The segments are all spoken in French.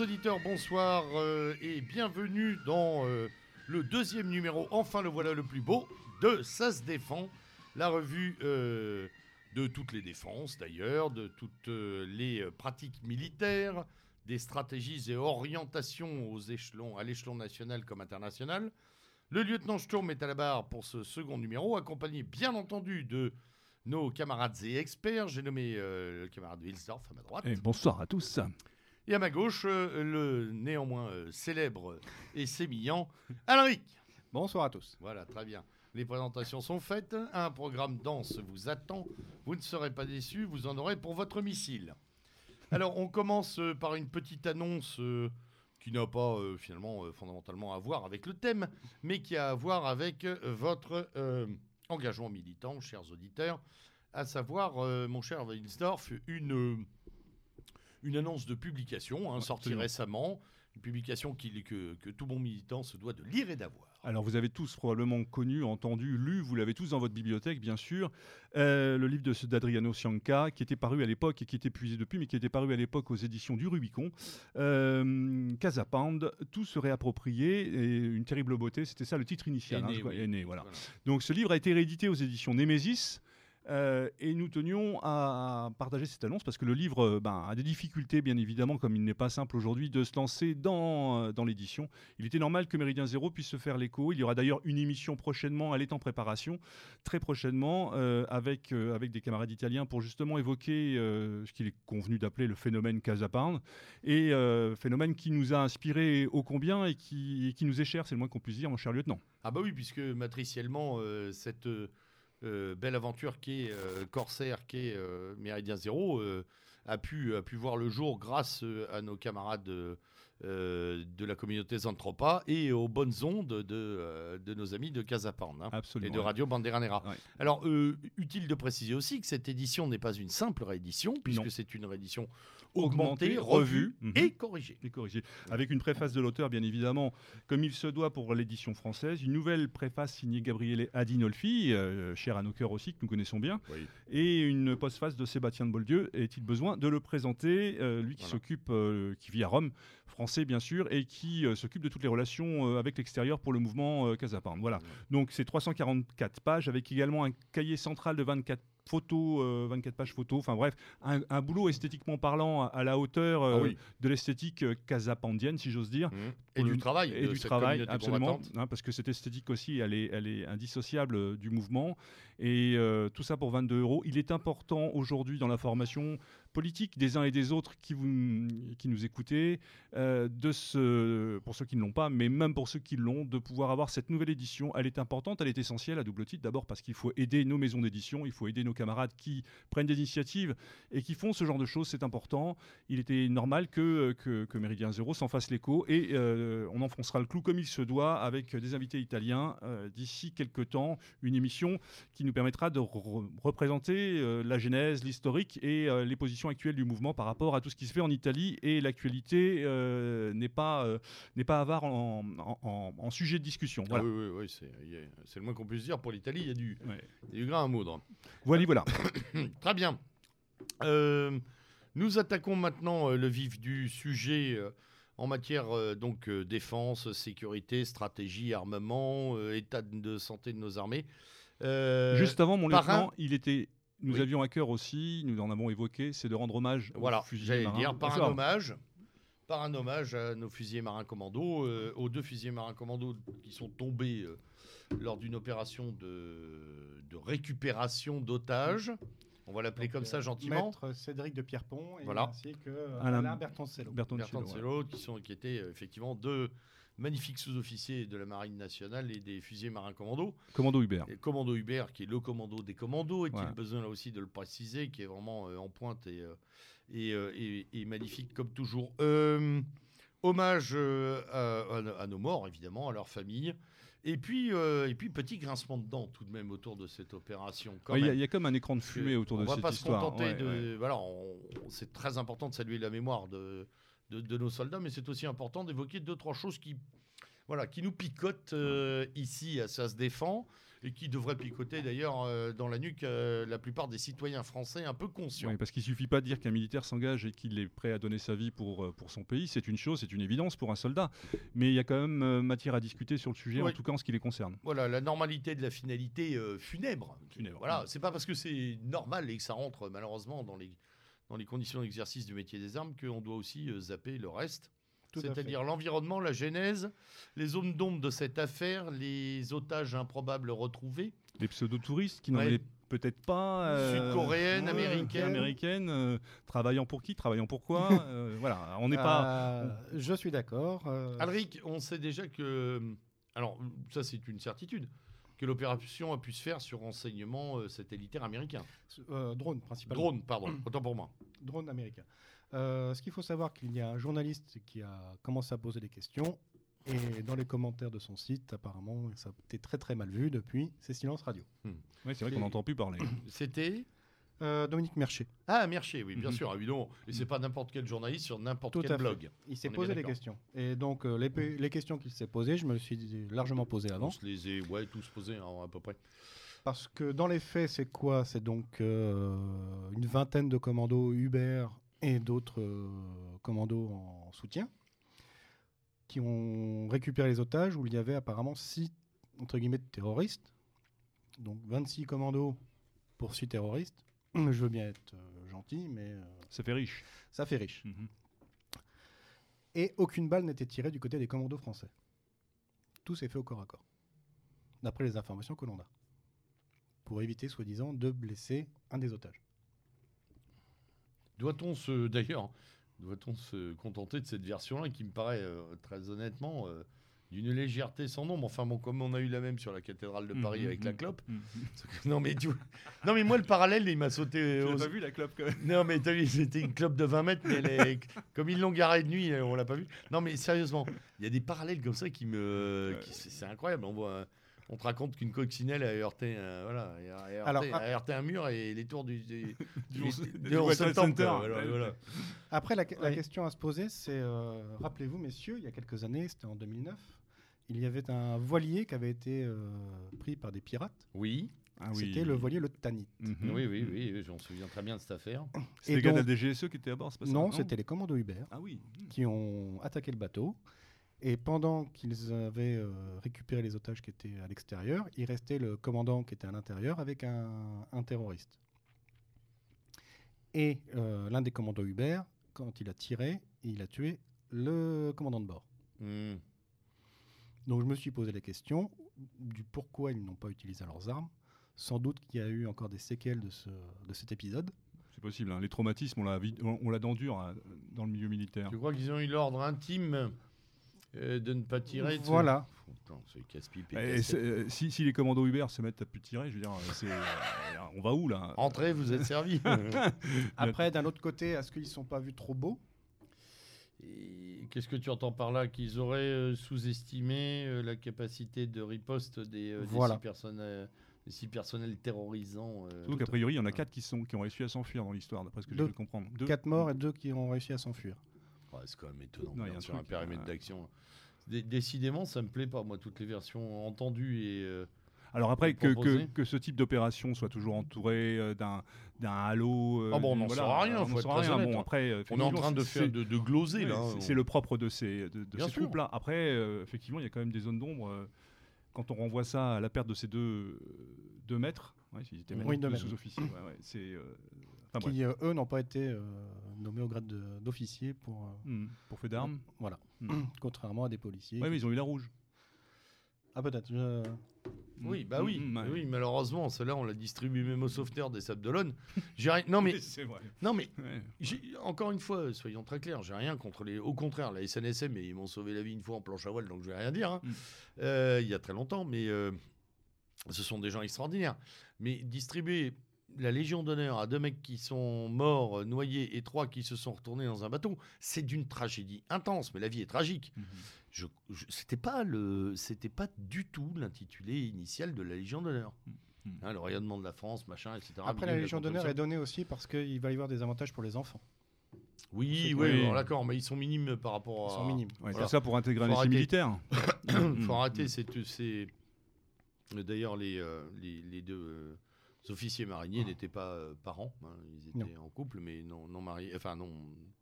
Auditeurs, bonsoir euh, et bienvenue dans euh, le deuxième numéro, enfin le voilà le plus beau, de Ça se défend, la revue euh, de toutes les défenses d'ailleurs, de toutes les pratiques militaires, des stratégies et orientations aux échelons, à l'échelon national comme international. Le lieutenant Sturm est à la barre pour ce second numéro, accompagné bien entendu de nos camarades et experts. J'ai nommé le camarade Wilsdorf à ma droite. Bonsoir à tous. Et à ma gauche, euh, le néanmoins euh, célèbre et sémillant Alric. Bonsoir à tous. Voilà, très bien. Les présentations sont faites. Un programme dense vous attend. Vous ne serez pas déçus. Vous en aurez pour votre missile. Alors, on commence euh, par une petite annonce euh, qui n'a pas euh, finalement euh, fondamentalement à voir avec le thème, mais qui a à voir avec votre engagement militant, chers auditeurs, à savoir, mon cher Wilsdorf, une, une annonce de publication hein, sortie récemment, une publication que, que tout bon militant se doit de lire et d'avoir. Alors vous avez tous probablement connu, entendu, lu, vous l'avez tous dans votre bibliothèque bien sûr, euh, le livre de d'Adriano Cianca qui était paru à l'époque et qui était puisé depuis, mais qui était paru à l'époque aux éditions du Rubicon. Euh, Casapand, tout se réapproprié et une terrible beauté, c'était ça le titre initial. hein, Aîné, je crois, oui. Aîné, voilà. Voilà. Donc ce livre a été réédité aux éditions Némésis. Euh, et nous tenions à partager cette annonce parce que le livre euh, ben, a des difficultés, bien évidemment, comme il n'est pas simple aujourd'hui de se lancer dans, euh, dans l'édition. Il était normal que Méridien Zéro puisse se faire l'écho. Il y aura d'ailleurs une émission prochainement, elle est en préparation, très prochainement, avec, avec des camarades italiens pour justement évoquer ce qu'il est convenu d'appeler le phénomène Casapound. Et euh, phénomène qui nous a inspiré ô combien et qui, et qui nous est cher, c'est le moins qu'on puisse dire, mon cher lieutenant. Ah bah oui, puisque matriciellement, cette belle aventure qui est euh, Corsair, qui est euh, Méridien Zéro, euh, a, pu, a pu voir le jour grâce euh, à nos camarades euh, euh, de la communauté Zantropa et aux bonnes ondes de, euh, de nos amis de Casapan hein, et de Radio Banderanera. Ouais. Alors, euh, utile de préciser aussi que cette édition n'est pas une simple réédition, puisque c'est une réédition revue, et mhm. Et corrigé. Avec une préface de l'auteur, bien évidemment, comme il se doit pour l'édition française. Une nouvelle préface signée Gabriele Adinolfi, euh, cher à nos cœurs aussi, que nous connaissons bien. Oui. Et une postface de Sébastien de Boldieu. Est-il besoin de le présenter euh, Lui qui Voilà. s'occupe, euh, qui vit à Rome, français bien sûr, et qui euh, s'occupe de toutes les relations avec l'extérieur pour le mouvement Casapound. Voilà. Donc c'est 344 pages, avec également un cahier central de 24 photos, euh, 24 pages photos. Enfin bref, un, un boulot esthétiquement parlant à, à la hauteur Ah euh, oui. de l'esthétique euh, casapandienne, si j'ose dire. Pour Et du travail. Et du travail, absolument, hein, parce que cette esthétique aussi, elle est, elle est indissociable euh, du mouvement. Et euh, tout ça pour 22 euros. Il est important aujourd'hui dans la formation politique des uns et des autres qui, vous, qui nous écoutez, euh, de ce, pour ceux qui ne l'ont pas, mais même pour ceux qui l'ont, de pouvoir avoir cette nouvelle édition. Elle est importante, elle est essentielle à double titre. D'abord parce qu'il faut aider nos maisons d'édition, il faut aider nos camarades qui prennent des initiatives et qui font ce genre de choses, c'est important. Il était normal que, que, que Méridien Zéro s'en fasse l'écho et euh, on enfoncera le clou comme il se doit avec des invités italiens d'ici quelques temps. Une émission qui nous permettra de re- représenter euh, la genèse, l'historique et euh, les positions actuelles du mouvement par rapport à tout ce qui se fait en Italie. Et l'actualité euh, n'est pas, n'est pas avare en, en- en- en sujet de discussion. Ah Voilà. oui, oui, oui, c'est le moins qu'on puisse dire. Pour l'Italie, il y a du, Ouais. y a du grain à moudre. Voilà, voilà. Très bien. Nous attaquons maintenant le vif du sujet en matière euh, donc euh, défense, sécurité, stratégie, armement, euh, état de santé de nos armées. Euh, Juste avant, mon un- lieutenant, il était. Nous Oui. avions à cœur aussi, nous en avons évoqué, c'est de rendre hommage Voilà, aux fusiliers marins. dire, par un hommage, par un hommage à nos fusiliers marins commando, euh, aux deux fusiliers marins commando qui sont tombés euh, lors d'une opération de, de récupération d'otages. On va l'appeler comme ça gentiment. Maître Cédric de Pierrepont et Voilà. ainsi que Alain- Alain, Bertoncello. Bertoncello, Bertoncello, qui, sont, qui étaient effectivement deux magnifiques sous-officiers de la Marine nationale et des fusiliers marins commando. Commando Hubert. Et commando Hubert, qui est le commando des commandos, et qui Ouais. a besoin là aussi de le préciser, qui est vraiment euh, en pointe et, euh, et, euh, et- et magnifique comme toujours. Hommage à, nos morts, évidemment, à leurs familles. Et puis, euh, et puis, petit grincement de dents tout de même autour de cette opération. Ouais, Il y, a- y comme un écran de fumée autour on de va cette pas histoire. se contenter Ouais, de. ouais. Voilà, on- c'est très important de saluer la mémoire de, de, de nos soldats, mais c'est aussi important d'évoquer deux, trois choses qui, voilà, qui nous picotent euh, ici, à ça se défend. et qui devrait picoter d'ailleurs euh, dans la nuque euh, la plupart des citoyens français un peu conscients. Oui, parce qu'il suffit pas de dire qu'un militaire s'engage et qu'il est prêt à donner sa vie pour, euh, pour son pays. C'est une chose, c'est une évidence pour un soldat. Mais il y a quand même matière à discuter sur le sujet, Oui. en tout cas en ce qui les concerne. Voilà, la normalité de la finalité funèbre. Funèbre. Voilà, c'est pas parce que c'est normal et que ça rentre malheureusement dans les, dans les conditions d'exercice du métier des armes qu'on doit aussi euh, zapper le reste. C'est-à-dire l'environnement, la genèse, les zones d'ombre de cette affaire, les otages improbables retrouvés, Les pseudo-touristes qui n'en Ouais. avaient peut-être pas. euh, Sud-coréennes, ouais, américaines. américaines, euh, travaillant pour qui Travaillant pour quoi Euh, Voilà, on n'est pas. Je suis d'accord. euh, Alric, on sait déjà que. Alors, ça, c'est une certitude. Que l'opération a pu se faire sur renseignement euh, satellitaire américain. euh, drone, principalement. Drone, pardon, autant pour moi. Drone américain. Euh, ce qu'il faut savoir, qu'il y a un journaliste qui a commencé à poser des questions. Et dans les commentaires de son site, apparemment, ça a été très très mal vu depuis. C'est silence radio. Ouais, c'est vrai qu'on n'entend plus parler. C'était. Euh, Dominique Mercher. Ah, Mercier, oui, bien Mhm. sûr, évidemment. Et c'est pas n'importe quel journaliste sur n'importe quel à fait. blog. Il s'est posé d'accord. questions. Et donc, euh, les, pe- les questions qu'il s'est posées, je me les suis largement posées avant. Se les est, ouais, tous posés, hein, à peu près. Parce que dans les faits, c'est quoi? C'est donc euh, une vingtaine de commandos Uber et d'autres commandos en soutien qui ont récupéré les otages où il y avait apparemment six entre guillemets de terroristes. Donc 26 commandos pour terroristes. Je veux bien être euh, gentil, mais euh, Ça fait riche. ça fait riche. Mhm. Et aucune balle n'était tirée du côté des commandos français. Tout s'est fait au corps à corps, d'après les informations que l'on a, pour éviter, soi-disant, de blesser un des otages. Doit-on se, d'ailleurs, doit-on se contenter de cette version-là qui me paraît euh, très honnêtement euh, d'une légèreté sans nombre. Enfin bon, comme on a eu la même sur la cathédrale de Paris Mhm, avec la mhm. clope. Mhm. Non mais tu non mais moi le parallèle il m'a sauté. Tu aux- pas vu la clope quand même? Non mais t'as vu c'était une clope de 20 mètres mais elle est- comme ils l'ont garée de nuit on l'a pas vu. Non mais sérieusement il y a des parallèles comme ça qui me qui- c'est c'est incroyable. On voit on te raconte qu'une coccinelle a heurté un, voilà a heurté, Alors, a heurté un mur et les tours du, du, Du du- onze- du du 11 World Trade septembre, Center. quoi. Voilà, Ouais, voilà. ouais. Après, la, question à se poser, c'est, euh, rappelez-vous, messieurs, il y a quelques années, c'était en 2009, il y avait un voilier qui avait été euh, pris par des pirates. Oui, Ah oui. C'était le voilier le Tanit. Mhm. oui, oui, oui, oui, j'en souviens très bien de cette affaire. C'était les gars de la DGSE qui étaient à bord, c'est pas ça non, c'était les commandos Uber Ah oui. qui ont attaqué le bateau. Et pendant qu'ils avaient euh, récupéré les otages qui étaient à l'extérieur, il restait le commandant qui était à l'intérieur avec un, un terroriste. Et euh, l'un des commandos Uber, quand il a tiré, il a tué le commandant de bord. Hmm. Donc je me suis posé la question du pourquoi ils n'ont pas utilisé leurs armes. Sans doute qu'il y a eu encore des séquelles de, ce, de cet épisode. C'est possible. hein. Les traumatismes, on l'a vi- on on l'a dans dur hein, dans le milieu militaire. Tu crois qu'ils ont eu l'ordre intime? Euh, de ne pas tirer Voilà. Putain, casse-pipe et euh, si, si les commandos Uber se mettent à plus tirer, je veux dire, euh, c'est, on va où là? Entrez, vous êtes servi. Après, d'un autre côté, est-ce qu'ils ne sont pas vus trop beaux? Et Qu'est-ce que tu entends par là? Qu'ils auraient euh, sous-estimé euh, la capacité de riposte des, euh, des Voilà. six, personnes, des six personnels terrorisants euh, Surtout qu'a priori, il y en a quatre qui, sont, qui ont réussi à s'enfuir dans l'histoire, d'après ce que j'ai Deux. pu comprendre. Deux. Quatre morts et deux qui ont réussi à s'enfuir. Ouais, c'est quand même étonnant. Non, merde, un sur un périmètre euh, d'action. Dé- Décidément, ça me plaît pas, moi, toutes les versions entendues et. euh, Alors après, que, que, ce type d'opération soit toujours entouré euh, d'un, halo. euh, Ah bon, on n'en voilà, saura rien, on faut saura rien. honnête, Bon, hein. après, on est en train de faire de, de gloser, là. c'est- on- le propre de ces, de, de ces troupes-là. Après, effectivement, il y a quand même des zones d'ombre. quand on renvoie ça à la perte de ces deux, deux maîtres, ouais, ils étaient Oui, sous-officiers. ouais, ouais, c'est, euh, enfin, bref. qui, euh, eux, n'ont pas été euh, nommés au grade de- d'officier pour. euh, Hmm, pour fait d'armes. voilà. Hmm. Contrairement à des policiers. Oui, mais ils ont eu la rouge. Ah, peut-être. je- Oui, Hmm, bah oui, hmm, oui, malheureusement, celle-là, on l'a distribué même aux sauveteurs des Sables d'Olonne. J'ai rien- Non, mais, Oui, c'est vrai. non, mais Ouais. encore une fois, soyons très clairs, j'ai rien contre les. Au contraire, la SNSM, ils m'ont sauvé la vie une fois en planche à voile, donc je vais rien dire. hein. Mm. Euh, il y a très longtemps, mais euh, ce sont des gens extraordinaires. Mais distribuer la Légion d'honneur à deux mecs qui sont morts, euh, noyés, et trois qui se sont retournés dans un bateau, c'est d'une tragédie intense, mais la vie est tragique. Mhm. Je, je- c'était pas le, c'était pas du tout l'intitulé initial de la Légion d'honneur. Mm. Hein, le rayonnement de la France, machin, etc. Après, la Légion d'honneur est donnée aussi parce qu'il va y avoir des avantages pour les enfants. Oui, oui, Oui. bon, d'accord, mais ils sont minimes par rapport Ils à. sont minimes. Ouais, Voilà. C'est ça pour intégrer un Faut essai arrêter. militaire. Faut Mm. arrêter, Euh, D'ailleurs, les, euh, les, les deux euh, officiers mariniers n'étaient pas euh, parents. hein, ils étaient en couple, mais non, non mariés. Enfin, non,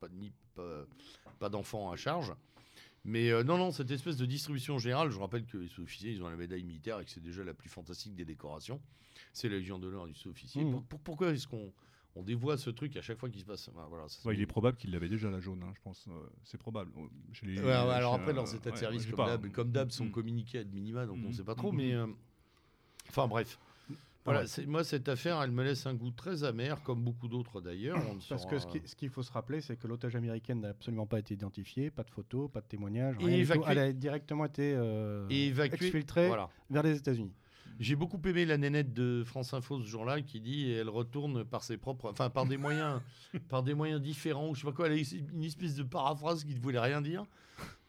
pas, ni, pas, pas d'enfants à charge. Mais euh, non, non, cette espèce de distribution générale, je rappelle que les sous-officiers, ils ont la médaille militaire et que c'est déjà la plus fantastique des décorations. C'est la Légion d'honneur du sous-officier. Pour- pour- pourquoi est-ce qu'on on dévoie ce truc à chaque fois qu'il se passe? Enfin, voilà, ça, Ouais, il est probable qu'il l'avait déjà la jaune, hein, je pense. euh, c'est probable. Chez les- Ouais, ouais, alors chez- après, dans euh, cet état de service, comme d'hab, sont Mm. communiqués ad minima, donc on ne Mm. sait pas trop. Mais euh, enfin bref. Voilà, c'est- moi cette affaire, elle me laisse un goût très amer, comme beaucoup d'autres d'ailleurs. Parce que ce qui- ce qu'il faut se rappeler, c'est que l'otage américaine n'a absolument pas été identifié, pas de photos, pas de témoignages. Et rien du tout. évacué- Elle a directement été euh, évacué- exfiltrée Voilà. vers les États-Unis. J'ai beaucoup aimé la nénette de France Info ce jour-là qui dit elle retourne par ses propres, enfin par des moyens, par des moyens différents ou je sais pas quoi. Elle a une espèce de paraphrase qui ne voulait rien dire,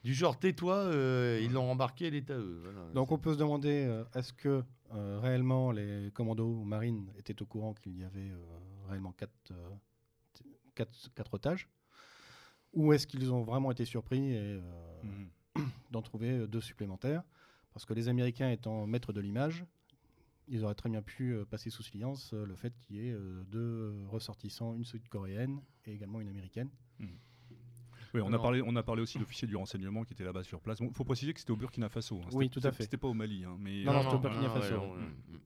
du genre tais-toi, euh, ils l'ont embarqué, elle est à eux. Voilà. Donc on peut se demander, euh, est-ce que euh, réellement les commandos marines étaient au courant qu'il y avait euh, réellement quatre, euh, quatre- quatre otages Ou est-ce qu'ils ont vraiment été surpris et, Mhm. d'en trouver deux supplémentaires? Parce que les Américains étant maîtres de l'image, ils auraient très bien pu passer sous silence le fait qu'il y ait deux ressortissants, une sud-coréenne et également une américaine. Oui, on, a parlé, on a parlé aussi d'officiers du renseignement qui étaient là-bas sur place. Il faut préciser que c'était au Burkina Faso. hein. Oui, tout à fait. C'était pas au Mali. hein, mais, Non, euh, non, c'était au Burkina Faso. ouais, ouais, ouais.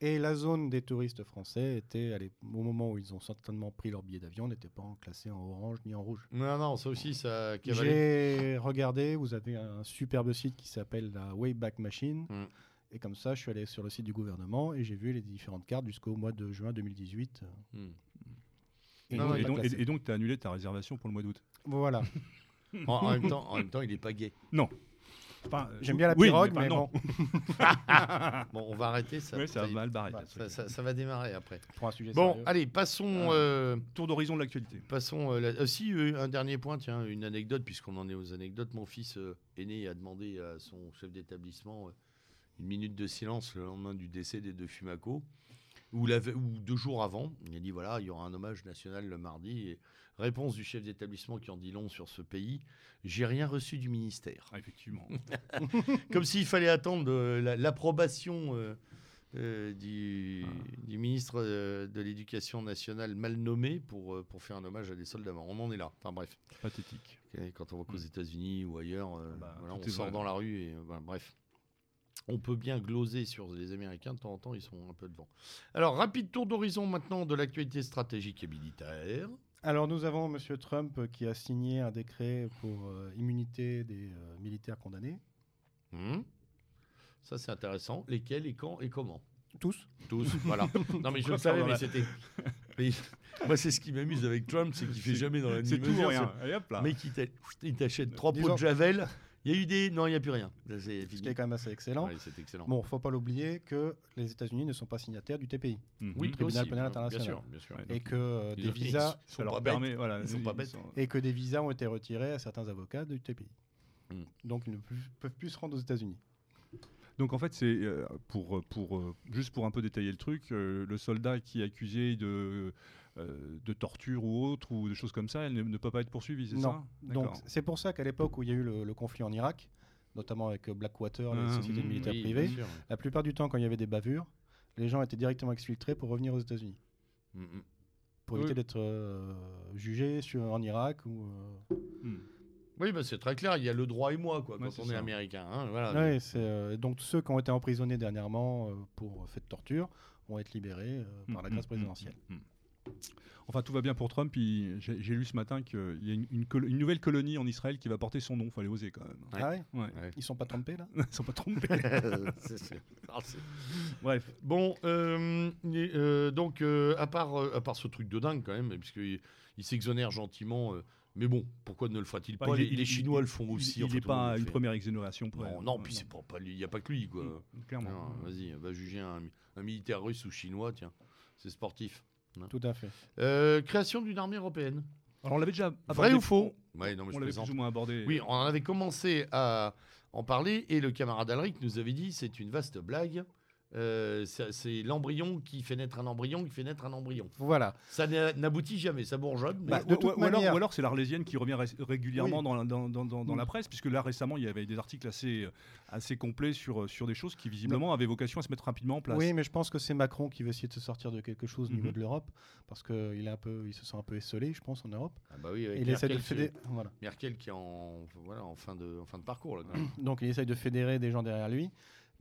Et la zone des touristes français était, au moment où ils ont certainement pris leur billet d'avion, n'était pas classée en orange ni en rouge. Non, non, ça aussi, ça a cavalé. J'ai regardé, vous avez un superbe site qui s'appelle la Wayback Machine. Mm. Et comme ça, je suis allé sur le site du gouvernement et j'ai vu les différentes cartes jusqu'au mois de juin 2018. Hmm. Et Non, non, pas donc, et, tu as annulé ta réservation pour le mois d'août. Voilà. En, en même temps, en même temps, il est pas gay. Enfin, euh, J'aime bien la oui, pirogue, pas mais non. bon, Bon, on va arrêter ça. Ouais, ça ça, a mal. Voilà, ça, ça- ça va démarrer après. pour un sujet Bon, sérieux. allez, passons. Ah. euh, Tour d'horizon de l'actualité. Passons. euh, aussi, euh, un dernier point, tiens, une anecdote, puisqu'on en est aux anecdotes. Mon fils euh, aîné a demandé à son chef d'établissement euh, une minute de silence le lendemain du décès des deux Fumaco, ou, la ve- ou deux jours avant. Il a dit voilà, il y aura un hommage national le mardi. Et réponse du chef d'établissement qui en dit long sur ce pays j'ai rien reçu du ministère. Ah, effectivement. Comme s'il fallait attendre euh, la- l'approbation euh, euh, du, du ministre euh, de l'Éducation nationale mal nommé pour, euh, pour faire un hommage à des soldats morts. On en est là. Enfin bref. Pathétique. Quand on voit qu'aux États-Unis ou ailleurs, euh, Bah, voilà, on sort vrai. dans la rue et bref. On peut bien gloser sur les Américains, de temps en temps, ils sont un peu devant. Alors, rapide tour d'horizon maintenant de l'actualité stratégique et militaire. Alors nous avons M. Trump qui a signé un décret pour euh, immunité des euh, militaires condamnés. Hmm. Ça, c'est intéressant. Lesquels et quand et comment? Tous. Tous, voilà. Non, mais je le savais, mais c'était. mais moi, c'est ce qui m'amuse avec Trump, c'est qu'il fait jamais dans la C'est tout rien. Allez hop là. Le mec, il t'a- il t'achète trois pots de Javel. Il y a eu des. Non, il n'y a plus rien. C'est Ce qui est quand même assez excellent. Ouais, c'est excellent. Bon, faut pas l'oublier que les États-Unis ne sont pas signataires du TPI Mhm. oui, tribunal aussi, pénal bien international. sûr, bien sûr. Ouais. et que euh, Ils des ont- visas ils Ça sont leur pas permet. Voilà, Ils sont pas bêtes. et que des visas ont été retirés à certains avocats du TPI. Hmm. Donc ils ne peuvent plus se rendre aux États-Unis. Donc en fait, c'est euh, pour, pour, euh, juste pour un peu détailler le truc, euh, le soldat qui est accusé de, de torture ou autre, ou de choses comme ça, elle ne, ne peut pas être poursuivie, c'est Non. ça? Donc c'est pour ça qu'à l'époque où il y a eu le, le conflit en Irak, notamment avec Blackwater, les Ah, sociétés hmm, militaires Oui, privées, la plupart du temps quand il y avait des bavures, les gens étaient directement exfiltrés pour revenir aux États-Unis, Mm, mm. pour Oui. éviter d'être euh, jugés sur, en Irak ou. euh. Oui, bah, c'est très clair. Il y a le droit et moi, quoi, Ouais, quand on est américain. hein, voilà. Ouais, c'est, euh, donc tous ceux qui ont été emprisonnés dernièrement euh, pour fait de torture vont être libérés euh, par la Mhm, grâce mhm, présidentielle. Enfin, tout va bien pour Trump. il- J'ai lu ce matin qu'il y a une, une colo- une nouvelle colonie en Israël qui va porter son nom. Fallait oser quand même. Ouais. Ah ouais Ouais. Ouais. Ils sont pas trompés là Ils sont pas trompés. C'est- c'est- ah, Bref. Bon, euh, euh, donc, euh, à, part, euh, à part ce truc de dingue, quand même, puisqu'il il s'exonère gentiment. Mais bon, pourquoi ne le ferait-il Bah, pas il les, Chinois il- le font aussi. Il n'est pas une fait. première exonération. pour Non, non, puis c'est pas, pas lui- il n'y a pas que lui, quoi. Clairement. Vas-y, va juger un, un militaire russe ou chinois, tiens. C'est sportif. Tout à fait. Euh, création d'une armée européenne. Alors on l'avait déjà Vrai ou faux Ouais, non, mais On l'avait plus ou moins abordé. Oui, on en avait commencé à en parler et le camarade Alric nous avait dit c'est une vaste blague. Euh, c'est l'embryon qui fait naître un embryon qui fait naître un embryon. Voilà. Ça n'a- n'aboutit jamais, ça bourgeonne. mais- Bah, Ou- de ou- toute ou, alors, manière- ou alors c'est l'Arlésienne qui revient ré- régulièrement Oui. dans, la, dans, dans- dans- dans Mm. la presse, puisque là récemment il y avait des articles assez, assez complets sur, sur des choses qui visiblement avaient vocation à se mettre rapidement en place. Oui, mais je pense que c'est Macron qui veut essayer de se sortir de quelque chose au niveau Mhm. de l'Europe, parce qu'il est un peu, il se sent un peu esselé, je pense, en Europe. Ah bah oui, avec essaie de Merkel, qui, voilà. Merkel qui est en, voilà, en, fin de, en fin de parcours. Là. Donc il essaye de fédérer des gens derrière lui.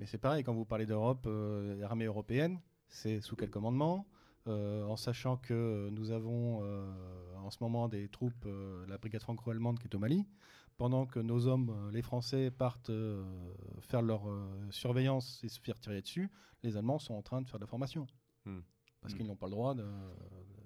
Mais c'est pareil, quand vous parlez d'Europe, euh, l'armée européenne, c'est sous quel commandement Euh, En sachant que nous avons euh, en ce moment des troupes, euh, la brigade franco-allemande qui est au Mali, pendant que nos hommes, les Français, partent faire leur surveillance et se faire tirer dessus, les Allemands sont en train de faire de la formation. Hmm. Parce qu'ils n'ont pas le droit de-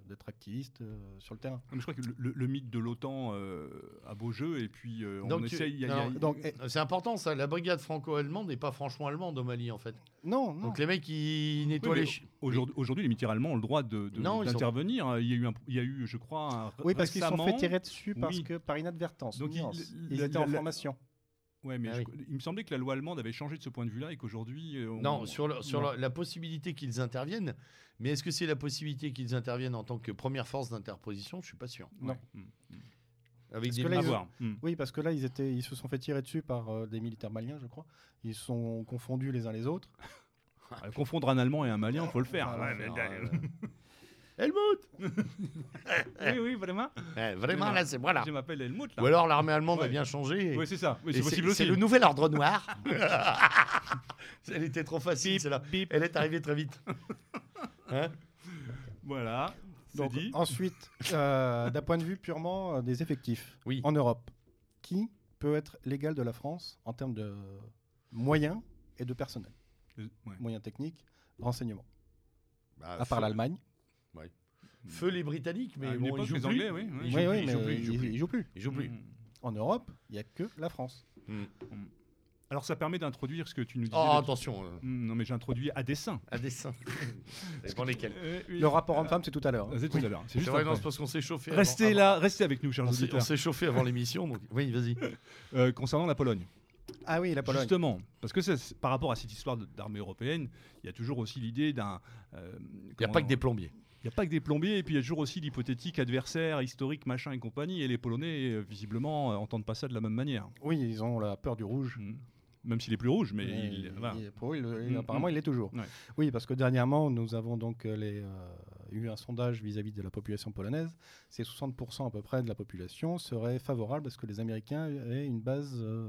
d'être activistes euh, sur le terrain. Mais je crois que le, mythe de l'OTAN euh, a beau jeu, et puis euh, on Donc, essaye. il a- il eh, C'est important ça, la brigade franco-allemande n'est pas franchement allemande au Mali en fait. non, non. Donc les mecs ils nettoient Oui, les... Aujourd'hui, les militaires allemands ont le droit de- sont- d'intervenir. Il, y a eu un- il y a eu, je crois, un, Oui, parce qu'ils se sont fait tirer dessus parce Oui. que par inadvertance. Donc, il- le- ils la- étaient en formation. Ouais, mais Ah je- oui. il me semblait que la loi allemande avait changé de ce point de vue-là et qu'aujourd'hui. euh, on- Non, sur, le- sur non. la, la possibilité qu'ils interviennent, mais est-ce que c'est la possibilité qu'ils interviennent en tant que première force d'interposition? Je suis pas sûr. Non. Ouais. Mm. Avec Parce des que là, À ils- voir. Mm. Oui, parce que là, ils, étaient, ils se sont fait tirer dessus par euh, des militaires maliens, je crois. Ils se sont confondus les uns les autres. Euh, Confondre un Allemand et un Malien, faut le faire. Ah, Ouais, ouais, mais- euh, Helmut oui, oui, vraiment. Ouais, Vraiment là, c'est voilà. Je m'appelle Helmut. Là. Ou alors l'armée allemande a Ouais. bien changé. Oui, c'est ça. Oui, c'est possible c'est aussi. le nouvel ordre noir. Elle était trop facile, celle-là. Elle est arrivée très vite. Hein Voilà. Donc, dit. ensuite, euh, d'un point de vue purement euh, des effectifs Oui. en Europe, qui peut être l'égal de la France en termes de moyens et de personnel? Euh, ouais. Moyens techniques, renseignements. Bah, À part feu- l'Allemagne. Feu les Britanniques, mais bon, époque, ils jouent les plus. Anglais, oui, oui. Ils jouent Oui, ils mais jouent plus, ils jouent plus. ils jouent plus. Ils jouent plus. Mm. En Europe, il n'y a que la France. Mm. Alors, ça permet d'introduire ce que tu nous disais. Oh, attention, euh, Mm, Non, mais j'ai introduit à dessin. à dépend lesquels. Euh, oui. Le rapport homme-femme, c'est tout à l'heure. hein. C'est tout à l'heure. C'est juste vrai, non, parce qu'on s'est chauffé. Restez avant- là, restez avec nous, chers On s'est- on auditeurs. s'est chauffé avant l'émission, donc oui, vas-y. Euh, concernant la Pologne. Ah oui, la Pologne. Justement, parce que par rapport à cette histoire d'armée européenne, il y a toujours aussi l'idée d'un. euh, Il n'y a pas que des plombiers. Il n'y a pas que des plombiers, et puis il y a toujours aussi l'hypothétique adversaire, historique, machin et compagnie. Et les Polonais, euh, visiblement, euh, entendent pas ça de la même manière. Oui, ils ont la peur du rouge. Mm. Même s'il est plus rouge, mais Mais il, voilà. il- pour eux, il- il- Mm, apparemment, mm. il l'est toujours. Ouais. Oui, parce que dernièrement, nous avons donc euh, les, euh, eu un sondage vis-à-vis de la population polonaise. C'est 60% à peu près de la population serait favorable à ce que les Américains aient une base euh,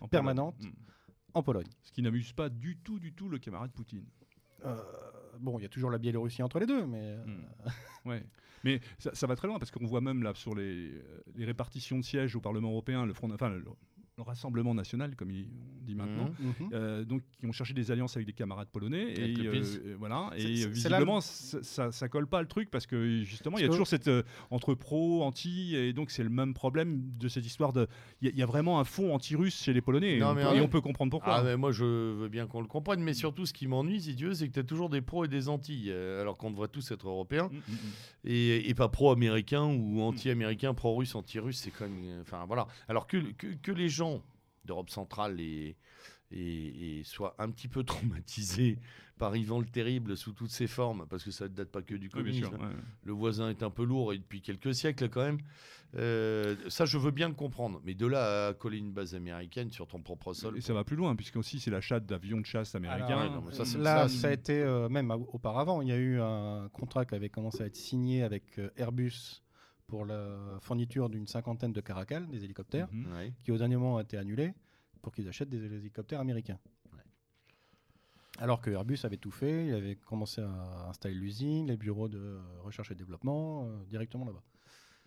En Pologne. permanente. Mm. en Pologne. Ce qui n'amuse pas du tout, du tout le camarade Poutine. Euh, bon, il y a toujours la Biélorussie entre les deux, mais euh, Mm. Ouais. Mais ça, va très loin parce qu'on voit même là sur les, euh, répartitions de sièges au Parlement européen, le, front, enfin, le Rassemblement national, comme il- on dit maintenant, Mhm. mhm. euh, donc qui ont cherché des alliances avec des camarades polonais et euh, voilà et visiblement ça, ça, colle pas le truc parce que justement il y a toujours cette euh, entre pro anti et donc c'est le même problème de cette histoire de il y, a- il y a vraiment un fond anti-russe chez les polonais et, on, peut, ouais. et on peut comprendre pourquoi Ah, mais moi, je veux bien qu'on le comprenne, mais surtout, ce qui m'ennuie, si veux, c'est que tu as toujours des pros et des anti, euh, alors qu'on devrait tous être européens, Mm, mm, mm. et, et pas pro-américains ou anti-américains, pro-russes, anti-russes, c'est quand même. Enfin, voilà. Alors que, que, que les gens d'Europe centrale et, et, et soient un petit peu traumatisés par Ivan le Terrible sous toutes ses formes, parce que ça ne date pas que du Oui, communisme. sûr, ouais. le voisin est un peu lourd et depuis quelques siècles quand même. Euh, ça, je veux bien le comprendre. Mais de là à coller une base américaine sur ton propre sol. Et ça va plus loin, puisque aussi c'est l'achat d'avions de chasse américains. ouais, non, mais ça, Là, ça, ça, a été, euh, même auparavant, il y a eu un contrat qui avait commencé à être signé avec euh, Airbus pour la fourniture d'une cinquantaine de Caracal, des hélicoptères, Mhm. Ouais. qui au dernier moment a été annulé pour qu'ils achètent des hélicoptères américains. Ouais. Alors que Airbus avait tout fait, il avait commencé à installer l'usine, les bureaux de recherche et développement euh, directement là-bas.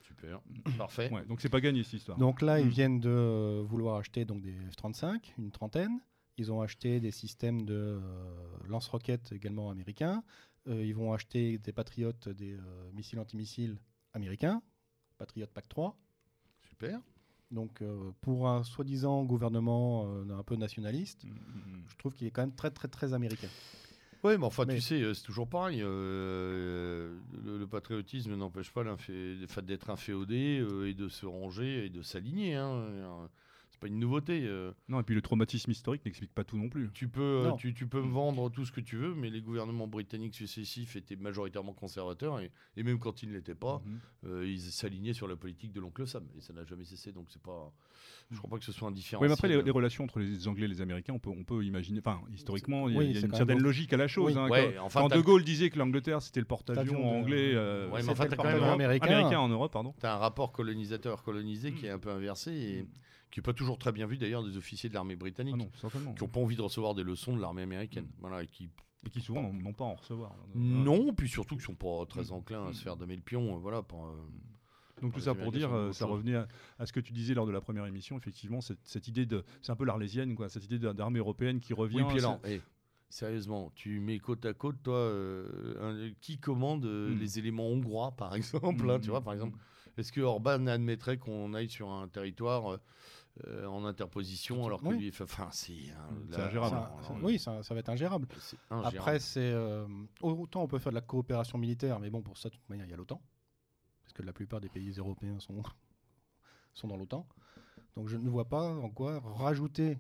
Super. Parfait. Ouais, donc c'est pas gagné cette histoire. Donc là, ils Mm. viennent de euh, vouloir acheter donc des F-35, une trentaine. Ils ont acheté des systèmes de euh, lance-roquettes également américains. Euh, ils vont acheter des Patriotes, des euh, missiles antimissiles américains, Patriot Pac 3. Super. Donc euh, pour un soi-disant gouvernement euh, un peu nationaliste, Mm, mm, mm. je trouve qu'il est quand même très très très américain. Oui, mais enfin, Mais- tu sais, euh, c'est toujours pareil. euh, le, le patriotisme n'empêche pas d'être inféodé et de se ranger et de s'aligner. Hein. Pas une nouveauté. euh. Non, et puis le traumatisme historique n'explique pas tout non plus. Tu peux, euh, tu, tu peux me vendre tout ce que tu veux, mais les gouvernements britanniques successifs étaient majoritairement conservateurs, et, et même quand ils ne l'étaient pas, Mhm. euh, ils s'alignaient sur la politique de l'oncle Sam, et ça n'a jamais cessé, donc c'est pas... Je crois pas que ce soit un différent. Oui, mais après, les, les relations entre les Anglais et les Américains, on peut, on peut imaginer. Enfin, historiquement, il y a, Oui, il y a c'est une certaine même- logique à la chose. Oui. hein. Ouais, quand enfin, quand t'as- De Gaulle disait que l'Angleterre, c'était le porte-avions de- anglais. euh, Ouais, mais C'était enfin, le t'as quand même un- américain. américain en Europe, pardon. Tu as un rapport colonisateur-colonisé qui est un peu inversé, et qui n'est pas toujours très bien vu d'ailleurs des officiers de l'armée britannique, Ah non, qui n'ont pas envie de recevoir des leçons de l'armée américaine. Voilà, et qui Et qui souvent n'ont pas à en recevoir. Non, puis surtout qu'ils sont pas très Mm. enclins à se faire damer le pion. euh, Voilà, pour, euh, Donc tout ça pour dire, euh, ça revenait à, à ce que tu disais lors de la première émission, effectivement, cette, cette idée de, c'est un peu l'arlésienne, quoi, cette idée d'armée européenne qui revient. Oui, puis alors, eh, sérieusement, tu mets côte à côte, toi, euh, un- qui commande euh, Mm. les éléments hongrois, par exemple hein, Tu vois, par exemple, est-ce que Orban admettrait qu'on aille sur un territoire euh, euh, en interposition alors que Oui. lui, enfin, c'est ingérable. Oui, ça, ça va être ingérable. Après, c'est euh, autant on peut faire de la coopération militaire, mais bon, pour ça, de toute manière, il y a l'OTAN, parce que la plupart des pays européens sont, sont dans l'OTAN. Donc je ne vois pas en quoi rajouter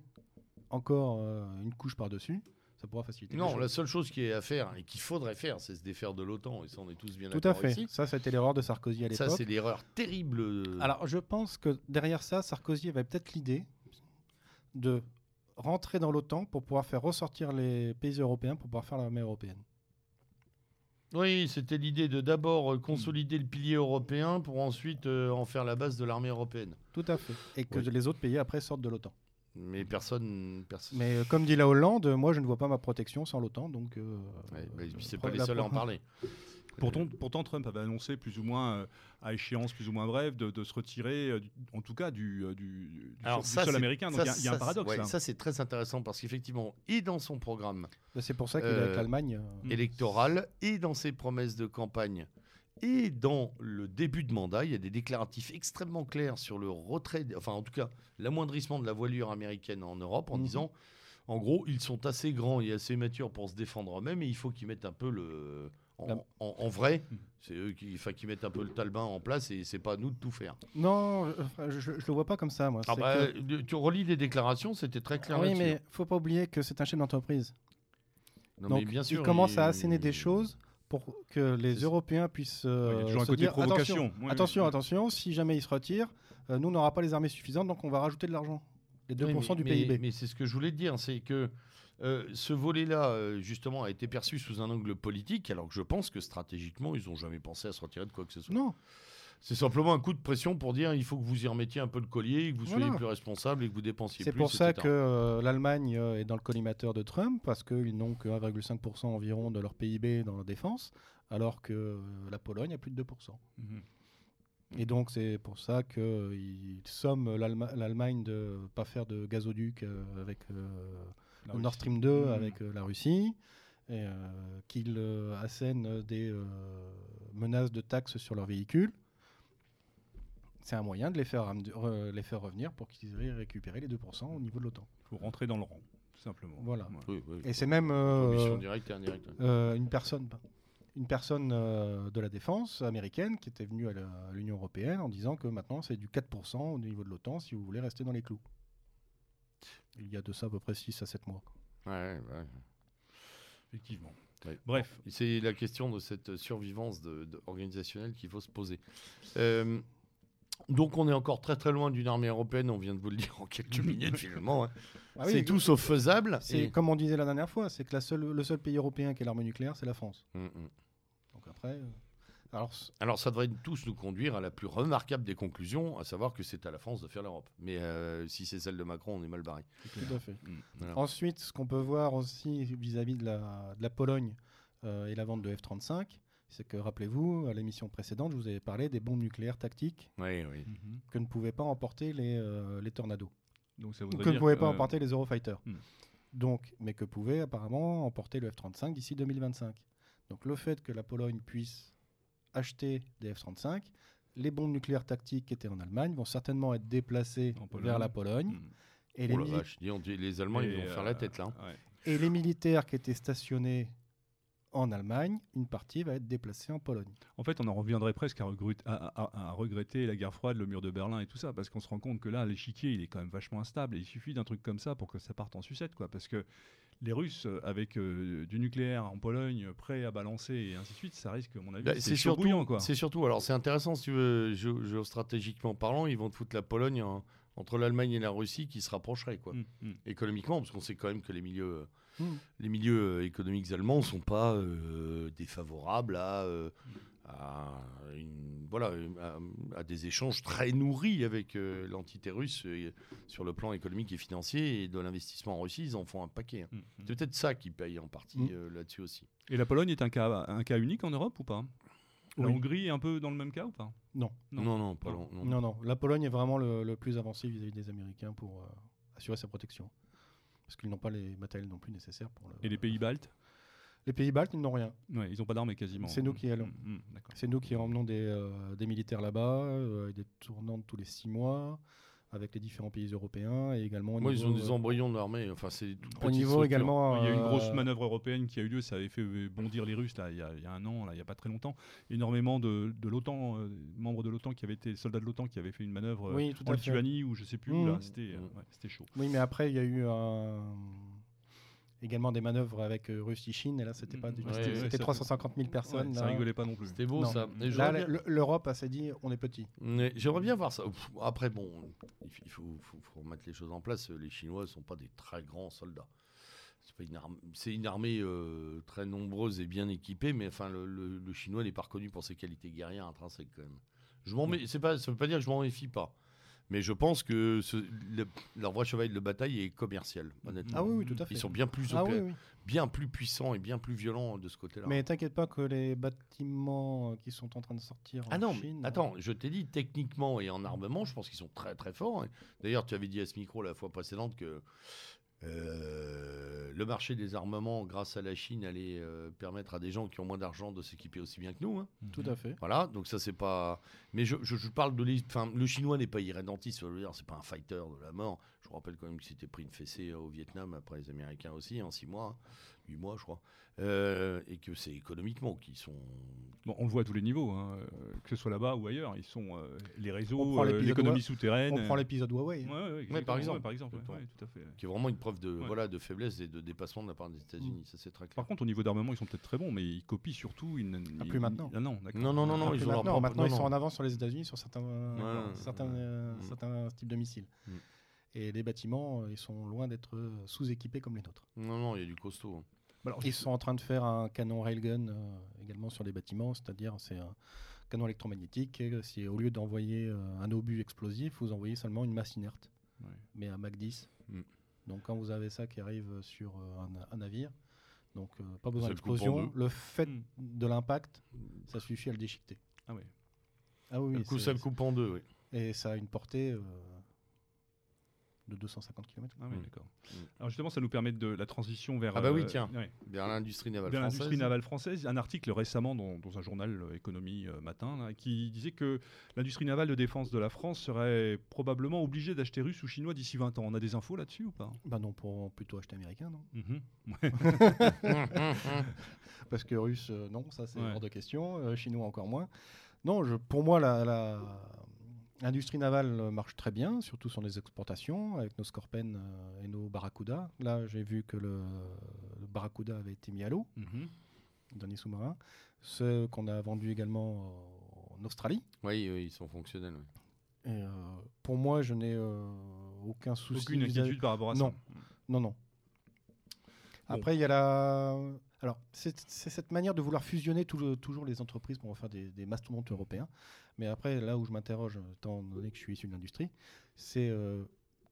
encore euh, une couche par-dessus, ça pourra faciliter. non, la seule chose qui est à faire et qu'il faudrait faire, c'est se défaire de l'OTAN. Et ça, on est tous bien Tout à d'accord fait. ici. Ça, c'était l'erreur de Sarkozy à Ça, l'époque. c'est l'erreur terrible. euh, Alors, je pense que derrière ça, Sarkozy avait peut-être l'idée de rentrer dans l'OTAN pour pouvoir faire ressortir les pays européens pour pouvoir faire l'armée européenne. Oui, c'était l'idée de d'abord euh, consolider le pilier européen pour ensuite euh, en faire la base de l'armée européenne. Tout à fait. Et que Oui. les autres pays après sortent de l'OTAN. Mais personne. personne... Mais euh, comme dit la Hollande, moi je ne vois pas ma protection sans l'OTAN, donc. euh, Ouais, bah, puis c'est euh, pas les seuls à en parler. Pourtant, pourtant, Trump avait annoncé plus ou moins euh, à échéance plus ou moins brève de, de se retirer, euh, du- en tout cas du, euh, du, du Alors sol, ça, du sol c'est- américain. Donc il y a- y, un paradoxe. ouais, là. ça, c'est très intéressant parce qu'effectivement, et dans son programme Bah, C'est pour ça qu'il est Euh, avec l'Allemagne. euh, Mm. électoral, et dans ses promesses de campagne, et dans le début de mandat, il y a des déclaratifs extrêmement clairs sur le retrait, enfin en tout cas l'amoindrissement de la voilure américaine en Europe, en Mhm. disant, en gros, ils sont assez grands et assez matures pour se défendre eux-mêmes, et il faut qu'ils mettent un peu le... En, La- en- en vrai, Mhm. c'est eux qui, qui mettent un peu le talbin en place et c'est pas à nous de tout faire. Non, je, je le vois pas comme ça, moi. Ah bah, que- tu relis des déclarations, c'était très clair oui, mais faut pas oublier que c'est un chef d'entreprise. Non, Donc mais bien sûr, il commence à asséner des choses pour que les. Européens puissent euh, il y a toujours un se côté dire provocation. attention, Oui, attention, oui. attention, si jamais il se retire, euh, nous on n'aura pas les armées suffisantes, donc on va rajouter de l'argent, les 2% Oui, du mais- PIB. Mais, mais c'est ce que je voulais te dire, c'est que euh, ce volet-là, justement, a été perçu sous un angle politique, alors que je pense que stratégiquement, ils n'ont jamais pensé à se retirer de quoi que ce soit. Non, C'est simplement un coup de pression pour dire il faut que vous y remettiez un peu le collier, que vous soyez Voilà. plus responsable et que vous dépensiez c'est plus. pour ça etc. que euh, l'Allemagne euh, est dans le collimateur de Trump, parce qu'ils n'ont que 1,5% environ de leur PIB dans la défense, alors que euh, la Pologne a plus de 2%. Mhm. Et donc c'est pour ça qu'ils somment l'Allema- l'Allemagne de ne pas faire de gazoduc avec le Nord. Stream 2 Mhm. avec la Russie, et euh, qu'ils euh, assènent des euh, menaces de taxes sur leurs véhicules. C'est un moyen de les faire, ram- re- les faire revenir pour qu'ils aient récupéré les 2% au niveau de l'OTAN. Il faut rentrer dans le rang, tout simplement. Voilà. Oui, oui. Et c'est même euh, directe et indirecte. euh, une personne, une personne euh, de la défense américaine qui était venue à l'Union européenne en disant que maintenant c'est du 4% au niveau de l'OTAN si vous voulez rester dans les clous. Il y a de ça à peu près 6 à 7 mois. Ouais, ouais. Effectivement. Ouais. Bref. C'est la question de cette survivance de- de- organisationnelle qu'il faut se poser. Euh, donc on est encore très très loin d'une armée européenne, on vient de vous le dire en quelques minutes finalement. hein. Ah c'est tout sauf faisable. C'est et- comme on disait la dernière fois, c'est que la seule, le seul pays européen qui a l'arme nucléaire, c'est la France. Mm, mm. Donc après, euh, alors Alors ça devrait tous nous conduire à la plus remarquable des conclusions, à savoir que c'est à la France de faire l'Europe. Mais euh, si c'est celle de Macron, on est mal barré. tout à fait. Mm. Voilà. Ensuite, ce qu'on peut voir aussi vis-à-vis de la, de la Pologne euh, et la vente de F-35, c'est que rappelez-vous, à l'émission précédente, je vous avais parlé des bombes nucléaires tactiques Oui, oui. Mhm. que ne pouvaient pas emporter les, euh, les Tornados, Donc ça ou voudrait que ne pouvaient pas euh, emporter les Eurofighters. Hmm. Donc, mais que pouvaient apparemment emporter le F-35 d'ici 2025. Donc le fait que la Pologne puisse acheter des F-35, les bombes nucléaires tactiques qui étaient en Allemagne vont certainement être déplacées vers la Pologne. Et, les Oh la mili- vache, dis donc, les Allemands, ils vont faire la euh, tête là. ouais. et les militaires qui étaient stationnés en Allemagne, une partie va être déplacée en Pologne. En fait, on en reviendrait presque à, regret- à- à- à regretter la guerre froide, le mur de Berlin et tout ça, parce qu'on se rend compte que là, l'échiquier, il est quand même vachement instable. Et il suffit d'un truc comme ça pour que ça parte en sucette, quoi. Parce que les Russes, euh, avec euh, du nucléaire en Pologne, prêts à balancer et ainsi de suite, ça risque, à mon avis, Bah, c'est surtout, c'est surtout. Alors c'est intéressant si tu veux, géo- géostratégiquement parlant, ils vont te foutre la Pologne en- entre l'Allemagne et la Russie qui se rapprocheraient quoi. Mm, mm. Économiquement, parce qu'on sait quand même que les milieux, Mm. les milieux euh, économiques allemands sont pas euh, défavorables à, euh, à une- voilà, à, à des échanges très nourris avec euh, l'entité russe euh, sur le plan économique et financier et de l'investissement en Russie, ils en font un paquet. hein. Mm, mm. C'est peut-être ça qui paye en partie là-dessus aussi. Et la Pologne est un cas, un cas unique en Europe ou pas? La Oui. Hongrie est un peu dans le même cas ou pas? Non. Non. Non, non, pas Non. long- non. Non, non. La Pologne est vraiment le, le plus avancé vis-à-vis des Américains pour euh, assurer sa protection. Parce qu'ils n'ont pas les matériels non plus nécessaires pour le... Et les pays baltes Les pays baltes, ils n'ont rien. Ouais, ils n'ont pas d'armées quasiment. C'est nous qui allons. Mm, mm. C'est nous qui emmenons des, euh, des militaires là-bas, euh, des tournantes tous les six mois, avec les différents pays européens et également au Moi, ils ont des euh, embryons d'armée. Enfin, c'est au niveau structure. également. Il y a eu une euh, grosse manœuvre européenne qui a eu lieu, ça avait fait bondir les Russes là, il, y a, il y a un an, là, il n'y a pas très longtemps. Énormément de, de l'OTAN, euh, membres de l'OTAN qui avaient été soldats de l'OTAN qui avaient fait une manœuvre Oui, tout en. Lituanie ou je sais plus où, Mmh. c'était Mmh. ouais, c'était chaud. Oui, mais après, il y a eu un- également des manœuvres avec euh, Russie-Chine, et là, c'était pas du Ouais, c'était ouais, c'était ça- 350 000 personnes. Ouais, ça là. rigolait pas non plus. C'était beau Non. ça. Et Là, bien- le- l'Europe s'est dit, on est petit. Mais J'aimerais bien voir ça. Après, bon, il faut, faut- faut remettre les choses en place. Les Chinois ne sont pas des très grands soldats. C'est pas une armée, c'est une armée euh, très nombreuse et bien équipée, mais enfin, le, le- le Chinois n'est pas reconnu pour ses qualités guerrières intrinsèques quand même. Je m'en mets- c'est pas, ça veut pas dire que je m'en méfie pas, mais je pense que ce- le- leur vrai cheval de bataille est commercial, honnêtement. Ah oui, oui, tout à fait. Ils sont bien plus, Ah opé- oui, oui. bien plus puissants et bien plus violents de ce côté-là. Mais t'inquiète pas que les bâtiments euh, qui sont en train de sortir Ah en non, Chine. attends, je t'ai dit techniquement et en armement, je pense qu'ils sont très très forts. D'ailleurs, tu avais dit à ce micro la fois précédente que euh, le marché des armements, grâce à la Chine, allait euh, permettre à des gens qui ont moins d'argent de s'équiper aussi bien que nous. hein. Tout à fait. Voilà, donc ça c'est pas. Mais je, je- je parle de. Enfin, le chinois n'est pas irrédentiste, je veux dire, c'est pas un fighter de la mort. Je vous rappelle quand même qu'il s'était pris une fessée au Vietnam après les Américains aussi, en six mois, huit mois, je crois. Euh, et que c'est économiquement qu'ils sont. Bon, on le voit à tous les niveaux, hein, euh, que ce soit là-bas ou ailleurs. Ils sont euh, les réseaux, euh, l'économie souterraine. On prend l'épisode Huawei. hein. ouais, ouais, par exemple. ouais, par exemple, Tout à fait. qui est vraiment une preuve de, Ouais. voilà, de faiblesse et de dépassement de la part des États-Unis. Ça, c'est très clair. Par contre, au niveau d'armement, ils sont peut-être très bons, mais ils copient surtout. Une, Ah, plus maintenant. Ah non. Non, non, non, non, Ah, ils maintenant, propre- maintenant non, ils sont non. en avance sur les États-Unis sur certains, Ouais, certains, ouais. euh, Mm. certains types de missiles. Mm. Et les bâtiments, ils sont loin d'être sous-équipés comme les nôtres. Non, non, il y a du costaud. Bah alors, Ils sont en train de faire un canon railgun euh, également sur les bâtiments, c'est-à-dire c'est un canon électromagnétique. et Si au lieu d'envoyer euh, un obus explosif, vous envoyez seulement une masse inerte, Ouais. mais à Mach 10. Mm. Donc quand vous avez ça qui arrive sur euh, un, un navire, donc euh, pas besoin le d'explosion, le fait Mm. de l'impact, ça suffit à le déchiqueter. Ah ouais. Ah oui, Du oui, coup, ça le coupe en deux, oui. et ça a une portée euh, de 250 km. Ah ouais, Mm. d'accord. Mm. Alors justement, ça nous permet de la transition vers. Ah bah oui, euh, tiens. ouais, Vers l'industrie navale vers française. l'industrie navale française. Un article récemment dans, dans un journal euh, Économie euh, Matin là, qui disait que l'industrie navale de défense de la France serait probablement obligée d'acheter russe ou chinois d'ici 20 ans. On a des infos là-dessus ou pas? Bah non, pour plutôt acheter américain, non Mhm. Parce que russe, euh, non, ça c'est Ouais. hors de question. euh, chinois encore moins. Non, je, pour moi, la, la- l'industrie navale euh, marche très bien, surtout sur les exportations, avec nos Scorpen euh, et nos Barracuda. Là, j'ai vu que le, le Barracuda avait été mis à l'eau, le dernier sous-marin. Ce qu'on a vendu également en Australie. Oui, oui, ils sont fonctionnels. oui. Et, euh, pour moi, je n'ai euh, aucun souci. Aucune inquiétude par rapport à Non. ça. Non, non. Après, il y a la. Alors, c'est cette manière de vouloir fusionner le- toujours les entreprises pour en faire des, des mastodontes européens. Mais après, là où je m'interroge, étant donné que je suis issu de l'industrie, c'est euh,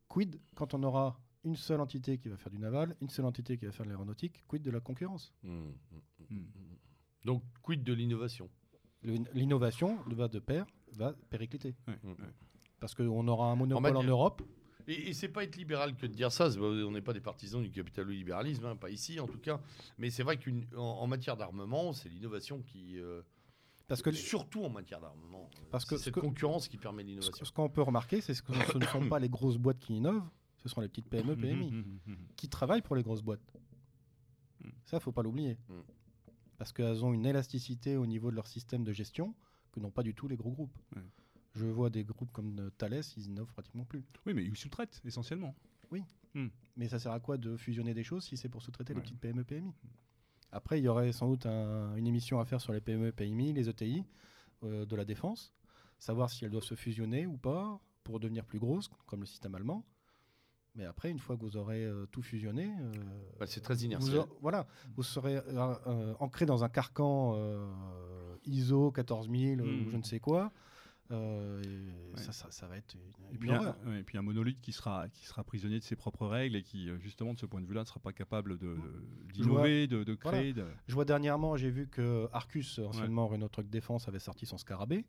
quid quand on aura une seule entité qui va faire du naval, une seule entité qui va faire de l'aéronautique, quid de la concurrence? Mm, mm, mm, Mm. mm. Donc, quid de l'innovation? L'innovation va de pair, va péricliter. Ouais, ouais. Parce qu'on aura un monopole en, matière- Europe. Et, et c'est pas être libéral que de dire ça. On n'est pas des partisans du capitalolibéralisme, hein, pas ici en tout cas. Mais c'est vrai qu'en en matière d'armement, c'est l'innovation qui. euh, Parce que surtout en matière d'armement. Parce que cette concurrence qui permet l'innovation. ce qu'on peut remarquer, c'est que ce ne sont pas les grosses boîtes qui innovent, ce sont les petites PME, PMI. Qui travaillent pour les grosses boîtes. Mm. Ça, faut pas l'oublier. Mm. parce qu'elles ont une élasticité au niveau de leur système de gestion que n'ont pas du tout les gros groupes. Je vois des groupes comme Thales, ils n'offrent pratiquement plus. Oui, mais ils sous-traitent essentiellement. Mais ça sert à quoi de fusionner des choses si c'est pour sous-traiter les petites PME PMI? Après, il y aurait sans doute un- une émission à faire sur les PME PMI, les ETI euh, de la défense, savoir si elles doivent se fusionner ou pas pour devenir plus grosses, comme le système allemand. Mais après, une fois que vous aurez euh, tout fusionné, euh, Bah, c'est très vous, inertiel. aurez- voilà, vous serez ancré dans un carcan ISO 14000 euh, Mm. ou je ne sais quoi. Euh, Ouais. ça, ça, ça va être une, Et puis, un, horreur. ouais, et puis un monolithe qui sera, qui sera prisonnier de ses propres règles et qui, euh, justement, de ce point de vue-là, ne sera pas capable de- d'innover, de, de Voilà. créer. de- Je vois dernièrement, j'ai vu que Arcus, anciennement Renault Truck Défense, avait sorti son Scarabée.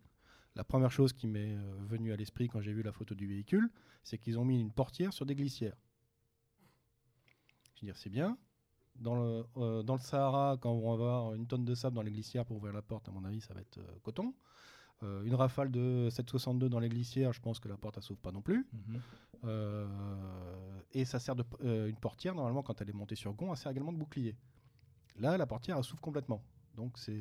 La première chose qui m'est euh, venue à l'esprit quand j'ai vu la photo du véhicule, c'est qu'ils ont mis une portière sur des glissières. Je veux dire, c'est bien. Dans le, euh, dans le Sahara, quand on va avoir une tonne de sable dans les glissières pour ouvrir la porte, à mon avis, ça va être euh, coton. Euh, une rafale de 762 dans les glissières, je pense que la porte, elle s'ouvre pas non plus. Mhm. Euh, et ça sert de euh, une portière normalement quand elle est montée sur gond, elle sert également de bouclier. Là, la portière elle s'ouvre complètement. Donc c'est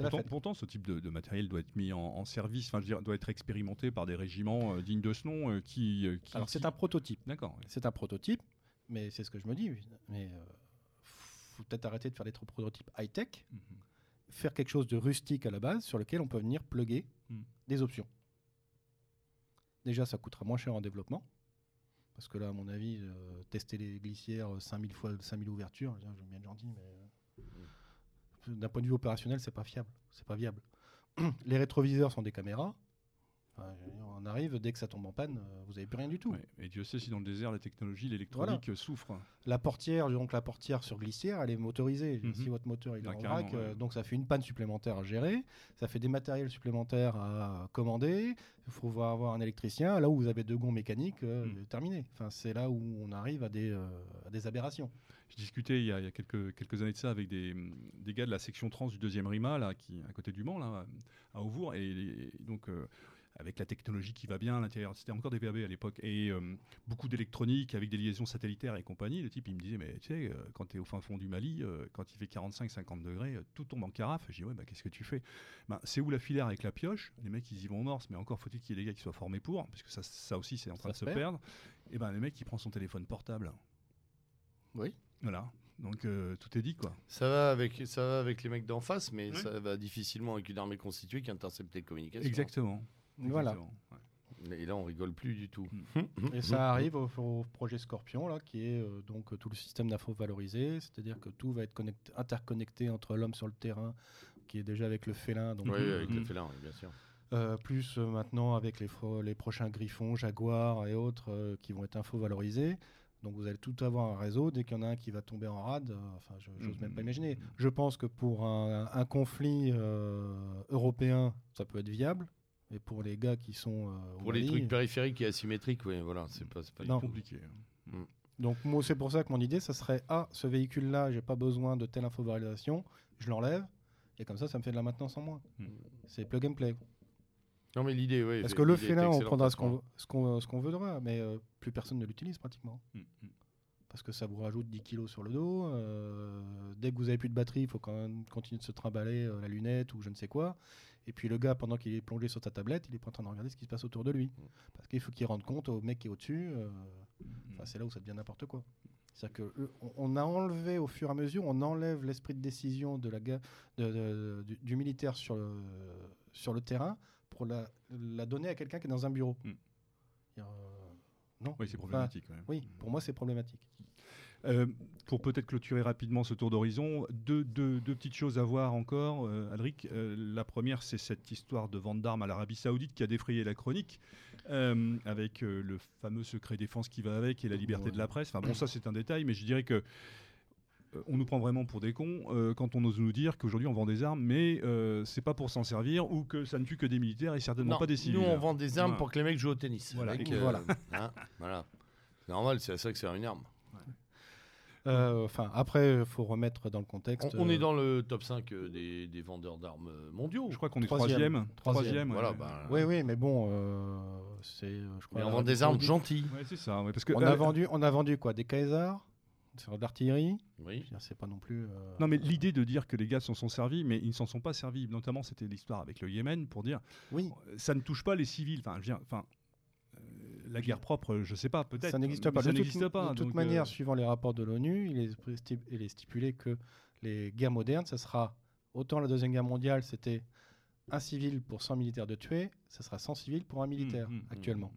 la Pourtant, fête. pourtant, ce type de, de matériel doit être mis en, en service, enfin, je veux dire, doit être expérimenté par des régiments dignes de ce nom qui, qui- Alors c'est qui- un prototype. D'accord. C'est un prototype, mais c'est ce que je me dis. Mais faut peut-être arrêter de faire des prototypes high tech, Mhm. Faire quelque chose de rustique à la base sur lequel on peut venir plugger Mm. des options. Déjà, ça coûtera moins cher en développement. Parce que là, à mon avis, euh, tester les glissières euh, 5000 fois 5000 ouvertures, je bien gentil, mais euh, d'un point de vue opérationnel, c'est pas fiable, c'est pas viable. les rétroviseurs sont des caméras. Enfin, on arrive, dès que ça tombe en panne, euh, vous avez plus rien du tout. Ouais. Et Dieu sait si dans le désert, la technologie, l'électronique euh, souffre. La portière, donc la portière sur glissière, elle est motorisée. Mhm. Si votre moteur il est en vrac, euh, ouais. donc ça fait une panne supplémentaire à gérer, ça fait des matériels supplémentaires à commander. Il faut voir- avoir un électricien. Là où vous avez deux gonds mécaniques, euh, Mhm. terminé. Enfin, c'est là où on arrive à des, euh, à des aberrations. Je discutais il y a, il y a quelques, quelques années de ça avec des, des gars de la section trans du deuxième RIMA, là, qui, à côté du Mans, là, à Auvour. Et, et donc, euh, avec la technologie qui va bien à l'intérieur, c'était encore des VAB à l'époque, et euh, beaucoup d'électronique avec des liaisons satellitaires et compagnie. Le type, il me disait, mais tu sais, euh, quand tu es au fin fond du Mali, euh, quand il fait 45-50 degrés, euh, tout tombe en carafe. Je dis, ouais, bah, qu'est-ce que tu fais? Ben, C'est où la filière avec la pioche? Les mecs, ils y vont en morse, mais encore faut-il qu'il y ait des gars qui soient formés pour, parce que ça, ça aussi, c'est en train Ça de se se perd. perdre. Et ben, le mec, il prend son téléphone portable. Oui. Voilà. Donc, euh, tout est dit, quoi. Ça va avec ça va avec les mecs d'en face, mais ça va difficilement avec une armée constituée qui intercepte les communications. Exactement. Voilà. Et là, on rigole plus du tout. Et ça arrive au, au projet Scorpion, là, qui est euh, donc tout le système d'info valorisé, c'est-à-dire que tout va être connecté- interconnecté entre l'homme sur le terrain, qui est déjà avec le félin, donc Oui, avec le félin, bien sûr. Euh, plus euh, maintenant avec les, prochains griffons, jaguars et autres euh, qui vont être info-valorisés. Donc vous allez tout avoir un réseau. Dès qu'il y en a un qui va tomber en rade, euh, enfin, je n'ose même pas Mhm. imaginer. Je pense que pour un, un conflit euh, européen, ça peut être viable. Et pour les gars qui sont. euh, Pour les Mali, trucs périphériques et asymétriques, oui, voilà, c'est pas, pas Non. compliqué. Donc moi, c'est pour ça que mon idée, ça serait ah, ce véhicule-là, j'ai pas besoin de telle info-valorisation, je l'enlève. Et comme ça, ça me fait de la maintenance en moins. Mhm. C'est plug and play. Non, mais l'idée, oui. Parce que le est félin, on prendra ce qu'on ce qu'on ce qu'on voudra, mais euh, plus personne ne l'utilise pratiquement. Mm, mm. Parce que ça vous rajoute 10 kilos sur le dos. euh, dès que vous avez plus de batterie, il faut quand même continuer de se trimballer euh, la lunette ou je ne sais quoi. Et puis le gars, pendant qu'il est plongé sur sa tablette, il est pas en train de regarder ce qui se passe autour de lui. Parce qu'il faut qu'il rende compte au mec qui est au-dessus. euh, enfin, c'est là où ça devient n'importe quoi. C'est-à-dire que euh, a enlevé au fur et à mesure, on enlève l'esprit de décision de la ga- de- de- du, du militaire sur le, sur le terrain pour la, la donner à quelqu'un qui est dans un bureau. Mm. Euh, non. Oui, c'est Enfin, problématique. ouais. oui, pour moi, c'est problématique. Euh, pour peut-être clôturer rapidement ce tour d'horizon, deux, deux- deux petites choses à voir encore, euh, Alric. Euh, la première, c'est cette histoire de vente d'armes à l'Arabie Saoudite qui a défrayé la chronique, euh, avec euh, le fameux secret défense qui va avec et la liberté Ouais. de la presse. Enfin bon, ça c'est un détail, mais je dirais que on nous prend vraiment pour des cons euh, quand on ose nous dire qu'aujourd'hui on vend des armes, mais euh, c'est pas pour s'en servir ou que ça ne tue que des militaires et certainement Non, pas des civils. nous, on vend des armes Voilà. pour que les mecs jouent au tennis. Voilà, voilà. hein, voilà. C'est normal, c'est à ça que c'est une arme. Euh, Enfin, après, il faut remettre dans le contexte. On, on est euh, dans le top 5 euh, des, des vendeurs d'armes mondiaux. Je crois qu'on est Troisième. troisième. Voilà, bah, Oui, oui, mais bon, euh, c'est. je crois, mais on vend des armes gentilles. Ouais, c'est ça. ouais, parce que On euh, a vendu, on a vendu quoi Des Caesar, sur de l'artillerie? Oui. C'est pas non plus. euh, Non, mais l'idée de dire que les gars s'en sont servis, mais ils ne s'en sont pas servis. Notamment, c'était l'histoire avec le Yémen pour dire Oui, ça ne touche pas les civils. Enfin, je enfin, la guerre propre, je sais pas, peut-être. ça n'existe pas. Ça de toute, n'existe pas. de toute manière, euh, suivant les rapports de l'ONU, il est, sti- il est stipulé que les guerres modernes, ça sera autant la Deuxième Guerre mondiale, c'était un civil pour 100 militaires de tuer, ça sera 100 civils pour un militaire mm, mm, actuellement.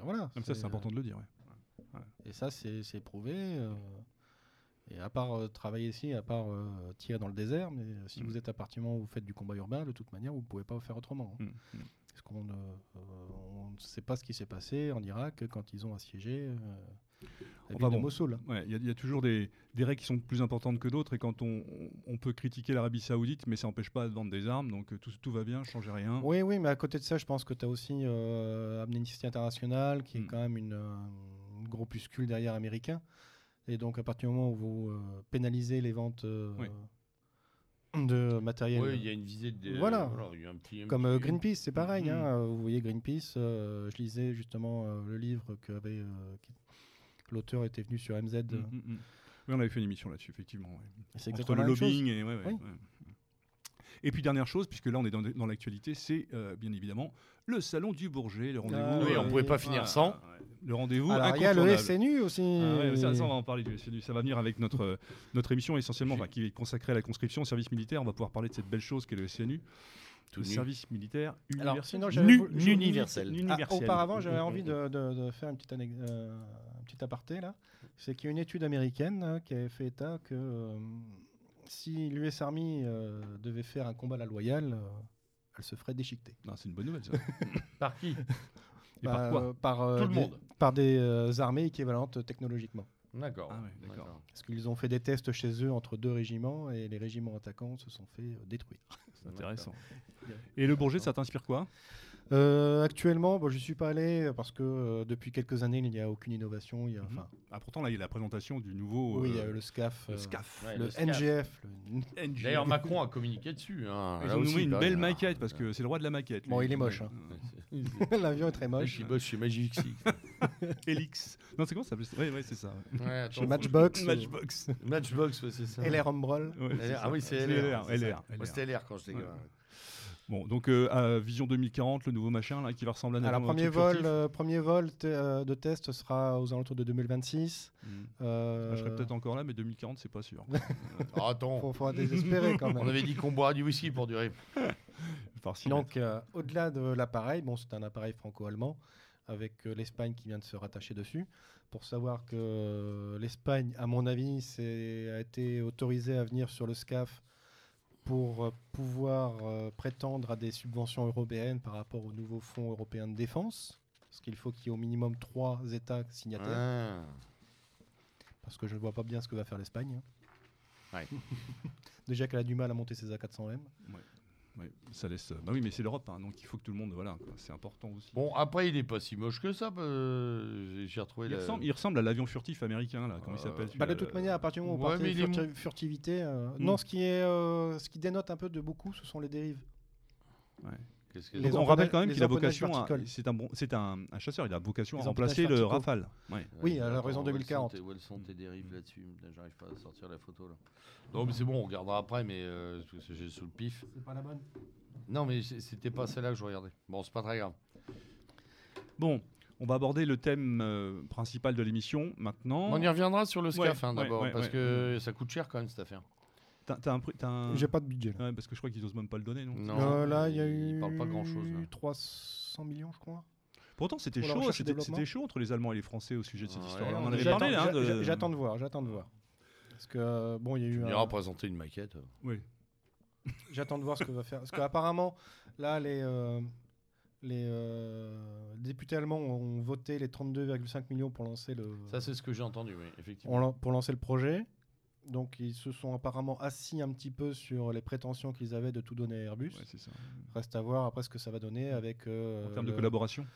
Voilà. Comme ça, c'est important de le dire. ouais. Et ça, c'est prouvé. euh, et à part euh, travailler ici, à part euh, tirer dans le désert, mais euh, si vous êtes à partir du moment où vous faites du combat urbain, de toute manière, vous ne pouvez pas faire autrement. hein. Parce qu'on ne euh, on ne sait pas ce qui s'est passé en Irak quand ils ont assiégé euh, la Enfin ville de. Mossoul. Ouais, Il y, a- il y a toujours des, des règles qui sont plus importantes que d'autres. Et quand on, peut critiquer l'Arabie Saoudite, mais ça n'empêche pas de vendre des armes. Donc euh, tout, tout va bien, changez rien. Oui, oui, mais à côté de ça, je pense que tu as aussi euh, Amnesty International, qui est Mm. quand même une, une groupuscule derrière américain. Et donc, à partir du moment où vous euh, pénalisez les ventes euh, Oui. De matériel, Oui, il y a une visée de. Voilà. il y a un petit- un comme petit- euh, Greenpeace, c'est pareil. Mhm. hein, vous voyez Greenpeace, euh, je lisais justement euh, le livre que avait, euh, qui- l'auteur était venu sur MZ. Mm, mm, mm. Oui, on avait fait une émission là-dessus, effectivement. ouais. C'est Entre exactement le même chose. lobbying et. ouais, ouais, Oui. Et puis dernière chose, puisque là on est dans, dans l'actualité, c'est euh, bien évidemment le salon du Bourget, le rendez-vous. Ah Oui, on pouvait pas finir Ah, sans. ouais. Le rendez-vous. Il y a le. SNU aussi. Ah ouais, ça, ça, on va en parler du SNU. Ça va venir avec notre, notre émission essentiellement, enfin, qui est consacrée à la conscription au service militaire. On va pouvoir parler de cette belle chose qu'est le SNU, Tout le nu. service militaire Alors, universel. sinon, j'avais Nu- voulu- je- universel. Ah, Universel. auparavant, j'avais envie de, de- de faire une petite, euh, un petit aparté là. C'est qu'il y a une étude américaine hein, qui avait fait état que euh, si l'US Army euh, devait faire un combat à la loyale, euh, elle se ferait déchiqueter. Non, c'est une bonne nouvelle, ça. Par qui? Et Bah, par quoi? euh, par, euh, Tout le des- monde. Par des euh, armées équivalentes technologiquement. D'accord. Ah ouais, d'accord. Parce qu'ils ont fait des tests chez eux entre deux régiments et les régiments attaquants se sont fait détruire. C'est intéressant. Et le Bourget, ça t'inspire quoi? Euh, actuellement, bon, je suis pas allé parce que euh, depuis quelques années, il n'y a aucune innovation. Il y a, enfin, Ah, pourtant, là, il y a la présentation du nouveau. oui, euh, il y a le SCAF, le euh, SCAF. Ouais, le, le SCAF. NGF. le- NG. D'ailleurs, Macron a communiqué dessus. Hein. Ils ont aussi, nommé une belle maquette parce que c'est le roi de la maquette. Bon, lui. il est moche, hein. L'avion est très moche. je bosse chez Magic Six. Helix. Non, c'est comment ça s'appelle Oui, ouais, c'est ça. ouais. Attends, Chez Matchbox. euh, Matchbox. Matchbox, ouais, c'est ça. LR Umbrol. Ah oui, c'est LR. LR. C'était LR quand j'étais gamin. Bon, donc euh, Vision 2040, le nouveau machin là qui va ressembler à un Alors, avion, un premier vol, furtif. euh, premier vol euh, de test sera aux alentours de 2026. Mm. Euh, Ah, Je serai peut-être encore là, mais 2040, c'est pas sûr. Ah, attends. faut, faut désespérer quand On même. avait dit qu'on boirait du whisky pour durer. Donc, euh, au-delà de l'appareil, bon, c'est un appareil franco-allemand avec euh, l'Espagne qui vient de se rattacher dessus. Pour savoir que euh, l'Espagne, à mon avis, a été autorisée à venir sur le SCAF pour euh, pouvoir euh, prétendre à des subventions européennes par rapport au nouveau fonds européen de défense. Parce qu'il faut qu'il y ait au minimum trois États signataires. Ah. Parce que je ne vois pas bien ce que va faire l'Espagne. hein. Ouais. Déjà qu'elle a du mal à monter ses A400M. Ouais, ça laisse. Bah oui, mais c'est l'Europe, hein, donc il faut que tout le monde. Voilà, c'est important aussi. Bon, après, il est pas si moche que ça. euh, J'ai retrouvé il, la- ressemble, il ressemble à l'avion furtif américain, là, comment il Euh, s'appelle Bah, de toute manière, à partir du moment où on Ouais, mais de furti- furtivité, euh, non, ce qui, est, euh, ce qui dénote un peu de beaucoup, ce sont les dérives. Qu'est-ce que- Les Donc, on rappelle quand même qu'il a vocation. C'est un, bon- c'est un, un chasseur, il a vocation à remplacer le. Rafale. Ouais. Oui, à l'horizon où elles 2040. sont tes- Où elles sont tes dérives là-dessus? J'arrive pas à sortir la photo là. Non, mais c'est bon, on regardera après, mais euh, j'ai sous le pif. C'est pas la bonne. Non, mais c'était pas celle-là que je regardais. Bon, c'est pas très grave. Bon, on va aborder le thème euh, principal de l'émission maintenant. On y reviendra sur le SCAF Ouais, hein, ouais, d'abord, ouais, parce ouais. que ça coûte cher quand même cette affaire. T'as, t'as un, prix- t'as un- J'ai pas de budget. Là, Ouais, parce que je crois qu'ils osent même pas le donner, non? Non, Euh, là il y a eu parle pas grand-chose, là. 300 millions, je crois. Pourtant, c'était Pour chaud, c'était, chaud entre les Allemands et les Français au sujet de cette histoire-là. On en on avait J'attends- parlé, hein, de- J'attends de voir, j'attends de voir. Parce que bon, il y a Tu eu. me un- présenter une maquette. Oui. J'attends de voir ce que va faire. Parce qu'apparemment, là, les, euh, les euh, députés allemands ont voté les 32,5 millions pour lancer le, Ça, c'est ce que j'ai entendu, oui, effectivement. pour lancer le projet. Donc, ils se sont apparemment assis un petit peu sur les prétentions qu'ils avaient de tout donner à Airbus. Ouais, c'est ça. Reste à voir après ce que ça va donner avec. euh, En termes de collaboration.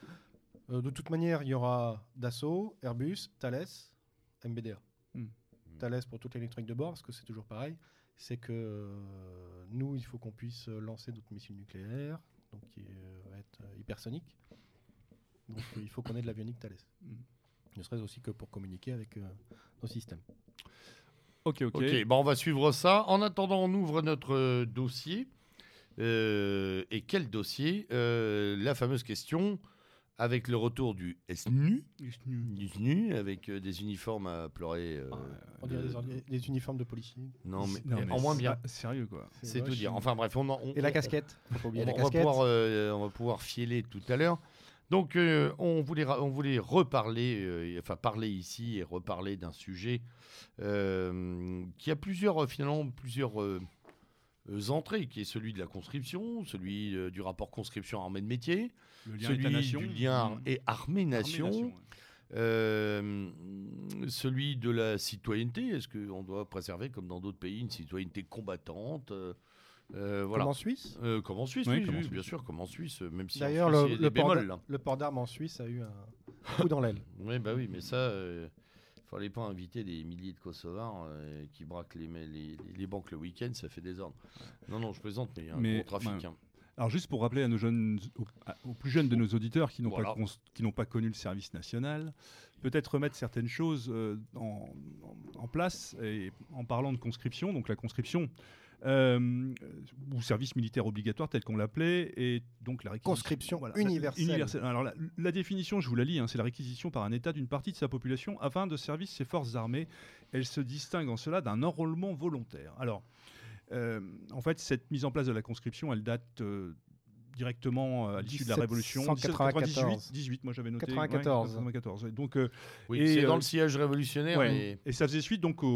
Euh, de toute manière, il y aura Dassault, Airbus, Thales, MBDA. Hmm. Thales pour toute l'électronique de bord, parce que c'est toujours pareil. C'est que euh, nous, il faut qu'on puisse lancer notre missile nucléaire, donc qui va être hypersonique. Donc il faut qu'on ait de l'avionique Thales. Ne serait-ce aussi que pour communiquer avec nos systèmes. Ok, ok. Ok, bon, on va suivre ça. En attendant, on ouvre notre euh, dossier. Euh, et quel dossier? Euh, La fameuse question avec le retour du SNU, du SNU, avec euh, des uniformes à pleurer. euh, On dirait de- des, ordi- des uniformes de policiers. Non, mais, Non, mais en moins bien. c'est- Sérieux, quoi. C'est tout moche. dire. Enfin bref, on, en- on- Et la on- casquette. Faut pas On, oublier va- la on va casquette. pouvoir, euh, on va pouvoir filer tout à l'heure. Donc, euh, on, voulait, on voulait reparler, euh, enfin parler ici et reparler d'un sujet euh, qui a plusieurs, finalement, plusieurs entrées, qui est celui de la conscription, celui du rapport conscription armée de métier, Le lien celui du lien Mmh. et armée-nation, ouais. celui de la citoyenneté. Est-ce qu'on doit préserver, comme dans d'autres pays, une citoyenneté combattante euh, euh, voilà. Comme en Suisse? Euh, comme en Suisse, Oui, oui, comme en oui, Suisse. bien sûr, comme en Suisse, euh, même si D'ailleurs, le, port le d'armes en Suisse a eu un coup dans l'aile. Oui, bah oui, mais ça, il fallait pas inviter des milliers de Kosovars euh, qui braquent les, les, les- les banques le week-end, ça fait désordre. Non, non, je plaisante, mais il y a un Mais, gros trafic. hein. Alors juste pour rappeler à nos jeunes, aux, plus jeunes de nos auditeurs qui n'ont Voilà. pas, cons- qui n'ont pas connu le service national, peut-être remettre certaines choses euh, en, en- en place et en parlant de conscription. Donc la conscription euh, ou service militaire obligatoire tel qu'on l'appelait et donc la réquisition- Conscription la- universelle. Alors la, la définition, je vous la lis, hein, c'est la réquisition par un État d'une partie de sa population afin de servir ses forces armées. Elle se distingue en cela d'un enrôlement volontaire. Alors, euh, en fait, cette mise en place de la conscription, elle date euh, directement euh, à l'issue de la Révolution. 1794. 18, moi j'avais noté. 94. 94. ouais. Donc, euh, Oui, c'est euh, dans le sillage révolutionnaire, ouais. mais Et ça faisait suite donc aux,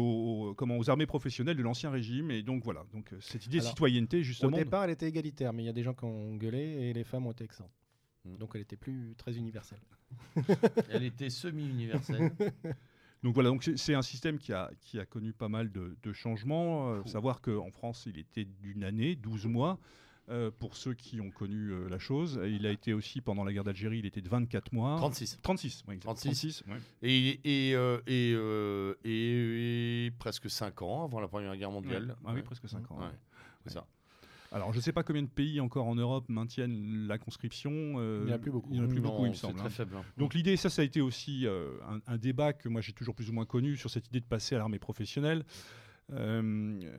aux- comment, aux armées professionnelles de l'ancien régime. Et donc voilà, donc, euh, cette idée de citoyenneté, Au justement. départ, elle était égalitaire, mais il y a des gens qui ont gueulé et les femmes ont été exemptes. Mm. Donc elle était plus très universelle. elle était semi-universelle. Donc voilà, donc c'est- un système qui a, qui a connu pas mal de, de changements. Euh, savoir qu'en France, il était d'une année, 12 mois, euh, pour ceux qui ont connu euh, la chose. Et il a été aussi, pendant la guerre d'Algérie, il était de 24 mois. 36. 36, oui, exact. 36. 36, ouais. Et, et, euh, et, euh, et- et presque 5 ans avant la Première Guerre mondiale. Ouais. Ah oui, presque cinq ans, Ouais, ouais. c'est ça. Alors, je ne sais pas combien de pays encore en Europe maintiennent la conscription. euh, Il y en a plus beaucoup. Il n'y en a plus Non, beaucoup, il me semble. très hein. faible. hein. Donc l'idée, ça, ça a été aussi euh, un, un débat que moi j'ai toujours plus ou moins connu sur cette idée de passer à l'armée professionnelle. Euh,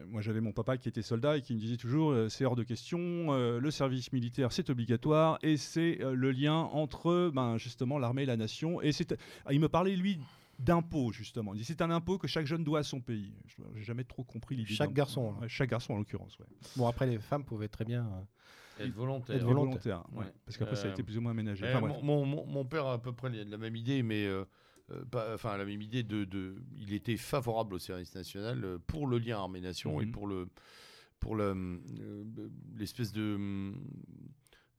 moi j'avais mon papa qui était soldat et qui me disait toujours euh, c'est hors de question, euh, le service militaire c'est obligatoire et c'est euh, le lien entre ben, justement l'armée et la nation. Et c'est, ah, il me parlait lui d'impôt justement. Il dit c'est un impôt que chaque jeune doit à son pays. Je n'ai jamais trop compris l'idée. Chaque garçon, hein. Ouais, chaque garçon en l'occurrence. Ouais. Bon, après, les femmes pouvaient très bien. euh, Être volontaire. Être Et volontaire. ouais. Ouais. Parce qu'après ça a Euh, été plus ou moins aménagé. Eh, Enfin, mon, mon- mon père a à peu près la même idée, mais euh, euh, pas- enfin la même idée de, de- il était favorable au service national euh, pour le lien armée-nation et Mhm. pour le pour euh, l'espèce de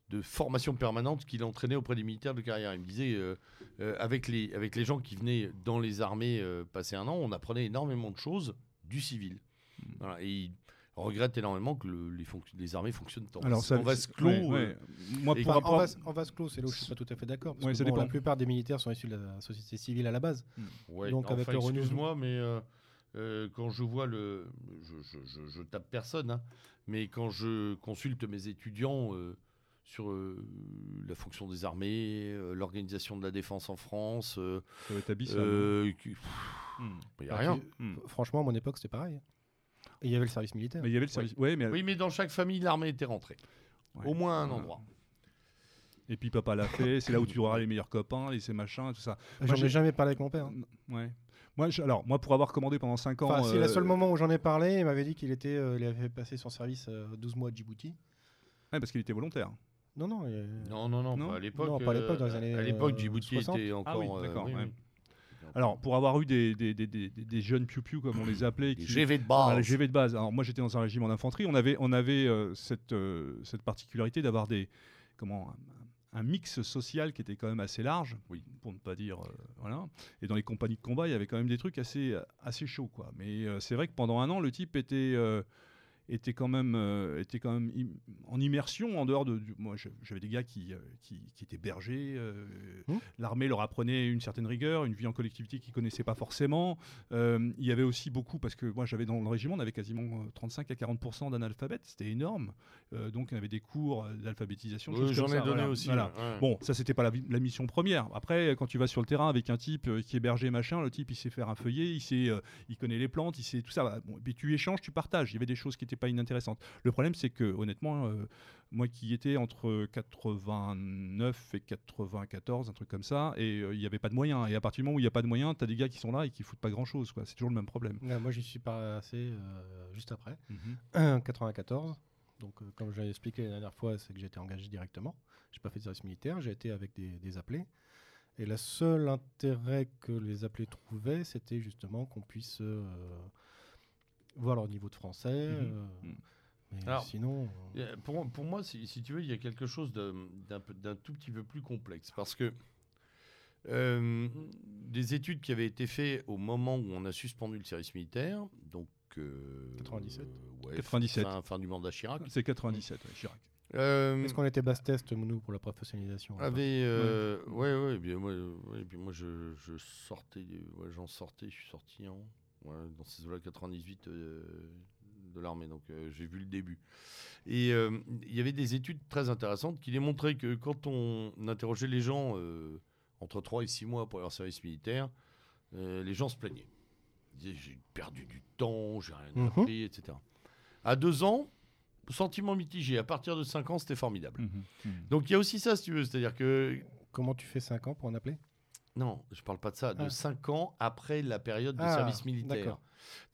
de formation permanente qu'il entraînait auprès des militaires de carrière. Il me disait, euh, euh, avec, les, avec les gens qui venaient dans les armées euh, passer un an, on apprenait énormément de choses du civil. Mhm. Voilà, et il regrette énormément que le- les, armées fonctionnent en, Alors, ça, en vase clos. ouais, euh, ouais. Moi, pour Enfin, rapport- en, vase, en vase clos, c'est là où je suis pas tout à fait d'accord. Parce Ouais, que ça bon, la plupart des militaires sont issus de la société civile à la base. Ouais, Donc, avec enfin, le renouveau- Excuse-moi, mais euh, euh, quand je vois le. Je, je- je- je tape personne, hein, mais quand je consulte mes étudiants euh, sur euh, la fonction des armées, euh, l'organisation de la défense en France, euh, Ça va être abyssal. qui- il n'y a rien. tu- Hmm. Franchement, à mon époque, c'était pareil. Et il y avait le service militaire. Mais il y avait le service. Ouais, mais Oui, mais dans chaque famille, l'armée était rentrée. Ouais. Au moins à un endroit. Et puis papa l'a fait, c'est là où tu auras les meilleurs copains, et ces machins, tout ça. J'en ai jamais parlé avec mon père. hein. Ouais. Moi, je- alors, moi, pour avoir commandé pendant 5 ans. Enfin, si, euh, le seul moment où j'en ai parlé, il m'avait dit qu'il était, euh, il avait passé son service euh, 12 mois à Djibouti. ouais, parce qu'il était volontaire. Non, non. il- Non, non, non, Non pas à l'époque. Non, pas à l'époque, dans les euh, années, À l'époque, euh, Djibouti 60. était encore. oui, euh, d'accord, oui, ouais. oui. Alors, pour avoir eu des, des, des, des, jeunes piou-piou, comme on les appelait, qui, GV de Ah, base. les GV de base. Alors moi j'étais dans un régiment d'infanterie. On avait, on avait euh, cette, euh, cette particularité d'avoir des comment un, un mix social qui était quand même assez large, Oui. pour ne pas dire euh, voilà. Et dans les compagnies de combat, il y avait quand même des trucs assez assez chauds quoi. Mais c'est vrai que pendant un an, le type était était quand même, euh, était quand même im- en immersion en dehors de. du- moi, j'avais des gars qui, euh, qui, qui étaient bergers. euh, Mmh. L'armée leur apprenait une certaine rigueur, une vie en collectivité qu'ils connaissaient pas forcément. Il y avait aussi beaucoup, parce que moi, j'avais dans le régiment, on avait quasiment euh, 35 à 40 d'analphabètes. C'était énorme. Donc, on avait des cours d'alphabétisation. Oui, J'en ai donné voilà. aussi. Voilà. ouais. Bon, ça c'était pas la, la mission première. Après, quand tu vas sur le terrain avec un type qui est berger machin, le type il sait faire un feuillet, il sait, il connaît les plantes, il sait tout ça. Bah, Bon, et puis tu échanges, tu partages. Il y avait des choses qui pas inintéressantes. Le problème c'est que honnêtement, euh, moi qui étais entre 89 et 94, un truc comme ça, et euh, il n'y avait pas de moyens. Et à partir du moment où il n'y a pas de moyens, tu as des gars qui sont là et qui foutent pas grand chose. C'est toujours le même problème. Ouais, moi, j'y suis passé euh, juste après, 94. Donc, euh, comme j'avais expliqué la dernière fois, c'est que été engagé directement. J'ai pas fait de service militaire, j'ai été avec des, des appelés. Et le seul intérêt que les appelés trouvaient, c'était justement qu'on puisse euh, voir leur niveau de français. euh, Mhm. mais Alors, sinon, euh, Pour, pour moi, si, si tu veux, il y a quelque chose d'un tout petit peu plus complexe. Parce que euh, des études qui avaient été faites au moment où on a suspendu le service militaire, donc. euh, 97. ouais, 97. Fin, fin du mandat Chirac. C'est 97, ouais, Chirac. Euh, est-ce qu'on était basse test, nous, pour la professionnalisation là-bas avait euh, ouais ouais, bien moi euh, ouais, et puis moi je, je sortais ouais, j'en sortais je suis sorti en ouais, dans ces eaux-là 98 euh, de l'armée donc euh, j'ai vu le début et euh, il y avait des études très intéressantes qui démontraient que quand on interrogeait les gens entre 3 et 6 mois pour leur service militaire les gens se plaignaient ils disaient j'ai perdu du temps j'ai rien Mhm. appris etc à deux ans sentiment mitigé à partir de 5 ans c'était formidable Mhm. Mhm. donc il y a aussi ça, si tu veux. C'est-à-dire que. Comment tu fais 5 ans pour en appeler? Non, je parle pas de ça. De Ah. 5 ans après la période de Ah, service militaire.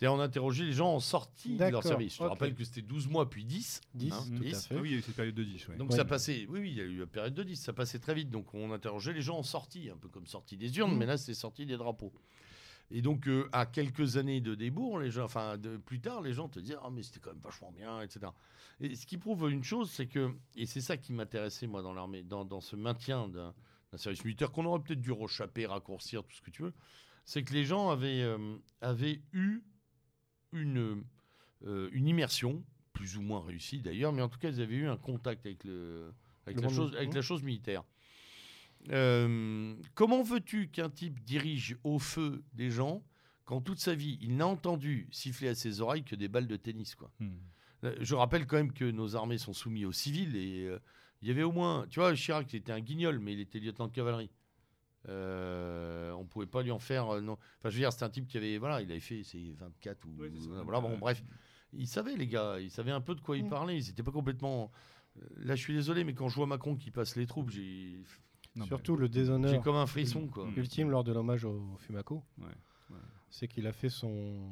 on interrogeait les gens en sortie de leur service. Je te rappelle que c'était 12 mois puis 10. 10, hein, tout à 10. fait. Ah oui, il y a eu cette période de 10. ouais. Donc Ouais. ça passait, oui, oui, il y a eu la période de 10, ça passait très vite. Donc on interrogeait les gens en sortie, un peu comme sortie des urnes, Mhm. mais là c'est sortie des drapeaux. Et donc euh, à quelques années de débours, les gens, enfin de, plus tard, les gens te disaient ah mais c'était quand même vachement bien, etc. Et ce qui prouve une chose, c'est que et c'est ça qui m'intéressait moi dans l'armée, dans, dans ce maintien d'un service militaire qu'on aurait peut-être dû rechapper, raccourcir, tout ce que tu veux, c'est que les gens avaient euh, avaient eu une euh, une immersion plus ou moins réussie d'ailleurs, mais en tout cas ils avaient eu un contact avec le avec, Le la, chose, militaire. avec la chose militaire. Euh, comment veux-tu qu'un type dirige au feu des gens quand toute sa vie il n'a entendu siffler à ses oreilles que des balles de tennis quoi? Euh, Je rappelle quand même que nos armées sont soumises aux civils et il y avait au moins, tu vois, Chirac il était un guignol mais il était lieutenant de cavalerie. Euh, on pouvait pas lui en faire euh, non. Enfin je veux dire c'était un type qui avait voilà il avait fait ses 24 ou ça. voilà bon bref il savait les gars il savait un peu de quoi il Mm. parlait ils étaient pas complètement euh, là je suis désolé mais quand je vois Macron qui passe les troupes j'ai mais- Surtout le j'ai déshonneur comme un frisson quoi. Mm. ultime lors de l'hommage au Fumaco, Ouais, ouais. c'est qu'il a fait son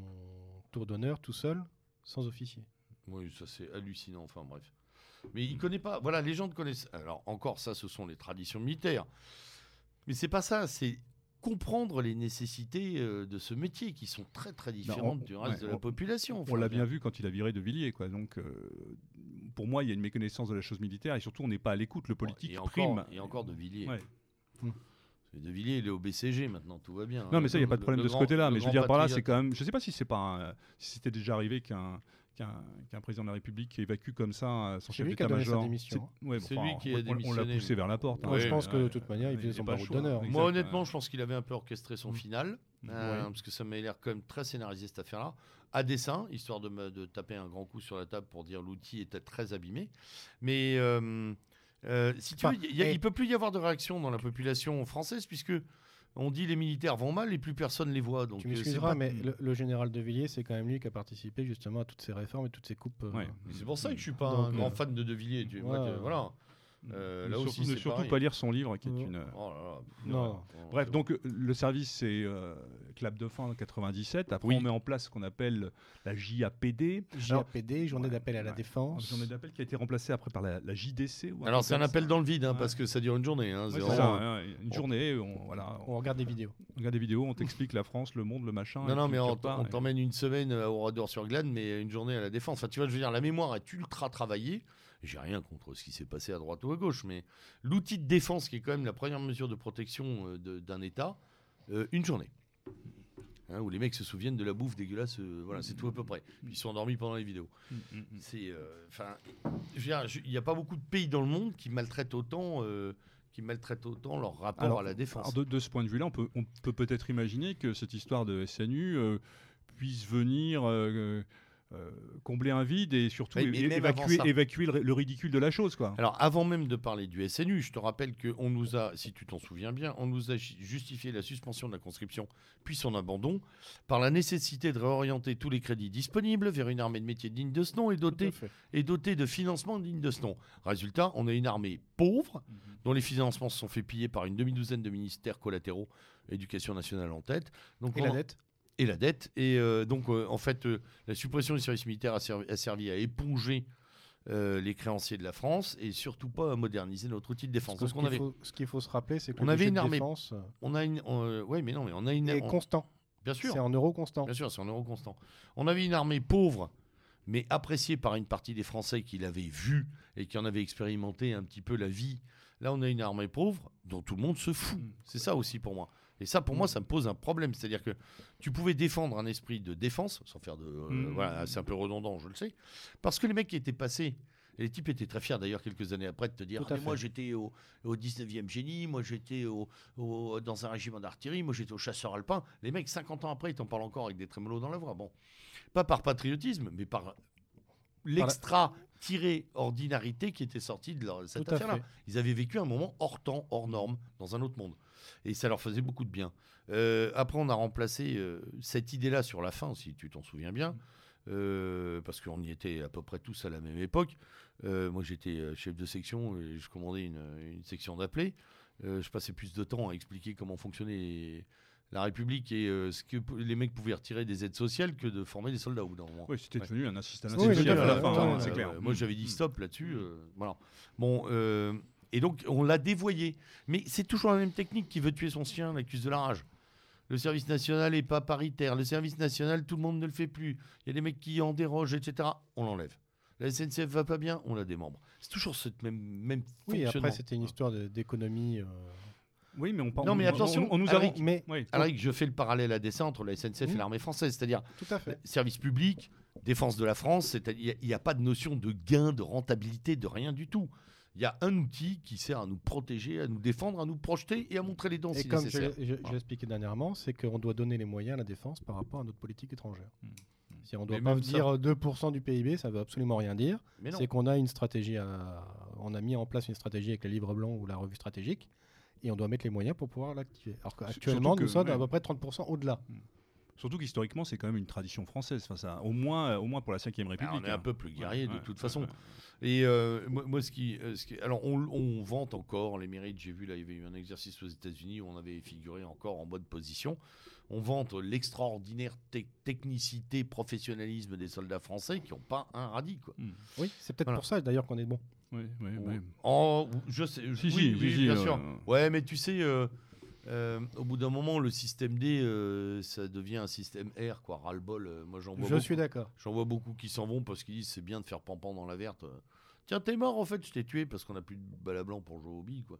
tour d'honneur tout seul, sans officier. Oui, ça c'est hallucinant. Enfin bref. Mais il connaît pas. Voilà, les gens ne connaissent. Alors encore, ça, ce sont les traditions militaires. Mais c'est pas ça. C'est comprendre les nécessités euh, de ce métier qui sont très très différentes on- du reste ouais, de la on- population. On l'a bien vu quand il a viré de Villiers, quoi. Donc, euh, pour moi, il y a une méconnaissance de la chose militaire et surtout, on n'est pas à l'écoute. Le politique et encore, prime. Et encore de Villiers. Ouais. De Villiers, il est au BCG maintenant, tout va bien. Non, mais ça, il n'y a pas de problème le de ce côté-là. Mais je veux dire par là, c'est quand même. Je ne sais pas si c'est pas un- si c'était déjà arrivé qu'un qu'un président de la République évacue comme ça euh, son chef d'état-major. démission, C'est- ouais, enfin, lui qui a on- on- On l'a démissionné. poussé vers la porte. hein. Moi, je pense que de toute manière, il faisait son pas le barreau d'honneur. Moi, honnêtement, je pense qu'il avait un peu orchestré son Mm. final, euh, Ouais. parce que ça m'a l'air quand même très scénarisé cette affaire-là, à dessein, histoire de, me, de taper un grand coup sur la table pour dire l'outil était très abîmé. Mais euh, euh, si tu Enfin, veux, il y a- et- il peut plus y avoir de réaction dans la population française, puisque on dit les militaires vont mal et plus personne les voit. Donc Tu euh, c'est m'excuseras, pas- mais le, le général de Villiers, c'est quand même lui qui a participé justement à toutes ces réformes et toutes ces coupes. euh, Ouais. C'est pour ça que je suis pas Donc, un grand euh, fan de De Villiers. Tu, ouais. voilà. Euh, là surtout- aussi, ne surtout pareil. pas lire son livre, qui est une. Oh là là. Non. Ouais. Bref, donc euh, le service c'est euh, clap de fin en 97. Après Oui. on met en place ce qu'on appelle la JAPD, JAPD, journée Ouais, d'appel à la ouais. défense. une journée d'appel qui a été remplacée après par la, la JDC. ou Alors c'est un appel dans le vide, hein, Ouais. parce que ça dure une journée. Hein, c'est ça, une journée, on, voilà, on On regarde des vidéos. regarde des vidéos, on t'explique la France, le monde, le machin. Non, non, mais on, on t'emmène une semaine euh, au Rador-sur-Glane, mais une journée à la défense. Enfin, tu vois, je veux dire, la mémoire est ultra travaillée. J'ai rien contre ce qui s'est passé à droite ou à gauche, mais l'outil de défense, qui est quand même la première mesure de protection euh, d'un État, euh, une journée. hein, où les mecs se souviennent de la bouffe dégueulasse. euh, voilà, c'est tout à peu près. Ils sont endormis pendant les vidéos. Mm, mm, mm. C'est, enfin, il n'y a pas beaucoup de pays dans le monde qui maltraitent autant, euh, qui maltraitent autant leur rapport Alors, à la défense. Alors, de, de ce point de vue-là, on peut on peut peut-être imaginer que cette histoire de SNU puisse venir euh, combler un vide et surtout Mais- mais évacuer, ça. évacuer le, le ridicule de la chose. Quoi. Alors, avant même de parler du SNU, je te rappelle qu'on nous a, si tu t'en souviens bien, on nous a ju- justifié la suspension de la conscription puis son abandon par la nécessité de réorienter tous les crédits disponibles vers une armée de métiers digne de ce nom et dotée, et dotée de financements dignes de ce nom. Résultat, on a une armée pauvre dont les financements se sont fait piller par une demi-douzaine de ministères collatéraux, éducation nationale en tête. Donc Et on- la dette? Et la dette. Et euh, donc, euh, en fait, euh, la suppression du service militaire a servi, a servi à éponger les créanciers de la France et surtout pas à moderniser notre outil de défense. Parce qu'on ce avait, qu'il faut, ce qu'il faut se rappeler, c'est que on le avait une armée défense on a une, euh, ouais, mais non, mais on a une, on- constant. bien sûr, C'est en euros constant. bien sûr, c'est en euros constant. On avait une armée pauvre, mais appréciée par une partie des Français qui l'avaient vue et qui en avaient expérimenté un petit peu la vie. Là, on a une armée pauvre dont tout le monde se fout. Mm. C'est ça aussi pour moi. Et ça, pour moi, ça me pose un problème. C'est-à-dire que tu pouvais défendre un esprit de défense, sans faire de. euh, Mm. Voilà, c'est un peu redondant, je le sais. Parce que les mecs qui étaient passés. Et les types étaient très fiers d'ailleurs quelques années après de te dire Ah, mais moi j'étais au, au 19e génie, moi j'étais au, au- dans un régiment d'artillerie, moi j'étais au chasseur alpin. Les mecs 50 ans après ils t'en parlent encore avec des trémolos dans la voix. Bon, pas par patriotisme, mais par l'extra tiré ordinarité qui était sorti de leur, cette affaire-là. Ils avaient vécu un moment hors temps, hors norme, dans un autre monde. Et ça leur faisait beaucoup de bien. Euh, après, on a remplacé euh, cette idée-là sur la fin, si tu t'en souviens bien, euh, parce qu'on y était à peu près tous à la même époque. Euh, moi, j'étais chef de section et je commandais une, une section d'appelés. Euh, je passais plus de temps à expliquer comment fonctionnait la République et euh, ce que les mecs pouvaient retirer des aides sociales que de former des soldats au bout d'un moment. Oui, c'était Ouais. devenu un assistant Oui, à à la fin, hein, c'est clair. Euh, moi, j'avais dit Mm. stop là-dessus. euh, voilà. Bon, euh, et donc, on l'a dévoyé. Mais c'est toujours la même technique qui veut tuer son chien, l'accuse de la rage. Le service national n'est pas paritaire. Le service national, tout le monde ne le fait plus. Il y a des mecs qui en dérogent, etc. On l'enlève. La SNCF va pas bien, on la démembre. C'est toujours ce même, même Oui, fonctionnement. après, c'était une histoire d'économie. euh, Oui, mais on parle. Non, mais on- attention, on, on nous a Alric, Mais Oui. Alric, je fais le parallèle à dessein entre la SNCF et Mhm. l'armée française. C'est-à-dire, service public, défense de la France, il n'y a, pas de notion de gain, de rentabilité, de rien du tout. Il y a un outil qui sert à nous protéger, à nous défendre, à nous projeter et à montrer les dents Et si comme l'ai expliqué dernièrement, c'est qu'on doit donner les moyens à la défense par rapport à notre politique étrangère. Mm. Si on ne doit Mais pas ça- dire 2% du PIB, ça ne veut absolument rien dire. C'est qu'on a une stratégie, à- on a mis en place une stratégie avec le livre blanc ou la revue stratégique, et on doit mettre les moyens pour pouvoir l'activer. Alors qu'actuellement, nous sommes à peu près 30% au-delà. Surtout qu'historiquement, c'est quand même une tradition française. Enfin, ça, au moins, au moins pour la Ve Ah, République. on est un hein. peu plus guerrier de Ouais, toute ouais, façon. ouais. Et euh, moi, moi, ce, qui, euh, ce qui- alors on, on vante encore les mérites. J'ai vu là, il y avait eu un exercice aux États-Unis où on avait figuré encore en bonne position. On vante l'extraordinaire tec- technicité, professionnalisme des soldats français qui n'ont pas un radis. Quoi. Mm. Oui, c'est peut-être Voilà. pour ça d'ailleurs qu'on est bon. Oui, oui, Ou- oui. Oh, je sais. Si, oui, si, oui, si, bien euh, sûr. Ouais, mais tu sais, euh, euh, au bout d'un moment, le système D, euh, ça devient un système R, quoi. Ras-le-bol. euh, moi, j'en vois Je beaucoup. suis d'accord. J'en vois beaucoup qui s'en vont parce qu'ils disent c'est bien de faire pampan dans la verte. Tiens, t'es mort en fait, je t'ai tué parce qu'on n'a plus de balle à blanc pour jouer au billes, quoi.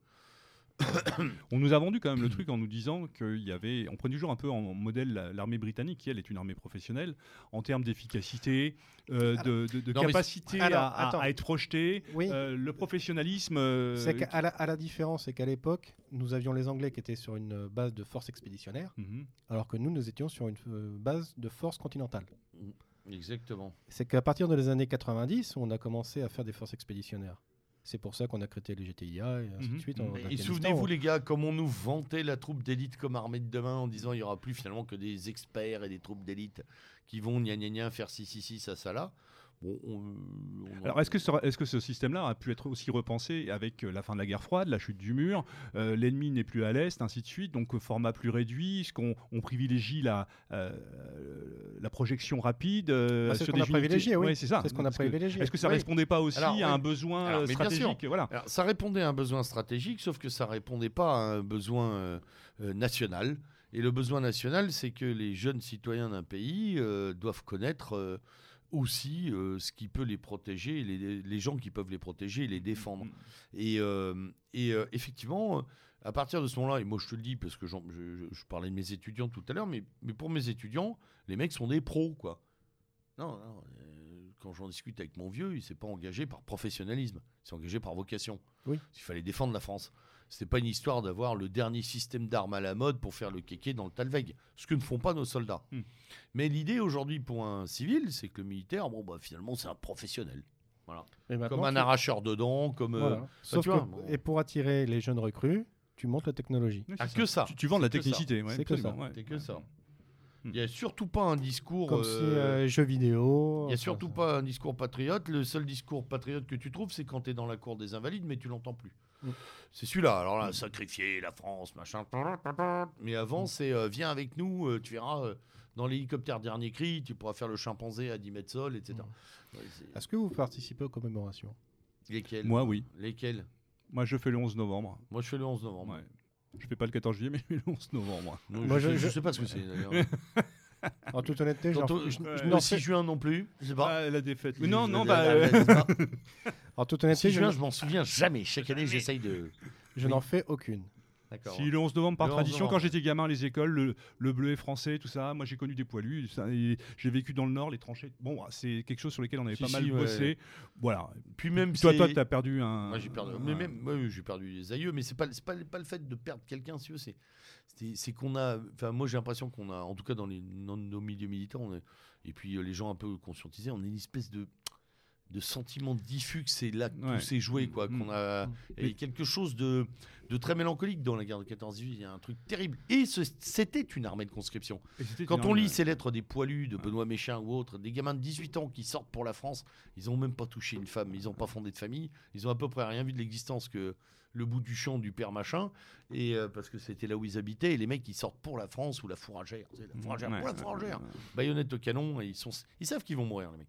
On nous a vendu quand même le truc en nous disant qu'il y avait. On prenait toujours un peu en modèle la- l'armée britannique, qui elle est une armée professionnelle, en termes d'efficacité, euh, de, de- de Non, mais- capacité Alors, à, être projeté, Oui. euh, le professionnalisme. euh, C'est qu'à la, à la différence, c'est qu'à l'époque, nous avions les Anglais qui étaient sur une base de force expéditionnaire, Mhm. alors que nous, nous étions sur une euh, base de force continentale. Exactement. C'est qu'à partir des années 90, on a commencé à faire des forces expéditionnaires. C'est pour ça qu'on a créé les GTIA et ainsi de suite. Mhm. en Et souvenez-vous, les gars, comme on nous vantait la troupe d'élite comme armée de demain en disant il n'y aura plus finalement que des experts et des troupes d'élite qui vont gna gna gna faire ci, ci, ci, ça, ça là. Bon, on, on- Alors, est-ce que, ce, est-ce que ce système-là a pu être aussi repensé avec euh, la fin de la guerre froide, la chute du mur, euh, l'ennemi n'est plus à l'est, ainsi de suite, donc euh, format plus réduit, est-ce qu'on on privilégie la, euh, la projection rapide euh, Bah, c'est ce qu'on des a privilégié, oui. Ouais, c'est ça. C'est ce qu'on a Est-ce que- privilégié. Est-ce que ça Oui. répondait pas aussi Alors, à un besoin Alors, euh, stratégique Voilà. Alors, ça répondait à un besoin stratégique, sauf que ça répondait pas à un besoin euh, euh, national. Et le besoin national, c'est que les jeunes citoyens d'un pays euh, doivent connaître euh, aussi euh, ce qui peut les protéger, les, les gens qui peuvent les protéger et les défendre. Mm. Et, euh, et, euh, effectivement, à partir de ce moment-là, et moi je te le dis parce que je, je- je parlais de mes étudiants tout à l'heure, mais, mais pour mes étudiants, les mecs sont des pros, quoi. Non, non, quand j'en discute avec mon vieux, il s'est pas engagé par professionnalisme, il s'est engagé par vocation. Oui. Il fallait défendre la France. C'était pas une histoire d'avoir le dernier système d'armes à la mode pour faire le kéké dans le Talweg, ce que ne font pas nos soldats. Hmm. Mais l'idée aujourd'hui pour un civil, c'est que le militaire, bon, bah, finalement, c'est un professionnel. Maintenant, Comme un tu- arracheur de dents, comme. euh, voilà. Sauf tu que- vois, bon. Et pour attirer les jeunes recrues, tu montes la technologie. Ouais, Ah, c'est que ça. Tu, tu vends de la C'est que ça. technicité. ouais, C'est que ça. ouais. C'est que Ouais. ça. Hmm. Il n'y a surtout pas un discours. Comme euh, si euh, jeux vidéo. Il n'y a surtout ça- pas un discours patriote. Le seul discours patriote que tu trouves, c'est quand tu es dans la cour des invalides, mais tu l'entends plus. Mm. C'est celui-là. Alors là, sacrifier la France, machin. Mais avant, c'est euh, viens avec nous, euh, tu verras euh, dans l'hélicoptère dernier cri, tu pourras faire le chimpanzé à 10 mètres sol, etc. Ouais, c'est- Est-ce que vous participez aux commémorations? Lesquels Moi, oui. Lesquels Moi, je fais le 11 novembre. Moi, je fais le 11 novembre. Ouais. Je fais pas le 14 juillet, mais le 11 novembre. Non, Moi, je, je- je je- sais pas ce que c'est d'ailleurs. En toute honnêteté, au- je- je Ouais. le 6 fais- juin non plus. Je sais pas. Ah, la défaite. Mais non, non, bah. en toute 6 honnêteté, je, juin, je m'en souviens jamais. Chaque année, j'essaye de. je n'en fais aucune. Si le 11 novembre, par Le 11 tradition, novembre. quand j'étais gamin, les écoles, le, le bleu est français, tout ça, moi j'ai connu des poilus, j'ai vécu dans le Nord, les tranchées. Bon, c'est quelque chose sur lequel on avait Si, pas si, mal ouais. bossé. Voilà. Puis même toi, toi, t'as perdu un. Moi, j'ai perdu. un- Mais même, moi, j'ai perdu des aïeux, mais c'est pas, c'est pas, pas le fait de perdre quelqu'un, si c'est, c'est, qu'on a. Enfin, moi, j'ai l'impression qu'on a, en tout cas dans, les, dans nos milieux militaires, on est- et puis euh, les gens un peu conscientisés, on a une espèce de de sentiment diffus que c'est là que Ouais. tout s'est joué, quoi. Mm. Qu'on a, Mm. il y a quelque chose de, de très mélancolique dans la guerre de 14-18. Il y a un truc terrible. Et c'était une armée de conscription. Quand on lit ces lettres des poilus, de. Benoît Méchin ou autres, des gamins de 18 ans qui sortent pour la France, ils n'ont même pas touché une femme, ils n'ont pas fondé de famille, ils ont à peu près rien vu de l'existence que le bout du champ du père machin, et euh, parce que c'était là où ils habitaient, et les mecs ils sortent pour la France ou la fourragère, la fourragère, Ouais, pour la fourragère, baïonnette au canon, et ils, sont, ils savent qu'ils vont mourir, les mecs.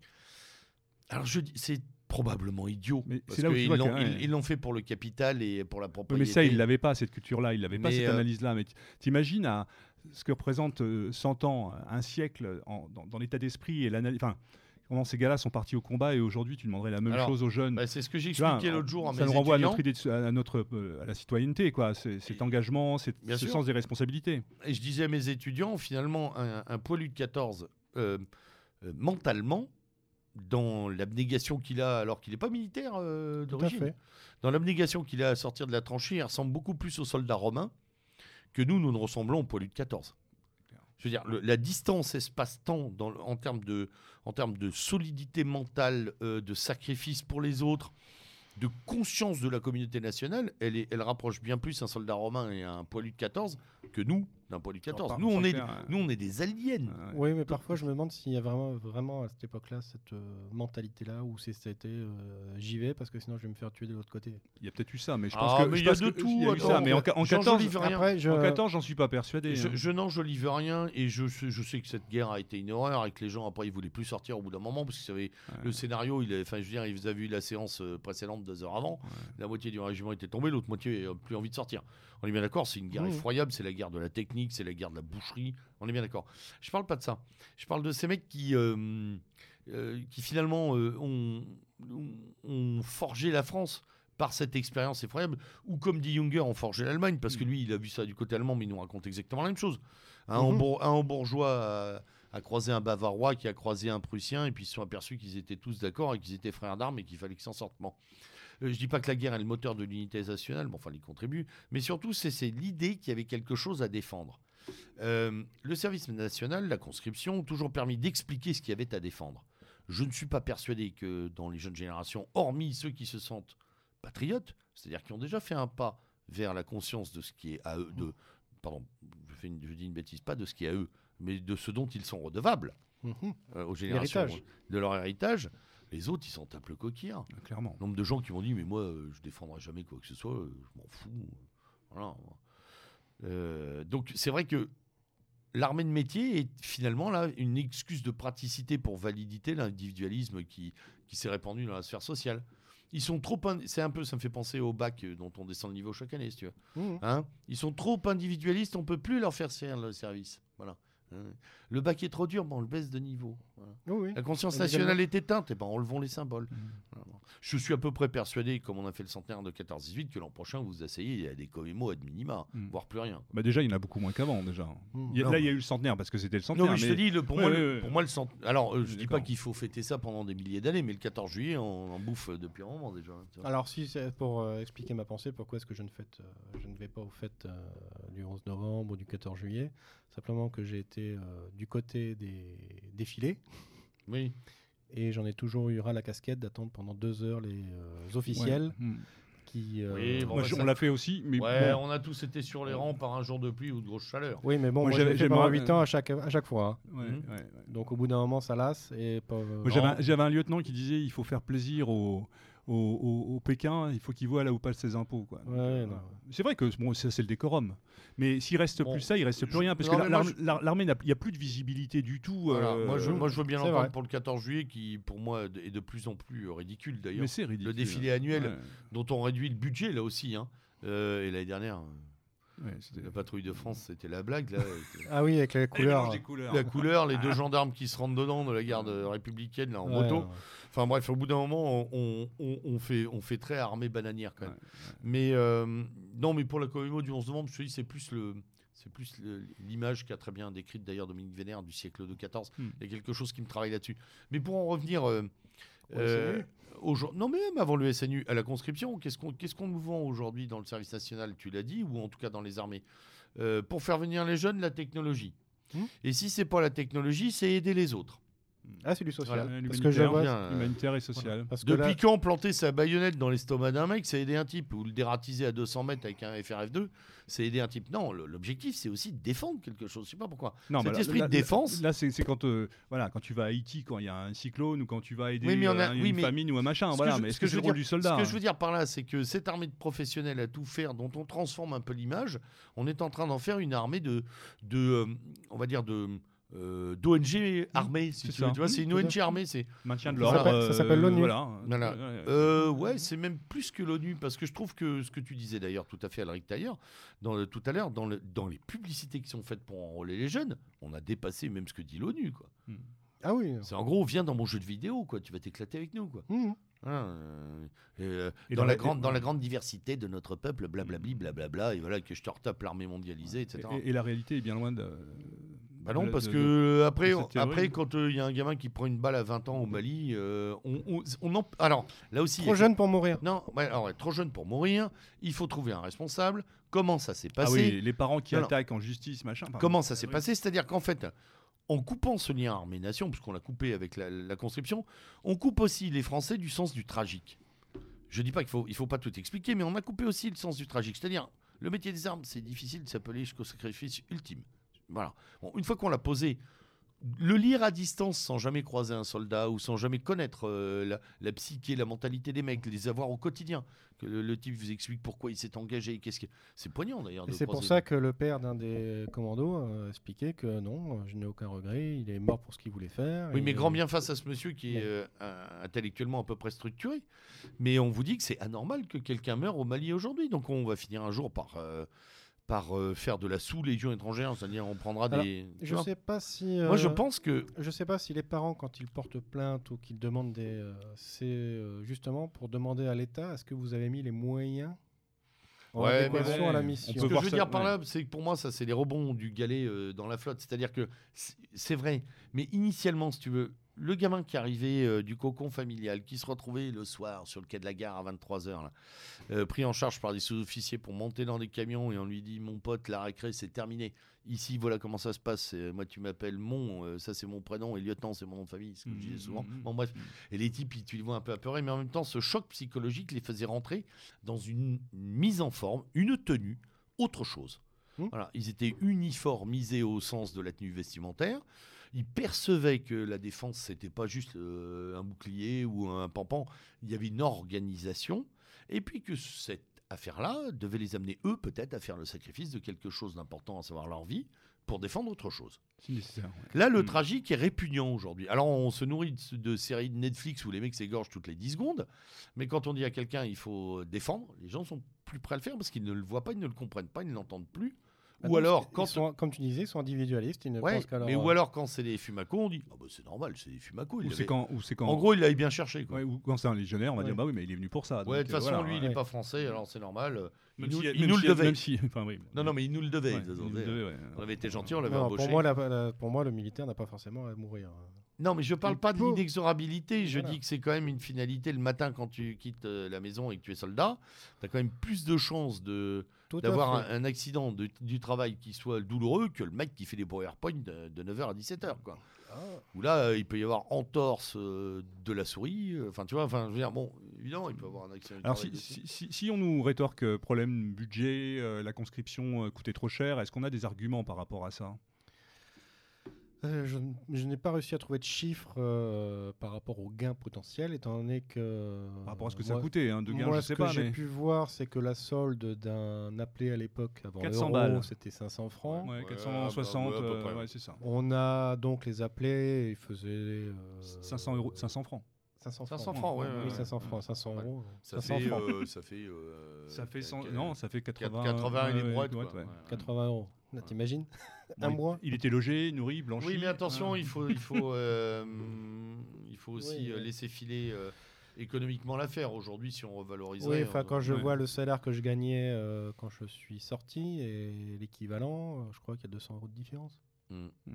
Alors je dis, c'est probablement idiot, Mais parce c'est là où tu vois l'ont ils- ils l'ont fait pour le capital et pour la propriété. mais ça, il l'avait pas, cette culture-là, il n'avait pas Mais, cette euh, analyse-là. Mais t- t'imagines à ce que représente euh, 100 ans, un siècle en- dans, dans l'état d'esprit et l'analyse. Enfin, comment ces gars-là sont partis au combat et aujourd'hui, tu demanderais la même Alors, chose aux jeunes. Bah, c'est ce que j'ai Tu vois, expliqué l'autre jour à ça mes nous renvoie à étudiants. notre idée, de- à notre euh, à la citoyenneté, quoi. C'est- Cet Et- engagement, c'est Bien ce sûr. sens des responsabilités. Et je disais à mes étudiants, finalement, un, un poilu de 14, euh, euh, mentalement, dans l'abnégation qu'il a, alors qu'il n'est pas militaire euh, d'origine, dans l'abnégation qu'il a à sortir de la tranchée, il ressemble beaucoup plus aux soldats romains que nous, nous ne ressemblons aux poilus de 14. Je veux dire, le- la distance espace-temps en, termes de, en termes de solidité mentale, euh, de sacrifice pour les autres, de conscience de la communauté nationale, elle, est, elle rapproche bien plus un soldat romain et un poilu de 14 que nous, d'un de 14. par- nous, on est, clair, nous, on est des aliens. Ouais. Oui, mais parfois je me demande s'il y a vraiment, vraiment à cette époque-là cette euh, mentalité-là où c'était euh, j'y vais parce que sinon je vais me faire tuer de l'autre côté. Il y a peut-être eu ça, mais je Ah, pense que mais je il y a de que- tout, il y a eu ça, mais en, en Jean 14, Jolivet, rien. Après, je, en 14, j'en suis pas persuadé. Je, hein. je n'enjolive rien et je, sais- je sais que cette guerre a été une horreur et que les gens après ils voulaient plus sortir au bout d'un moment parce que ça avait- Ouais. le scénario, il, enfin je veux dire, ils avaient vu la séance euh, précédente deux heures avant, la moitié du régiment était tombée, l'autre moitié n'a plus envie de sortir. On est bien d'accord, c'est une guerre Mmh. effroyable, c'est la guerre de la technique, c'est la guerre de la boucherie, on est bien d'accord. Je parle pas de ça, je parle de ces mecs qui, euh, euh, qui finalement euh, ont, ont- forgé la France par cette expérience effroyable, ou comme dit Junger, ont forgé l'Allemagne, parce que Mm. lui, il a vu ça du côté allemand, mais il nous raconte exactement la même chose. Un. Hambour- un Hambourgeois a, a croisé un Bavarois qui a croisé un Prussien, et puis ils se sont aperçus qu'ils étaient tous d'accord et qu'ils étaient frères d'armes et qu'il fallait qu'ils s'en sortent. Bon. Euh, je dis pas que la guerre est le moteur de l'unité nationale, mais enfin, il y contribue. Mais surtout, c'est l'idée qu'il y avait quelque chose à défendre. Euh, le service national, la conscription, ont toujours permis d'expliquer ce qu'il y avait à défendre. Je ne suis pas persuadé que dans les jeunes générations, hormis ceux qui se sentent patriotes, c'est-à-dire qui ont déjà fait un pas vers la conscience de ce qui est à eux, de, pardon, je, fais une- je dis une bêtise, pas de ce qui est à eux, mais de ce dont ils sont redevables Mhm. euh, aux générations de leur héritage. Les autres, ils s'en tapent le coquillard. Clairement. Nombre de gens qui m'ont dit, mais moi, euh, je défendrai jamais quoi que ce soit, euh, je m'en fous. Voilà. Euh, donc, c'est vrai que l'armée de métier est finalement là une excuse de praticité pour validité l'individualisme qui, qui s'est répandu dans la sphère sociale. Ils sont trop. in- C'est un peu, ça me fait penser au bac dont on descend le niveau chaque année, si tu veux. Mhm. Hein? Ils sont trop individualistes, on peut plus leur faire servir le service. Voilà. Le bac est trop dur, bon, on le baisse de niveau. Voilà. Oui, oui. La conscience nationale est éteinte, et ben enlevons les symboles. Voilà. Je suis à peu près persuadé, comme on a fait le centenaire de 14-18, que l'an prochain, vous asseyez, il y a des commémos ad minima, Mhm. voire plus rien. Bah déjà, il y en a beaucoup moins qu'avant déjà. Mm. Il y a- Non. là, il y a eu le centenaire parce que c'était le Non, centenaire. mais je te dis, le, pour, Ouais, moi, ouais, le, ouais. pour moi, le cent... Alors, euh, je dis pas qu'il faut fêter ça pendant des milliers d'années, mais le 14 juillet, on en bouffe depuis un moment déjà. hein. Alors, si c'est pour euh, expliquer ma pensée, pourquoi est-ce que je ne, fête, euh, je ne vais pas aux fêtes euh, du 11 novembre ou du 14 juillet? Simplement que j'ai été euh, du côté des défilés Oui. et j'en ai toujours eu ras la casquette d'attendre pendant deux heures les euh, Ouais. officiels Mm. qui. euh, Oui, bon, Moi, bah, ça- on l'a fait aussi, mais Ouais, bon, on a tous été sur les rangs par un jour de pluie ou de grosse chaleur. Oui, mais bon, Moi, moi, j'avais- j'avais fait j'aimerais- pendant 8 ans à chaque, à chaque fois. hein. ouais, ouais, ouais. Donc au bout d'un moment, ça lasse. Et pas, Moi, j'avais, un, j'avais un lieutenant qui disait il faut faire plaisir au, au, au- au Pékin, il faut qu'il voit là où passent ses impôts. Quoi. Donc, Ouais, euh, non. C'est vrai que bon, ça, c'est le décorum. Mais s'il reste Bon, plus ça, il reste plus je- rien. Parce non, que l'armée, n'a- il n'y a plus de visibilité du tout. Voilà, euh, moi, je, moi, je veux bien c'est l'entendre vrai. pour le 14 juillet, qui pour moi est de plus en plus euh, ridicule d'ailleurs. mais c'est ridicule. Le défilé annuel, Ouais, dont on réduit le budget là aussi. Hein. Euh, et l'année dernière, ouais, la patrouille de France, c'était la blague. Là, avec Ah oui, avec des couleurs. la couleur, les deux gendarmes qui se rentrent dedans de la garde républicaine là, en Ouais, moto. ouais. Enfin bref, au bout d'un moment, on, on- on fait, on fait très armée bananière quand même. Ouais, Mais euh, non, mais pour la commémo du 11 novembre, je te dis, c'est plus le. C'est plus l'image qu'a très bien décrite d'ailleurs Dominique Vénère du siècle de 14. Hmm. Il y a quelque chose qui me travaille là-dessus. Mais pour en revenir euh, euh, non mais même avant le SNU, à la conscription, qu'est-ce qu'on qu'on nous vend aujourd'hui dans le service national Tu l'as dit, ou en tout cas dans les armées? Euh, Pour faire venir les jeunes, la technologie. Hmm? Et si c'est pas la technologie, c'est aider les autres. Ah, c'est du social. Voilà, Parce que je vois. Bien, euh, Humanitaire et social. Parce que Depuis là, quand planter sa baïonnette dans l'estomac d'un mec, c'est aider un type Ou le dératiser à 200 mètres avec un FRF2, c'est aider un type Non, l'objectif, c'est aussi de défendre quelque chose. Je sais pas pourquoi. Non, Cet mais là- esprit de là- défense- Là, c'est c'est quand, euh, voilà, quand tu vas à Haïti, quand il y a un cyclone ou quand tu vas aider Oui, mais on a- euh, oui, une mais famine ou un machin. ce Voilà, je- mais ce est-ce que que je c'est le veux rôle dire- du soldat Ce que je hein veux dire par là, c'est que cette armée de professionnels à tout faire, dont on transforme un peu l'image, on est en train d'en faire une armée de, de euh, on va dire, de euh, d'ONG armée, si c'est tu veux. ça. Tu vois, c'est Mmh, une à ONG armée. C'est Maintien de Ça l'ordre. s'appelle- ça s'appelle l'ONU. Voilà. Euh, ouais, c'est même plus que l'ONU, parce que je trouve que ce que tu disais d'ailleurs tout à fait, Alric Tailleur, dans le- tout à l'heure, dans, le- dans les publicités qui sont faites pour enrôler les jeunes, on a dépassé même ce que dit l'ONU. quoi. Ah oui. C'est en gros, viens dans mon jeu de vidéo, quoi. tu vas t'éclater avec nous. Quoi. Voilà, euh, et, euh, Et dans, dans la la- grande, dans la grande diversité de notre peuple, blablabli, blablabla, et voilà, que je te retape l'armée mondialisée, etc. Et, et la réalité est bien loin de. Bah non, parce de- que après, de cette théorie. après quand il y a un gamin qui prend une balle à 20 ans au Mali, euh, on, on, on en- alors là aussi, Trop jeune pour mourir. Non, ouais, alors, ouais, trop jeune pour mourir. Il faut trouver un responsable. Comment ça s'est Ah passé oui, les parents qui Non, non. attaquent en justice, machin. Comment ça s'est oui. passé C'est-à-dire qu'en fait, en coupant ce lien armée-nation, puisqu'on l'a coupé avec la, la conscription, on coupe aussi les Français du sens du tragique. Je dis pas qu'il faut, il faut pas tout expliquer, mais on a coupé aussi le sens du tragique. C'est-à-dire, le métier des armes, c'est difficile de s'appeler jusqu'au sacrifice ultime. Voilà. Bon, une fois qu'on l'a posé, le lire à distance sans jamais croiser un soldat ou sans jamais connaître euh, la, la psyché, la mentalité des mecs, les avoir au quotidien, que le, le type vous explique pourquoi il s'est engagé, qu'est-ce que c'est poignant d'ailleurs. C'est pour ça que le père d'un des commandos a expliqué que non, je n'ai aucun regret, il est mort pour ce qu'il voulait faire. Oui, et- mais grand bien face à ce monsieur qui est euh, intellectuellement à peu près structuré. Mais on vous dit que c'est anormal que quelqu'un meure au Mali aujourd'hui. Donc on va finir un jour par, euh, par euh, faire de la sous-légion étrangère, c'est-à-dire on prendra Alors, des. Je sais pas si. Moi je euh, pense que. Je sais pas si les parents, quand ils portent plainte ou qu'ils demandent des. euh, c'est euh, justement pour demander à l'État est-ce que vous avez mis les moyens en Ouais, mais adéquation bon, à la on mission Ce que je veux ça, dire par ouais. là, c'est que pour moi, ça, c'est les rebonds du galet euh, dans la flotte. C'est-à-dire que c'est- c'est vrai, mais initialement, si tu veux, le gamin qui arrivait euh, du cocon familial, qui se retrouvait le soir sur le quai de la gare à 23h, pris en charge par des sous-officiers pour monter dans des camions, et on lui dit Mon pote, la récré, c'est terminé. Ici, voilà comment ça se passe. Euh, moi, tu m'appelles Mon, euh, ça c'est mon prénom, et lieutenant, c'est mon nom de famille, ce que je disais souvent. Mhm. Bon, bref. Et les types, ils- tu les vois un peu apeurés, mais en même temps, ce choc psychologique les faisait rentrer dans une mise en forme, une tenue, autre chose. Voilà, ils étaient uniformisés au sens de la tenue vestimentaire. Ils percevaient que la défense, c'était pas juste euh, un bouclier ou un pampan. Il y avait une organisation. Et puis que cette affaire-là devait les amener, eux, peut-être, à faire le sacrifice de quelque chose d'important, à savoir leur vie, pour défendre autre chose. Ouais. Là, le Mm. tragique est répugnant aujourd'hui. Alors, on se nourrit de, de séries de Netflix où les mecs s'égorgent toutes les 10 secondes. Mais quand on dit à quelqu'un il faut défendre, les gens sont plus prêts à le faire parce qu'ils ne le voient pas, ils ne le comprennent pas, ils ne l'entendent plus. Bah ou non, alors, quand sont- comme tu disais, ils sont individualistes. Ils ne Ouais, pensent qu'à leur- mais ou alors quand c'est des fumacos, on dit ah bah, c'est normal, c'est des fumacos. il Ou c'est quand, quand, En gros, il l'avait bien cherché. Quoi. ouais, ou quand c'est un légionnaire, on va Ouais. dire bah oui, mais il est venu pour ça. Ouais, de toute euh, façon, voilà, lui, il n'est pas français, alors c'est normal. euh, Il nous, si- il même nous si- le devait. même si- enfin, oui. Non, non, mais il nous le devait. On avait été gentil, on l'avait embauché. pour, moi, le militaire n'a pas forcément à mourir. Non, mais je parle Il pas de l'inexorabilité. Je Voilà. dis que c'est quand même une finalité. Le matin, quand tu quittes euh, la maison et que tu es soldat, tu as quand même plus de chances de, d'avoir un, accident de- du travail qui soit douloureux que le mec qui fait des PowerPoint de, de 9h à 17h. Quoi. Ah, Où là, euh, il peut y avoir entorse euh, de la souris. euh, Enfin, tu vois, enfin, je veux dire, bon, évidemment, il peut y avoir un accident du Alors travail si, si- si- si on nous rétorque euh, problème budget, euh, la conscription euh, coûtait trop cher, est-ce qu'on a des arguments par rapport à ça? Euh, je, je n'ai pas réussi à trouver de chiffres euh, par rapport aux gains potentiels, étant donné que. Par rapport à ce que ça moi- coûtait, hein, de gains, moi, je ce sais que pas. j'ai mais- pu voir, c'est que la solde d'un appelé à l'époque avant 400 l'euro, balles. c'était 500 francs. Ouais, Ouais, 460, bah, ouais, à peu euh, près, ouais, c'est ça. On a donc les appelés, ils faisaient. euh, 500 euros, 500 francs. 500 francs. 500 francs, ouais, Oui, ouais, 500 ouais. francs, 500 Ouais. euros. Ça 500 fait, euh, ça fait, euh, Ça fait 100, quel- non, ça fait 80, 80 et ouais, brouettes. ouais, quoi. ouais. Ouais. 80 euros. T'imagines? Un il- mois Il était logé, nourri, blanchi. Oui, mais attention, il faut, il faut, euh, il faut aussi Oui, euh, laisser filer euh, économiquement l'affaire. Aujourd'hui, si on revalorisait. Oui, enfin, quand je ouais. vois le salaire que je gagnais euh, quand je suis sorti et l'équivalent, je crois qu'il y a 200 euros de différence. Hmm. Hmm,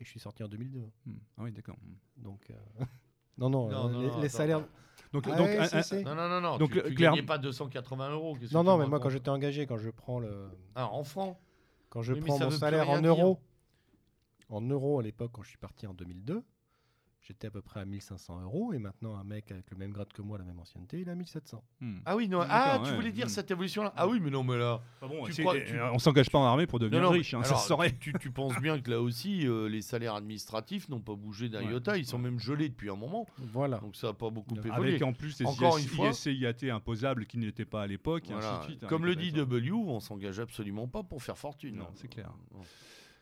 Et je suis sorti en 2002. hmm. Ah oui, d'accord. hmm. Donc. euh, non, non, Non, euh, non, les, non, les attends, salaires. Donc, Ah donc ouais, un- si, un- si. Non, non, non, non. Donc, tu, tu clair- gagnais pas 280 euros. Non, non, mais moi, quand j'étais engagé, quand je prends le, Ah, en francs quand je Oui, prends mon salaire en euros, en euros à l'époque, quand je suis parti en 2002, j'étais à peu près à 1500 euros. Et maintenant, un mec avec le même grade que moi, la même ancienneté, il est à 1700. hmm. Ah oui, non. Ah, tu ouais. voulais dire Hmm. cette évolution-là Ah oui, mais non, mais là. Enfin bon, Tu crois- euh, tu- On s'engage pas en armée pour devenir Non, non, riche, hein, ça alors, se saurait. Tu, tu penses bien que là aussi, euh, les salaires administratifs n'ont pas bougé d'un Ouais, iota. Ils sont ouais. même gelés depuis un moment. Voilà. Donc ça n'a pas beaucoup évolué. Avec en plus des Encore IS, une fois- ISCIAT imposables qui n'étaient pas à l'époque, et ainsi Voilà. de suite. hein, Comme le dit W, on s'engage absolument pas pour faire fortune. Non, c'est clair.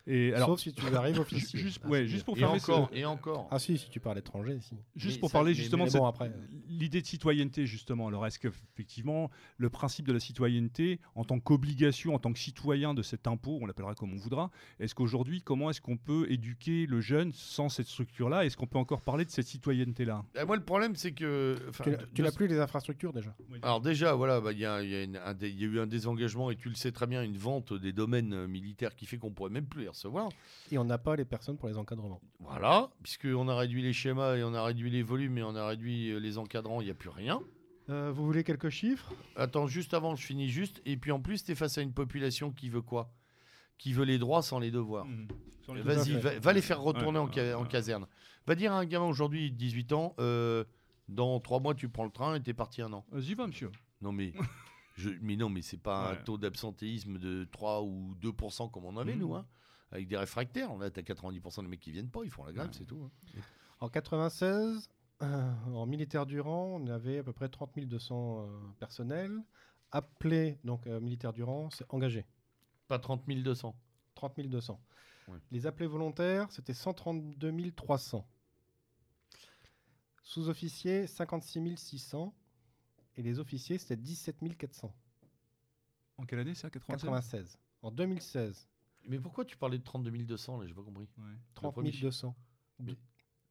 Non. Et alors, Sauf si tu arrives officier. juste, Ah, ouais, juste pour Et fermer ce- encore, et encore. Ah si, si tu parles étranger, si. Juste Mais pour ça- parler mais- justement mais de bon, cette- après- l'idée de citoyenneté justement. Alors est-ce qu'effectivement le principe de la citoyenneté en tant qu'obligation, en tant que citoyen de cet impôt, on l'appellera comme on voudra, est-ce qu'aujourd'hui comment est-ce qu'on peut éduquer le jeune sans cette structure-là? Est-ce qu'on peut encore parler de cette citoyenneté-là? Ah, moi, le problème, c'est que. Tu n'as- de- plus les infrastructures déjà. Alors déjà, voilà, bah, il y, a, il y a une- un dé- il y a eu un désengagement et tu le sais très bien, une vente des domaines militaires qui fait qu'on pourrait même plus les recevoir. Et on n'a pas les personnes pour les encadrements. Voilà, puisqu'on a réduit les schémas et on a réduit les volumes et on a réduit euh, les encadrants, il n'y a plus rien. Euh, vous voulez quelques chiffres? Attends, juste avant, je finis juste. Et puis en plus, tu es face à une population qui veut quoi? Qui veut les droits sans les devoirs. À Vas-y, va, va les faire retourner Ouais, en, ca- ouais, en ouais. caserne. Va dire à un gamin aujourd'hui, 18 ans, euh, dans trois mois, tu prends le train et t'es parti un an. Euh, J'y va, monsieur. Non, mais, je, mais non, mais c'est pas un taux d'absentéisme de 3 ou 2% comme on avait, Mhm. nous, hein, avec des réfractaires. Là, t'as 90% des mecs qui viennent pas, ils font la grève, Ouais. c'est tout. hein. En 96, euh, en militaire Durand, on avait à peu près 30 200 euh, personnels. Appelés, donc euh, militaire Durand, c'est engagé. Pas 30 200. 30 200. Ouais. Les appelés volontaires, c'était 132 300. Sous-officiers, 56 600. Et les officiers, c'était 17 400. En quelle année ça 96 96. En 2016, Mais pourquoi tu parlais de 32 200 là? J'ai pas compris. Ouais. 30 premier 200.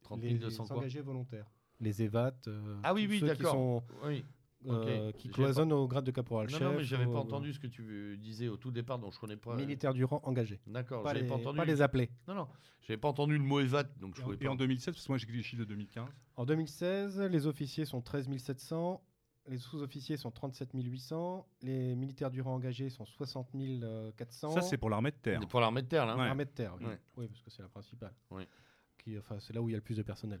30 les, 200 les quoi? engagés volontaires. Les EVAT. euh, Ah oui, oui, d'accord. sont, Oui. euh, qui cloisonnent au grade de caporal Non, chef. non, mais j'avais pas au- entendu ce que tu euh, disais au tout départ, donc je connais pas. euh, Militaire du rang engagé. D'accord, Pas j'avais les, pas entendu. pas les appelés. Non, non, j'avais pas entendu le mot EVAT, donc je pouvais Et pas. en 2007, parce que moi j'ai les chiffres de 2015. En 2016, les officiers sont 13 700, les sous-officiers sont 37 800, les militaires du rang engagés sont 60 400. Ça c'est pour l'armée de terre. Pour l'armée de terre, là. hein. Ouais. L'armée de terre, oui. Ouais. Oui, parce que c'est la principale. Oui. Qui, enfin, c'est là où il y a le plus de personnel.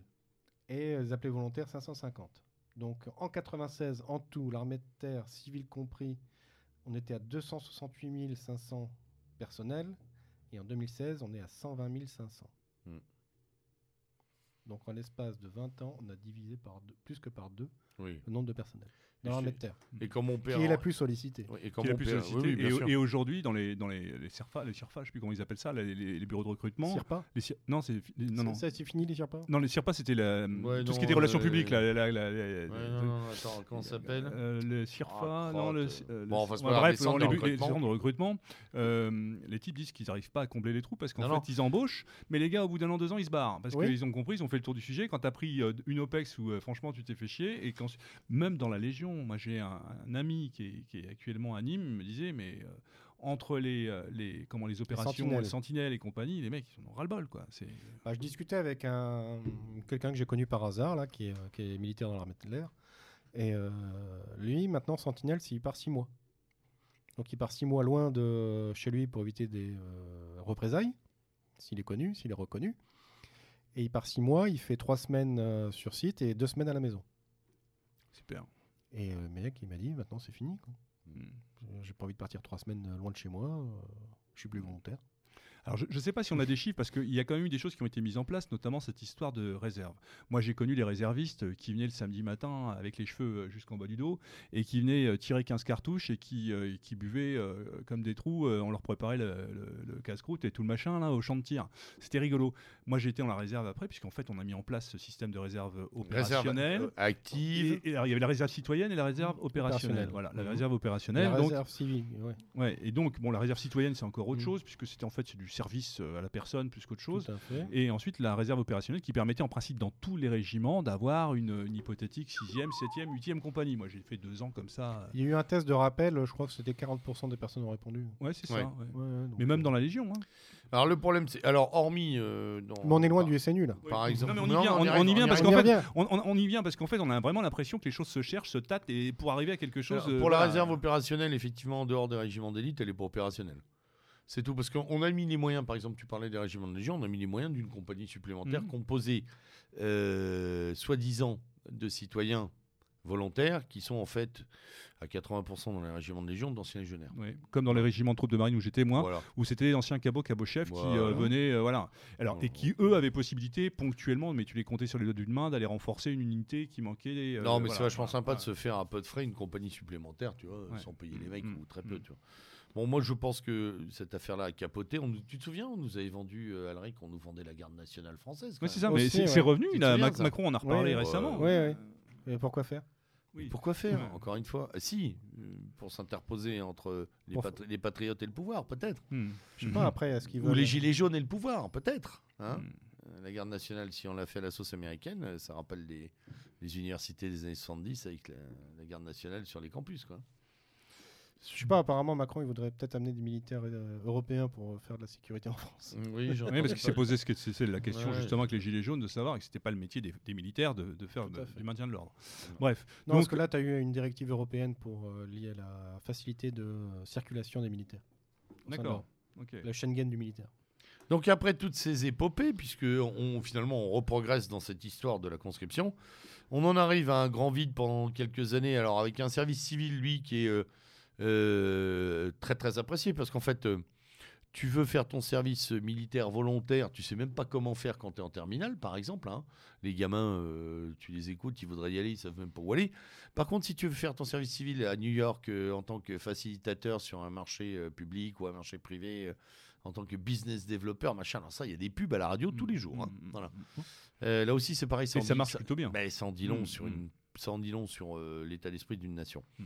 Et les appelés volontaires, 550. Donc en 96, en tout, l'armée de terre, civile compris, on était à 268 500 personnels. Et en 2016, on est à 120 500. Donc en l'espace de 20 ans, on a divisé par deux, plus que par deux Oui. le nombre de personnel Et dans l'armée de terre, Et comme mon père. qui est la plus sollicitée. Oui, et comme qui est la mon plus père- sollicitée. oui, oui, bien et aujourd'hui, dans les, dans les, les CIRFA, les CIRFA, je sais plus comment ils appellent ça, les, les- les bureaux de recrutement. Sirpa les Cir- non, c'est non, non. Ça, c'est fini les Sirpa? Non, les CIRPA, c'était la- Ouais, tout ce qui était relations euh, publiques. La, la- la- la- Ouais, non, non, attends, comment ça s'appelle? Euh, le CIRFA, Ah, non, le, euh, le- Bon, enfin, c'est pas ouais, bref, les centres les, de recrutement. centres de recrutement, euh, les types disent qu'ils n'arrivent pas à combler les trous parce qu'en fait, ils embauchent, mais les gars, au bout d'un an, deux ans, ils se barrent parce qu'ils ont compris, ils ont fait le tour du sujet. Quand tu as pris euh, une OPEX où euh, franchement tu t'es fait chier, et même dans la Légion, moi j'ai un, un ami qui est, qui est actuellement à Nîmes, il me disait, mais euh, entre les, euh, les, comment, les opérations, sentinelles. les sentinelles et compagnie, les mecs, ils en ont ras-le-bol. Quoi. C'est- Bah, je discutais avec un quelqu'un que j'ai connu par hasard, là, qui est, euh, qui est militaire dans l'armée de l'air. Et euh, lui, maintenant, Sentinelle, s'il part six mois. Donc il part six mois loin de chez lui pour éviter des euh, représailles, s'il est connu, s'il est reconnu. Et il part six mois, il fait trois semaines euh, sur site et deux semaines à la maison. Super. Et euh, le mec, il m'a dit, maintenant c'est fini. quoi. Mm. J'ai pas envie de partir trois semaines euh, loin de chez moi. euh, je suis plus volontaire. Alors, je ne sais pas si on a des chiffres, parce qu'il y a quand même eu des choses qui ont été mises en place, notamment cette histoire de réserve. Moi, j'ai connu les réservistes qui venaient le samedi matin avec les cheveux euh, jusqu'en bas du dos et qui venaient euh, tirer 15 cartouches et qui, euh, qui buvaient euh, comme des trous. euh, on leur préparait le, le- le casse-croûte et tout le machin là, au champ de tir. C'était rigolo. Moi, j'ai été dans la réserve après, puisqu'en fait, on a mis en place ce système de réserve Réserve opérationnelle. euh, active. Et, et alors, il y avait la réserve citoyenne et la réserve opérationnelle. Opérationnelle. Voilà, la Mhm. réserve La opérationnelle. donc, réserve civile, ouais, ouais, et donc, bon, la réserve citoyenne, c'est encore autre Mhm. chose, puisque c'était en fait c'est du service euh, à la personne plus qu'autre chose. tout à fait. Et ensuite, la réserve opérationnelle qui permettait en principe dans tous les régiments d'avoir une, une hypothétique 6e, 7e, 8e compagnie. Moi, j'ai fait deux ans comme ça. Il y a eu un test de rappel, je crois que c'était 40% des personnes ont répondu. Ouais, c'est Ouais. ça. ouais. Ouais, ouais, donc, Mais même dans la Légion. hein. Alors le problème, c'est. Alors, hormis. euh, dans- Mais on est loin par- du SNU là. Par exemple. Non, mais on y Non, vient, on, on y parce qu'en fait, on, on- on y vient parce qu'en fait, on a vraiment l'impression que les choses se cherchent, se tâtent et pour arriver à quelque chose. Alors, euh, pour la voilà. réserve opérationnelle, effectivement, en dehors des régiments d'élite, elle est pas opérationnelle. C'est tout, parce qu'on on a mis les moyens, par exemple, tu parlais des régiments de légion, on a mis les moyens d'une compagnie supplémentaire composée, euh, soi-disant, de citoyens volontaires qui sont en fait à 80% dans les régiments de légion d'anciens légionnaires. Comme dans les régiments de troupes de marine où j'étais moi, Voilà. où c'était les anciens cabots, cabots-chefs qui euh, venaient, euh, voilà. Alors, et qui eux avaient possibilité ponctuellement, mais tu les comptais sur les doigts d'une main, d'aller renforcer une unité qui manquait. euh, non, mais voilà, c'est vachement sympa de se faire à peu de frais une compagnie supplémentaire, tu vois, Ouais. sans payer les mecs Mm, ou très peu, mm. tu vois. Bon, moi, je pense que cette affaire-là a capoté. On tu te souviens, on nous avait vendu, euh, Alric, on nous vendait la garde nationale française. Ouais, c'est ça, mais c'est ouais. revenu. Tu souviens, ça Macron en a reparlé Ouais, récemment. ouais, ouais. Et pourquoi faire? Oui. Pourquoi faire, Ouais. encore une fois Ah, Si, euh, pour s'interposer entre les, Pour- patri- les patriotes et le pouvoir, peut-être. Hmm. Je sais pas après, est-ce qu'ils Ou les gilets jaunes et le pouvoir, peut-être. hein. Hmm. Euh, La garde nationale, si on l'a fait à la sauce américaine, euh, ça rappelle les, les universités des années 70 avec la, la garde nationale sur les campus. Quoi. Je sais pas, apparemment Macron il voudrait peut-être amener des militaires euh, européens pour euh, faire de la sécurité en France. Oui, j'ai Oui, entendu parce qu'il s'est posé ce que c'est c'est la question Ouais. justement avec les gilets jaunes de savoir que c'était pas le métier des, des militaires de, de faire de- du maintien de l'ordre. Bref, Non, donc parce que là, tu as eu une directive européenne pour euh, liée à la facilité de euh, circulation des militaires. D'accord. l'Europe. ok. Le Schengen du militaire. Donc après toutes ces épopées, puisque on, finalement on reprogresse dans cette histoire de la conscription, on en arrive à un grand vide pendant quelques années. Alors avec un service civil, lui, qui est euh, très très apprécié, parce qu'en fait, euh, tu veux faire ton service militaire volontaire, tu sais même pas comment faire quand tu es en terminale, par exemple. hein. Les gamins, euh, tu les écoutes, ils voudraient y aller, ils savent même pas où aller. Par contre, si tu veux faire ton service civil à New York en tant que facilitateur sur un marché public ou un marché privé, en tant que business développeur, machin, alors ça, il y a des pubs à la radio tous les jours. hein. Mm, mm, Voilà. mm. Là aussi, c'est pareil. Et ça marche plutôt bien. ben, ça en dit long sur une, ça en dit long sur euh, l'état d'esprit d'une nation. Mm.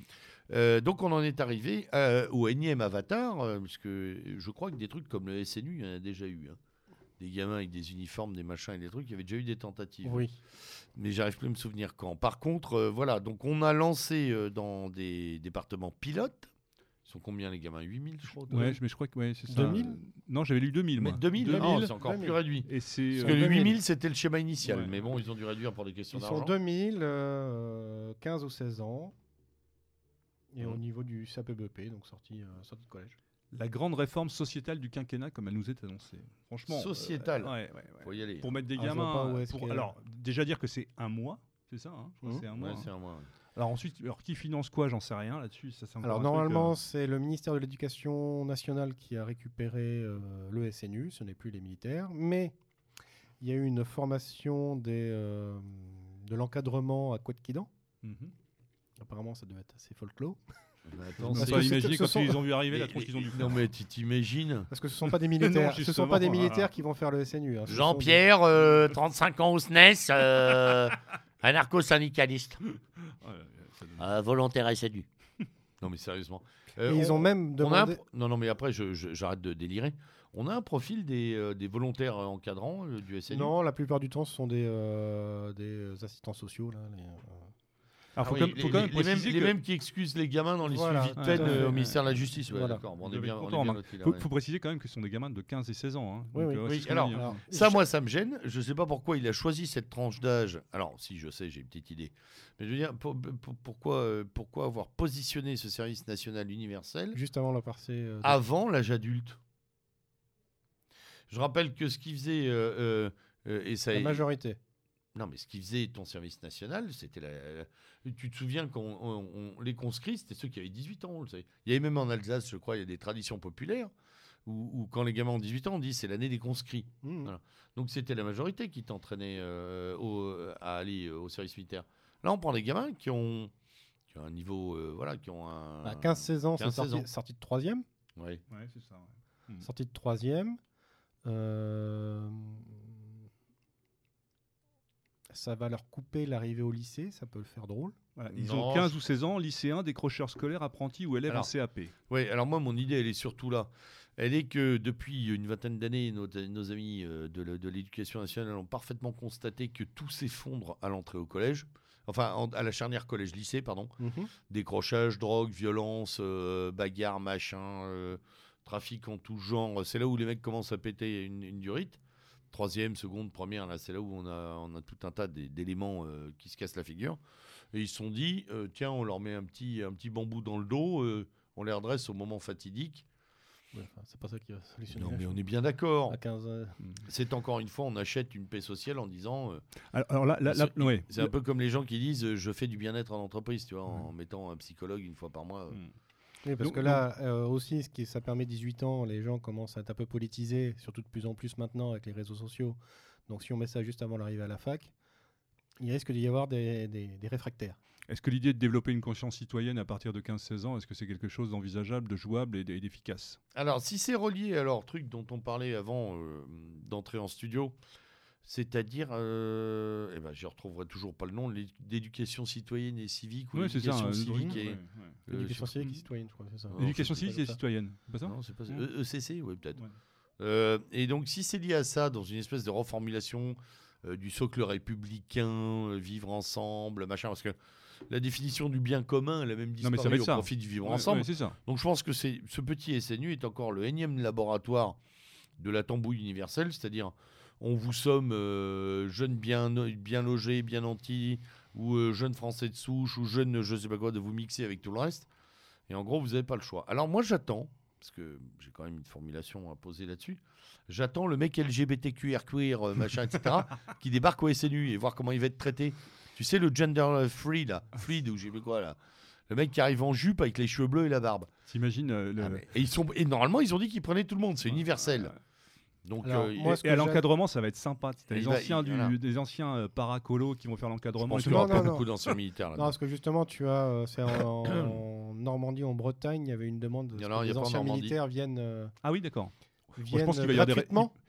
Euh, donc on en est arrivé euh, au énième avatar, euh, puisque je crois que des trucs comme le SNU, il y en a déjà eu. hein. Des gamins avec des uniformes, des machins et des trucs, il y avait déjà eu des tentatives. Oui. Mais j'arrive plus à me souvenir quand. Par contre, voilà, donc on a lancé dans des départements pilotes. Sont combien les gamins? 8000, je crois. Ouais, je- mais je crois que ouais, c'est ça. 2000? Non, j'avais lu 2000 Mais moi. 2000, 2000, non, c'est encore 2000. plus réduit. et c'est Parce euh, que le 2000. 8000, c'était le schéma initial. Ouais. Mais bon, ils ont dû réduire pour des questions Ils d'argent. sont 2000, euh, 15 ou 16 ans. Et au Mhm. niveau du SAPBP, donc sortie, euh, sortie de collège. la grande réforme sociétale du quinquennat comme elle nous est annoncée. Franchement. Sociétale. euh, ouais, ouais, ouais. Faut y aller. Pour mettre des Ah, je vois gamins. pas où est-ce pour- qu'elle alors, déjà dire que c'est un mois, c'est ça hein? Je crois que Mhm. c'est un Ouais, mois. hein. c'est un mois, ouais. Alors ensuite, alors qui finance quoi J'en sais rien là-dessus. Ça, c'est encore Alors normalement, euh, c'est le ministère de l'Éducation nationale qui a récupéré euh, le SNU, ce n'est plus les militaires, mais Il y a eu une formation des, euh, de l'encadrement à Quatquidan. Mhm. Apparemment, ça devait être assez folklore. Attends, Parce que imaginer ce quand sont- ils ont vu arriver la Mais- tronche qu'ils ont dû Non mais tu t'imagines Parce que ce ne sont pas des militaires. ce sont pas des justement, militaires voilà. qui vont faire le SNU. hein. Jean-Pierre, euh, 35 ans au SNES, euh, anarcho-syndicaliste, euh, volontaire SNU. Non mais sérieusement. Euh, Et ils on- ont même on a un demandé. pro- Non non mais après j'arrête de délirer. On a un profil des, euh, des volontaires euh, encadrants euh, du SNU. Non, la plupart du temps, ce sont des, euh, des assistants sociaux. Là, les, Alors, Ah faut oui, quand même- les, faut quand même les- les mêmes, préciser les que- mêmes qui excusent les gamins dans les Voilà, suivis de peine euh, au ministère de la Justice. Ouais, Voilà. d'accord. Bon, on est bien, on est content, bien hein. faut, préciser quand même que ce sont des gamins de 15 et 16 ans. hein. Oui, Donc, oui. euh, Oui, alors, dit, hein. alors, Ça, moi, ça me gêne. Je sais pas pourquoi il a choisi cette tranche d'âge. Alors, si, je sais, j'ai une petite idée. Mais je veux dire, pour- pour- pourquoi, euh, pourquoi avoir positionné ce service national universel juste avant la partie. euh, de- avant l'âge adulte? Je rappelle que ce qui faisait. euh, euh, euh, et ça la majorité. Non, mais ce qui faisait ton service national, c'était la. la- Tu te souviens qu'on on- on- les conscrits, c'était ceux qui avaient 18 ans. on le sait. Il y avait même en Alsace, je crois, il y a des traditions populaires où, où quand les gamins ont 18 ans, on dit c'est l'année des conscrits. Mmh. Voilà. Donc c'était la majorité qui t'entraînait euh, à aller euh, au service militaire. Là, on prend des gamins qui ont, qui ont un niveau, euh, voilà, qui ont un. À 15-16 ans, c'est 15-16 sorti, ans. sorti de troisième. Ouais. Ouais, c'est ça. ouais. Mm. Sorti de troisième. Euh, Ça va leur couper l'arrivée au lycée, ça peut le faire drôle. Voilà, Ils Non, ont 15 ou 16 ans, lycéens, décrocheurs scolaires, apprentis ou élèves Alors, en CAP. Oui, alors moi, mon idée, elle est surtout là. Elle est que depuis une vingtaine d'années, nos, nos amis euh, de, l'éducation nationale ont parfaitement constaté que tout s'effondre à l'entrée au collège. Enfin, en- à la charnière collège-lycée, pardon. Décrochage, drogue, violence, euh, bagarre, machin, euh, trafic en tout genre. C'est là où les mecs commencent à péter une, une durite. Troisième, seconde, première, là, c'est là où on a, on a tout un tas d'é- d'éléments euh, qui se cassent la figure. Et ils se sont dit, euh, tiens, on leur met un petit, un petit bambou dans le dos, euh, on les redresse au moment fatidique. Ouais, enfin, c'est pas ça qui va solutionner. Non, mais chose. on est bien d'accord. À 15 ans. C'est encore une fois, on achète une paix sociale en disant. euh, Alors, alors là, là, là- c'est ouais. un peu comme les gens qui disent euh, je fais du bien-être en entreprise, tu vois, en mettant un psychologue une fois par mois. euh. Oui, parce Donc- que là euh, aussi, ce qui, ça permet 18 ans, les gens commencent à être un peu politisés, surtout de plus en plus maintenant avec les réseaux sociaux. Donc si on met ça juste avant l'arrivée à la fac, il risque d'y avoir des, des- des réfractaires. Est-ce que l'idée de développer une conscience citoyenne à partir de 15-16 ans, est-ce que c'est quelque chose d'envisageable, de jouable et d'efficace? Alors, si c'est relié à leur truc dont on parlait avant euh, d'entrer en studio, c'est-à-dire, euh, eh ben, je retrouverai toujours pas le nom, d'éducation citoyenne et civique ou Ouais, c'est ça. l'éducation euh, civique ouais, et ouais. euh, L'éducation civique et Mm. citoyenne, je crois, c'est ça. Non, Éducation c'est civique et citoyenne, c'est pas ça Non, c'est pas ça. Non. E- ECC, oui, peut-être. Ouais. Euh, et donc, si c'est lié à ça, dans une espèce de reformulation euh, du socle républicain, euh, vivre ensemble, machin, parce que la définition du bien commun, elle a même Non, mais ça disparu va être au ça. profit du vivre Ouais, ensemble. ouais, c'est ça. Donc, je pense que c'est ce petit SNU est encore le énième laboratoire de la tambouille universelle, c'est-à-dire on vous somme euh, jeunes bien, bien logés, bien nantis, ou euh, jeunes français de souche, ou jeunes je sais pas quoi, de vous mixer avec tout le reste. Et en gros, vous n'avez pas le choix. Alors moi, j'attends, parce que j'ai quand même une formulation à poser là-dessus, j'attends le mec LGBTQR, queer, euh, machin, etc., qui débarque au SNU et voir comment il va être traité. Tu sais, le gender free, là, fluide, ou je sais quoi, là. Le mec qui arrive en jupe avec les cheveux bleus et la barbe. T'imagines euh, le- Ah, mais- et, ils sont, et normalement, ils ont dit qu'ils prenaient tout le monde, c'est universel. Donc, Alors, euh, moi, et- à l'encadrement, ça va être sympa. Il les va- anciens, il- du, voilà. des anciens euh, paracolos qui vont faire l'encadrement. n'y Non, aura pas non, beaucoup d'anciens militaires là Non, parce que justement, tu as, euh, c'est en, en Normandie, en Bretagne, il y avait une demande Il y que il y les anciens militaires viennent, euh, Ah oui, d'accord. Moi, je viennent pense qu'il va y avoir des.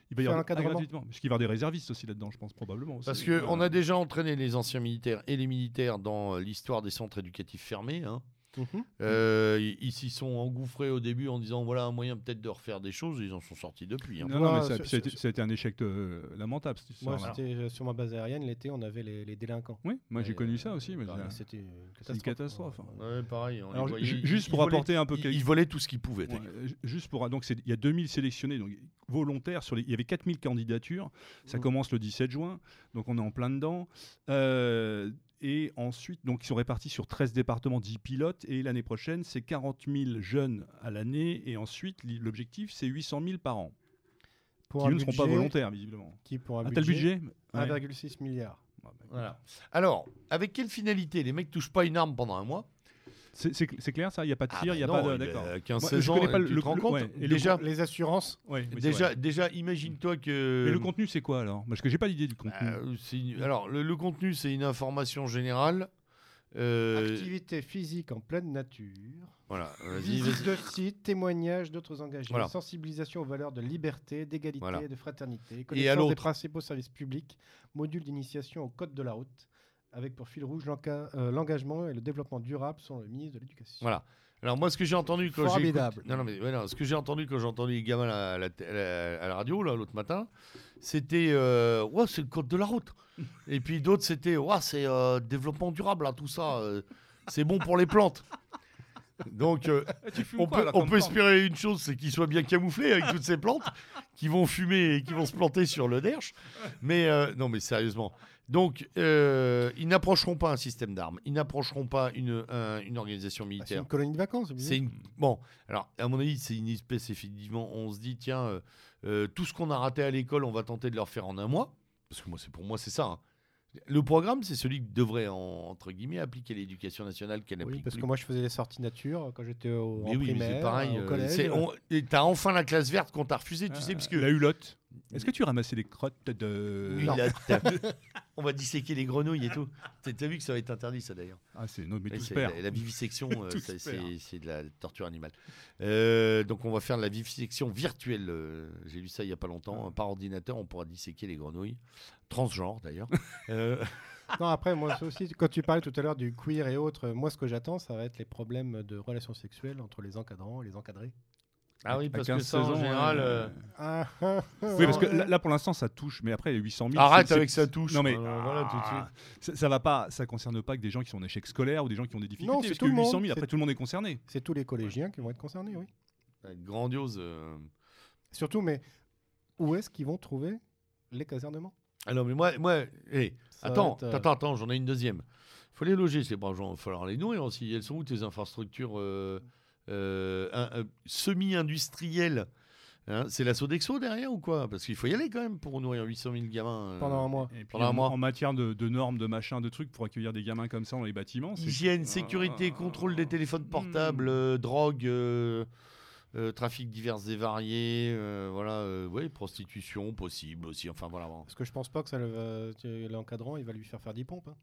Il va y avoir ah, gratuitement. Parce qu'il va y avoir des réservistes aussi là-dedans, je pense probablement. Parce que Euh, on a déjà entraîné les anciens militaires et les militaires dans l'histoire des centres éducatifs fermés. hein. Mhm. Euh, ils ils s'y sont engouffrés au début en disant voilà un moyen peut-être de refaire des choses. Ils en sont sortis depuis. hein. Non, non, mais ça, a été, sur- ça a été un échec euh, lamentable. cette Moi, c'était euh, sur ma base aérienne, l'été, on avait les, les délinquants. Oui, moi j'ai connu ça aussi. mais bah, C'était une catastrophe. hein. Ouais, pareil. on les Alors, voyait, juste pour volaient- apporter un peu ils- volaient tout ce qu'ils pouvaient. Ouais, juste pour donc il y a 2000 sélectionnés donc volontaires sur les, il y avait 4000 candidatures ça Mhm. commence le 17 juin donc on est en plein dedans Euh, et ensuite donc ils sont répartis sur 13 départements 10 pilotes et l'année prochaine c'est 40 000 jeunes à l'année et ensuite l'objectif c'est 800 000 par an Pour qui un ne seront pas budget volontaires visiblement Qui pour un ah, le budget Ouais. 1,6 milliard. Ouais, bah, Voilà. Alors, avec quelle finalité? Les mecs touchent pas une arme pendant un mois. C'est c'est cl- c'est clair ça? Il n'y a pas de Ah tir, il bah n'y a non, pas de. D'accord. 15 Moi, 16 je ans, connais pas tu le- te rends le- compte? ouais, et le Déjà, Les assurances, Ouais, oui, déjà, imagine-toi que. Mais le contenu, c'est quoi alors? Parce que j'ai pas l'idée du contenu. Euh, alors, le, le contenu, c'est une information générale. Euh, activité physique en pleine nature, voilà, vas-y, visite de sites, témoignages d'autres engagés, Voilà. sensibilisation aux valeurs de liberté, d'égalité Voilà. et de fraternité, à connaissance des l'autre. principaux services publics, module d'initiation au code de la route, avec pour fil rouge euh, l'engagement et le développement durable selon le ministre de l'Éducation. Voilà. Alors, moi, ce que j'ai entendu quand j'ai. Formidable. écouté- Non, non, mais ouais, non, ce que j'ai entendu quand j'ai entendu les gamins à la, à la à radio, l'autre matin, c'était. euh, ouais, c'est le code de la route. Et puis d'autres, c'était. Ouais, c'est euh, développement durable, là, tout ça. euh, c'est bon pour les plantes. Donc, euh, on peut, on peut espérer une chose, c'est qu'ils soient bien camouflés avec toutes ces plantes qui vont fumer et qui vont se planter sur le derche. Mais euh, non, mais sérieusement. Donc, euh, ils n'approcheront pas un système d'armes. Ils n'approcheront pas une, un- une organisation Bah, c'est militaire. une colonie de vacances. C'est une... Bon, alors, à mon avis, c'est une espèce, effectivement, on se dit, tiens, euh, euh, tout ce qu'on a raté à l'école, on va tenter de leur faire en un mois. Parce que moi, c'est pour moi, c'est ça. hein. Le programme, c'est celui qui devrait, en- entre guillemets, appliquer l'éducation nationale qu'elle Oui, applique. parce plus. que moi je faisais les sorties nature quand j'étais au Mais en oui, mais primaire, c'est pareil. au euh, collège. on- et T'as enfin la classe verte qu'on t'a refusé, tu sais, parce que La hulotte. Est-ce que tu ramassais les crottes de. Hulotte. on va disséquer les grenouilles et tout. T'as vu que ça va être interdit, ça d'ailleurs. Ah, c'est non, mais tout. La, la vivisection, euh, c'est c'est de la torture animale. Euh, donc on va faire de la vivisection virtuelle. J'ai lu ça il y a pas longtemps. Par ordinateur, on pourra disséquer les grenouilles. Transgenre d'ailleurs. Euh, Non, après, moi aussi, quand tu parlais tout à l'heure du queer et autres, moi ce que j'attends, ça va être les problèmes de relations sexuelles entre les encadrants et les encadrés. ah oui, parce que 15, ça, en 16 ans, général. euh, Ah, ah, ah, Oui, parce que là, là, pour l'instant, ça touche, mais après, les 800 000. Arrête avec sa touche. Non, mais Voilà, voilà, tout de suite. ah, ça, ça va pas, ça concerne pas que des gens qui sont en échec scolaire ou des gens qui ont des difficultés. Non, c'est parce tout que le monde, 800 000, après, tout le monde est concerné. C'est tous les collégiens qui vont être concernés, oui. Ça Grandiose. euh. Surtout, mais où est-ce qu'ils vont trouver les casernements? Ah non, mais moi, moi attends, être, euh, attends, attends, j'en ai une deuxième. faut les loger, ces bras gens. Il va falloir les nourrir aussi. Elles sont où tes infrastructures euh, euh, un- un- semi-industrielles Hein, C'est la Sodexo derrière ou quoi? Parce qu'il faut y aller quand même pour nourrir 800 000 gamins. euh. pendant un mois. Et puis, Pendant un en, mois. en matière de, de normes, de machins, de trucs pour accueillir des gamins comme ça dans les bâtiments. Hygiène, sécurité, Ah. contrôle des téléphones portables, Hmm. euh, drogue, euh, trafic divers et variés, euh, voilà, euh, ouais, prostitution possible aussi. Enfin voilà. bon. Parce que je pense pas que ça le l'encadrant, il va lui faire faire 10 pompes. hein.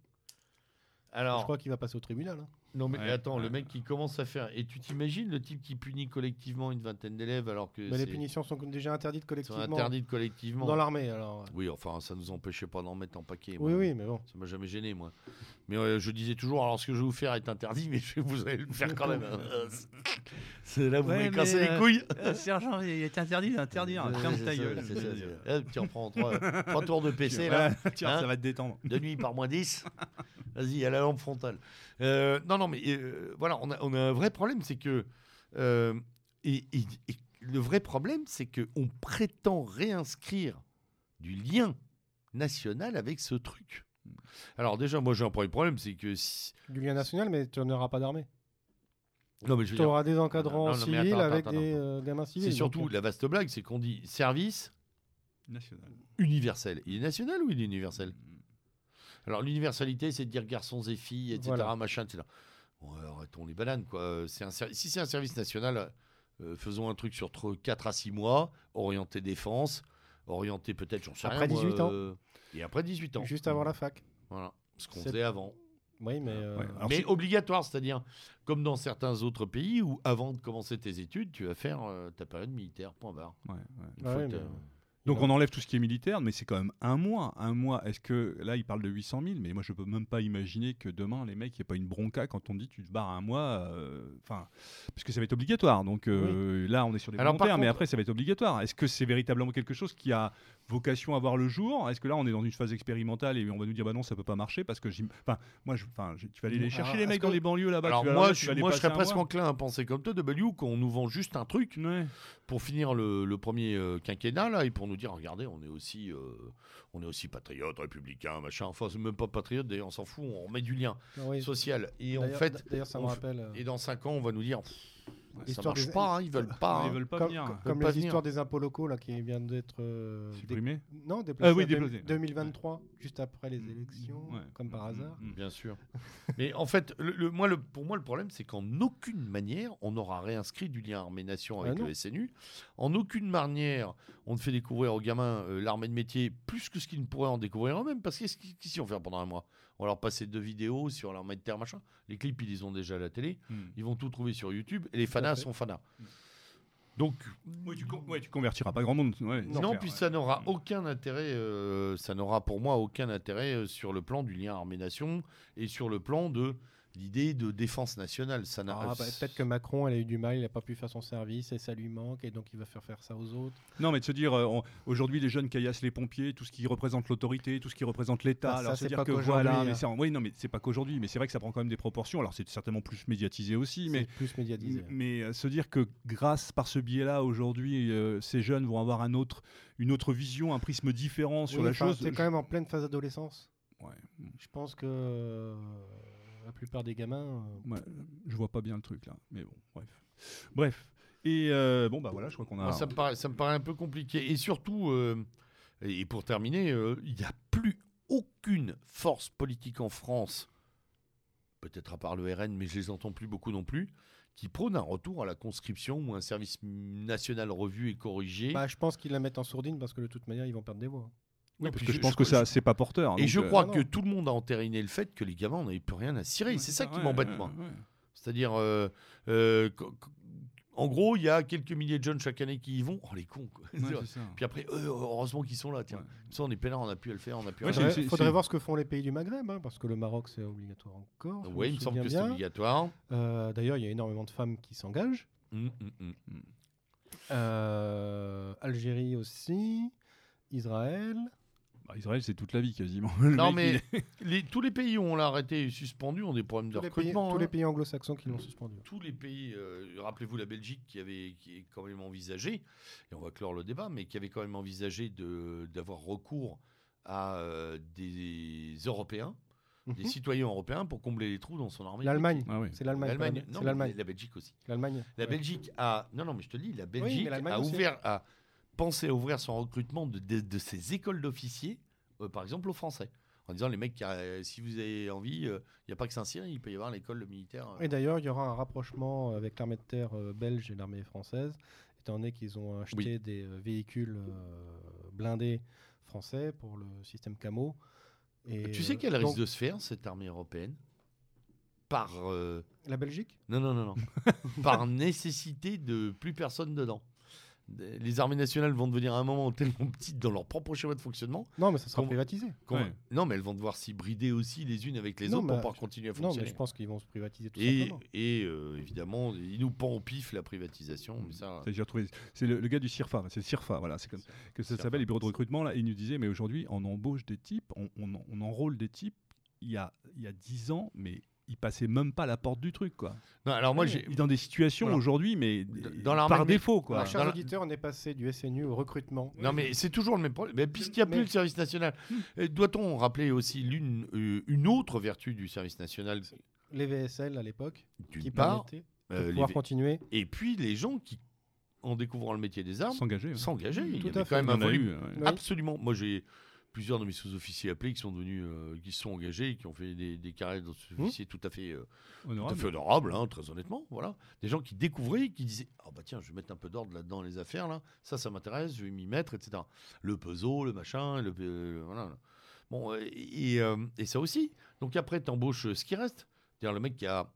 Je Alors, crois qu'il va passer au tribunal. hein. non mais Ouais, attends, le mec qui commence à faire. Et tu t'imagines le type qui punit collectivement une vingtaine d'élèves alors que Mais les punitions sont déjà interdites sont collectivement interdites collectivement. dans l'armée. Alors, Oui, enfin, ça nous empêchait pas d'en mettre en paquet. oui, moi. oui, mais bon. Ça m'a jamais gêné, moi. Mais euh, je disais toujours, alors ce que je vais vous faire est interdit, mais je- vous allez le faire quand même. hein. C'est là, vous Ouais, m'avez cassé mais, les euh, couilles. Euh, Sergent, il est interdit d'interdire. Ouais, Ferme ta gueule. ça, ça. Hop, tu reprends trois, trois tours de PC, là. Voilà, tiens, Hein ça va te détendre. De nuit par moins 10. Vas-y, à la lampe frontale. Euh, non, non, mais euh, voilà, on a, on a un vrai problème, c'est que. euh, et, et- et le vrai problème, c'est qu'on prétend réinscrire du lien national avec ce truc. Alors, déjà, moi, j'ai un premier problème, c'est que. si- Du lien national, mais tu n'auras pas d'armée. Non, mais je veux Tu dire, auras des encadrants Non, non, mais civils attends, avec attends, des attends. euh, gamins civils. c'est donc, surtout la vaste blague, c'est qu'on dit service National. universel. Il est national ou il est universel? Alors l'universalité, c'est de dire garçons et filles, etc. Voilà. Machin, etc. Bon, arrêtons les bananes, quoi. C'est un ser- si c'est un service national, euh, faisons un truc sur 4 à 6 mois, orienté défense, orienté peut-être, j'en sais Après rien, moi, 18 ans. euh, Et après 18 ans. Juste avant la fac. Voilà. Ce qu'on faisait avant. Oui, mais. euh, Ouais, alors Mais si- obligatoire, c'est-à-dire comme dans certains autres pays où avant de commencer tes études, tu vas faire euh, ta période militaire, point barre. Ouais, ouais. Une fois oui, que mais- t'as- Donc on enlève tout ce qui est militaire, mais c'est quand même un mois. Un mois. Est-ce que là il parle de 800 000, mais moi je peux même pas imaginer que demain les mecs, il n'y ait pas une bronca quand on dit tu te barres un mois. euh, Enfin, puisque ça va être obligatoire. Donc euh, là on est sur des Alors, volontaires, mais après ça va être obligatoire. Est-ce que c'est véritablement quelque chose qui a vocation à voir le jour? Est-ce que là on est dans une phase expérimentale et on va nous dire bah non ça peut pas marcher parce que enfin moi je, enfin je- tu vas aller les Alors, chercher les mecs que- dans les banlieues là-bas. Alors moi, là, je, moi, serais presque enclin à penser comme toi, W, qu'on nous vend juste un truc Ouais. pour finir le, le premier euh, quinquennat là et pour nous dire regardez, on est aussi, euh, on est aussi patriote, républicain, machin. Enfin, c'est même pas patriote, d'ailleurs, on s'en fout, on remet du lien oui. social. Et en fait, ça me f- euh, et dans 5 ans, on va nous dire pff, Ça Histoire marche des- pas, hein, ils veulent pas. Ils hein. veulent pas comme venir. comme- Ils comme veulent pas les venir. histoires des impôts locaux là, qui viennent d'être euh, dé- non, déplacés Ah oui, déplacés. 2023, juste après les élections, Ouais. comme par hasard. Mm, mm. Bien sûr. Mais en fait, le, le- moi, le, pour moi, le problème, c'est qu'en aucune manière, on n'aura réinscrit du lien armée-nation avec Ah le SNU. En aucune manière, on ne fait découvrir aux gamins euh, l'armée de métier plus que ce qu'ils ne pourraient en découvrir eux-mêmes. Parce qu'est-ce qu'ils qu'est-ce qu'ils vont faire pendant un mois? On va leur passer deux vidéos sur l'armée de terre, machin. Les clips, ils les ont déjà à la télé. Mm. Ils vont tout trouver sur YouTube. Et les fanas sont fanas. Donc, Oui, tu, con- ouais, tu convertiras pas grand monde. ouais, non, clair, puis ouais. ça n'aura aucun intérêt, euh, ça n'aura pour moi aucun intérêt euh, sur le plan du lien armée-nation et sur le plan de l'idée de défense nationale. Ça n'a Ah, bah, Peut-être que Macron, elle a eu du mal, il n'a pas pu faire son service et ça lui manque et donc il va faire faire ça aux autres. Non, mais de se dire, euh, on- aujourd'hui, les jeunes caillassent les pompiers, tout ce qui représente l'autorité, tout ce qui représente l'État. Bah, ça, alors, se c'est dire pas que qu'aujourd'hui, voilà, hein. mais c'est oui, non, mais c'est pas qu'aujourd'hui, mais c'est vrai que ça prend quand même des proportions. Alors, c'est certainement plus médiatisé aussi, mais. C'est plus médiatisé. Mais euh, se dire que grâce par ce biais-là, aujourd'hui, euh, ces jeunes vont avoir un autre, une autre vision, un prisme différent sur Oui, la chose. T'es quand même en pleine phase d'adolescence. Ouais. Je pense que euh, la plupart des gamins. euh, Ouais, je vois pas bien le truc là, mais bon, bref. Bref. Et euh, bon, bah voilà, je crois qu'on a. Moi, ça, me paraît, ça me paraît un peu compliqué. Et surtout, euh, et pour terminer, euh, il n'y a plus aucune force politique en France, peut-être à part le RN, mais je les entends plus beaucoup non plus, qui prône un retour à la conscription ou un service national revu et corrigé. bah, je pense qu'ils la mettent en sourdine parce que de toute manière, ils vont perdre des voix. Oui, Non, parce que je- je pense je- que ça, c'est pas porteur. et donc, je euh, crois que tout le monde a entériné le fait que les gamins n'avaient plus rien à cirer. ouais, c'est ça qui ouais, m'embête, ouais, moi. ouais. C'est-à-dire, euh, euh, en gros, il y a quelques milliers de jeunes chaque année qui y vont. Oh, les cons, quoi. Puis après, euh, heureusement qu'ils sont là. Tiens, ça, on est peinard, on a pu à le faire, on a pu à Ouais, le c'est- faire. Faudrait, voir ce que font les pays du Maghreb, hein, parce que le Maroc, c'est obligatoire encore. Oui, il me semble que c'est obligatoire. D'ailleurs, il y a énormément de femmes qui s'engagent. Hum, hum. Euh, Algérie aussi. Israël. Bah, Israël, c'est toute la vie quasiment. Non, mec, mais les- tous les pays où on l'a arrêté et suspendu ont des problèmes de Tous les, pays, recrutement. tous hein. les pays anglo-saxons qui l'ont suspendu. Tous les pays, euh, rappelez-vous la Belgique qui avait qui est quand même envisagé, et on va clore le débat, mais qui avait quand même envisagé de- d'avoir recours à euh, des Européens, des Mhm. citoyens européens pour combler les trous dans son armée. L'Allemagne. Ah oui. C'est l'Allemagne. pas L'Allemagne, la- non, mais la Belgique aussi. L'Allemagne. La ouais. Belgique a. Non, non, mais je te dis, la Belgique a aussi. ouvert, a pensé à ouvrir son recrutement de, de- de ses écoles d'officiers, euh, par exemple aux Français. En disant, les mecs, euh, si vous avez envie, il n'y a pas que Saint-Cyr, il peut y avoir l'école militaire. euh. Et d'ailleurs, il y aura un rapprochement avec l'armée de terre euh, belge et l'armée française, étant donné qu'ils ont acheté Oui. des euh, véhicules euh, blindés français pour le système Camo. Et, tu sais euh, qu'elle donc, risque de se faire, cette armée européenne? Par. euh, La Belgique? Non, non, non, non. par nécessité de plus personne dedans. Les armées nationales vont devenir à un moment tellement petites dans leur propre schéma de fonctionnement. Non, mais ça sera privatisé. Ouais. Non, mais elles vont devoir s'hybrider aussi les unes avec les Non, autres pour pouvoir continuer à Non, fonctionner. mais je pense qu'ils vont se privatiser tout Et, simplement. et, euh, évidemment, il nous pend au pif la privatisation. Mais ça, Ça, j'ai retrouvé- C'est le, le gars du CIRFA, c'est CIRFA, voilà, c'est comme que ça s'appelle les bureaux de recrutement là. Et il nous disait, mais aujourd'hui, on embauche des types, on, on, on enrôle des types. Il y a il y a dix ans, mais ils passaient même pas la porte du truc, quoi. Non, alors moi, Oui. j'ai. Dans des situations Voilà. aujourd'hui, mais dans l'armée par défaut, quoi. Alors, chers auditeurs, on est passé du SNU au recrutement. Non, mais c'est toujours le même problème. Mais Puisqu'il n'y a Mais- plus le service national, euh, doit-on rappeler aussi l'une, euh, une autre vertu du service national? Les VSL à l'époque, qui part, permettaient de euh, pouvoir V- continuer. et puis les gens qui, en découvrant le métier des armes, S'engager. s'engager. Il y Tout avait à quand fait. même Il un volume eu, ouais. Oui. Absolument. Moi, j'ai plusieurs de mes sous-officiers appelés qui sont devenus, euh, qui sont engagés, et qui ont fait des, des carrières de sous-officiers tout à fait, euh, tout à fait honorables, hein, très honnêtement. Voilà, des gens qui découvraient, qui disaient, ah bah tiens, je vais mettre un peu d'ordre là-dedans les affaires là. Ça, ça m'intéresse, je vais m'y mettre, etc. Le puzzle, le machin, le, euh, voilà. Bon, euh, et, et ça aussi. Donc après, tu embauches ce qui reste. C'est-à-dire le mec qui a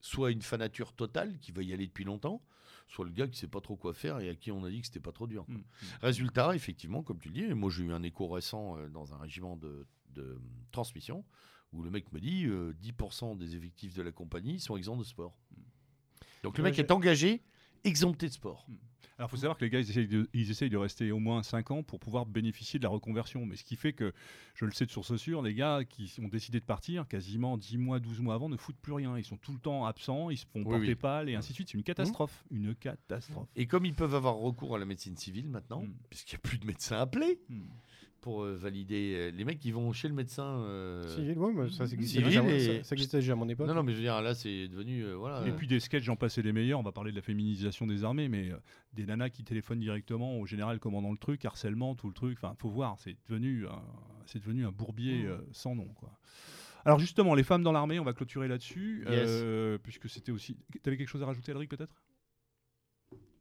soit une fanature totale, qui va y aller depuis longtemps, soit le gars qui sait pas trop quoi faire et à qui on a dit que c'était pas trop dur. Mm. Résultat, effectivement, comme tu le dis, et moi j'ai eu un écho récent euh, dans un régiment de, de transmission où le mec me dit euh, 10% des effectifs de la compagnie sont exempts de sport. Donc le Ouais, mec est engagé, exempté de sport. Alors, il faut savoir que les gars, ils essayent, de, ils essayent de rester au moins 5 ans pour pouvoir bénéficier de la reconversion. Mais ce qui fait que, je le sais de source sûre, les gars qui ont décidé de partir, quasiment 10 mois, 12 mois avant, ne foutent plus rien. Ils sont tout le temps absents, ils se font Oui, porter oui. pâle et ainsi de suite. C'est une catastrophe. Une catastrophe. Et comme ils peuvent avoir recours à la médecine civile maintenant, Mm. puisqu'il n'y a plus de médecins appelés Hmm. Pour euh, valider euh, les mecs qui vont chez le médecin. euh, Civil, ouais, mais ça, ça existait déjà, et- ça, ça existait déjà à mon époque. Non, non, mais je veux dire, là, c'est devenu. euh, voilà. Et euh, puis des sketchs, j'en passais les meilleurs. On va parler de la féminisation des armées, mais euh, des nanas qui téléphonent directement au général commandant le truc, harcèlement, tout le truc. Enfin, faut voir, c'est devenu, un- c'est devenu un bourbier euh, sans nom, quoi. Alors justement, les femmes dans l'armée, on va clôturer là-dessus, Yes. euh, puisque c'était aussi. T'avais quelque chose à rajouter, Alric, peut-être?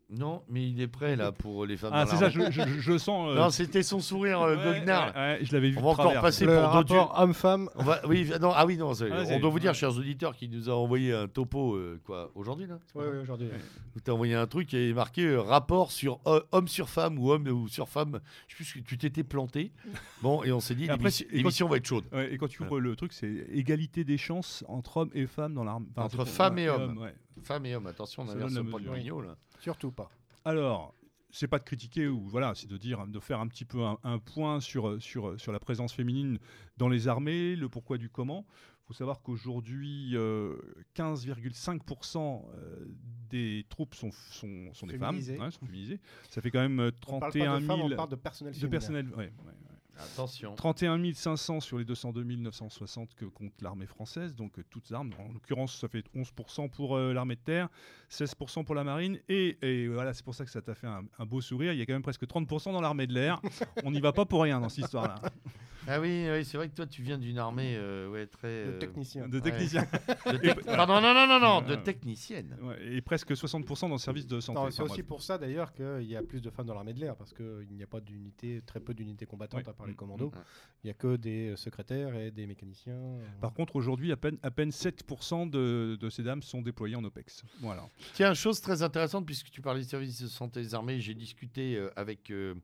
Non, mais il est prêt là pour les femmes. Ah, c'est ça, je, je- je le sens. euh, Non, c'était son sourire euh, ouais, goguenard. ouais, ouais, je l'avais vu. On va encore passer le pour d'autres. rapport homme-femme. On va, oui, non, ah oui, non, Ah, on doit vous dire, chers auditeurs, qui nous a envoyé un topo, euh, quoi, aujourd'hui, là Oui, oui, aujourd'hui. Où t'as envoyé un truc qui est marqué euh, rapport sur euh, homme sur femme ou homme ou sur femme. Je sais plus, ce que tu t'étais planté. Bon, et on s'est dit, l'émission va être chaude. Ouais, et quand tu ouvres le truc, c'est égalité des chances entre hommes et femmes dans l'armée. Enfin, Entre femmes et hommes. Ouais. Femme et homme, attention, on inverse pas mesure. rigno, là. Surtout pas. Alors, c'est pas de critiquer ou voilà, c'est de dire, de faire un petit peu un, un point sur, sur, sur la présence féminine dans les armées, le pourquoi du comment. Il faut savoir qu'aujourd'hui, euh, 15,5% euh, des troupes sont, sont, sont des femmes, Féminisées. sont féminisées. Ça fait quand même euh, On parle pas 31 de 000 femmes, on parle de personnel de féminin. personnel. ouais, ouais, ouais. Attention. 31 500 sur les 202 960 que compte l'armée française, donc euh, toutes armes. En l'occurrence, ça fait 11% pour euh, l'armée de terre, 16% pour la marine, et, et voilà, c'est pour ça que ça t'a fait un, un beau sourire. Il y a quand même presque 30% dans l'armée de l'air. On n'y va pas pour rien dans cette histoire-là. Ah oui, oui c'est vrai que toi, tu viens d'une armée euh, ouais, très. De euh, technicien. De Ouais. techniciens. de tec- Pardon, non, non, non, non, de technicienne. Ouais, et presque 60% dans le service de santé. C'est aussi pour ça d'ailleurs qu'il y a plus de femmes dans l'armée de l'air parce qu'il n'y a pas d'unité, très peu d'unités combattantes Oui. à part les Mm. commandos. Mm. Il n'y a que des secrétaires et des mécaniciens. euh, Par contre, aujourd'hui, à peine, à peine 7% de, de ces dames sont déployées en OPEX. Voilà. Tiens, chose très intéressante, puisque tu parlais du service de santé des armées, j'ai discuté euh, avec euh,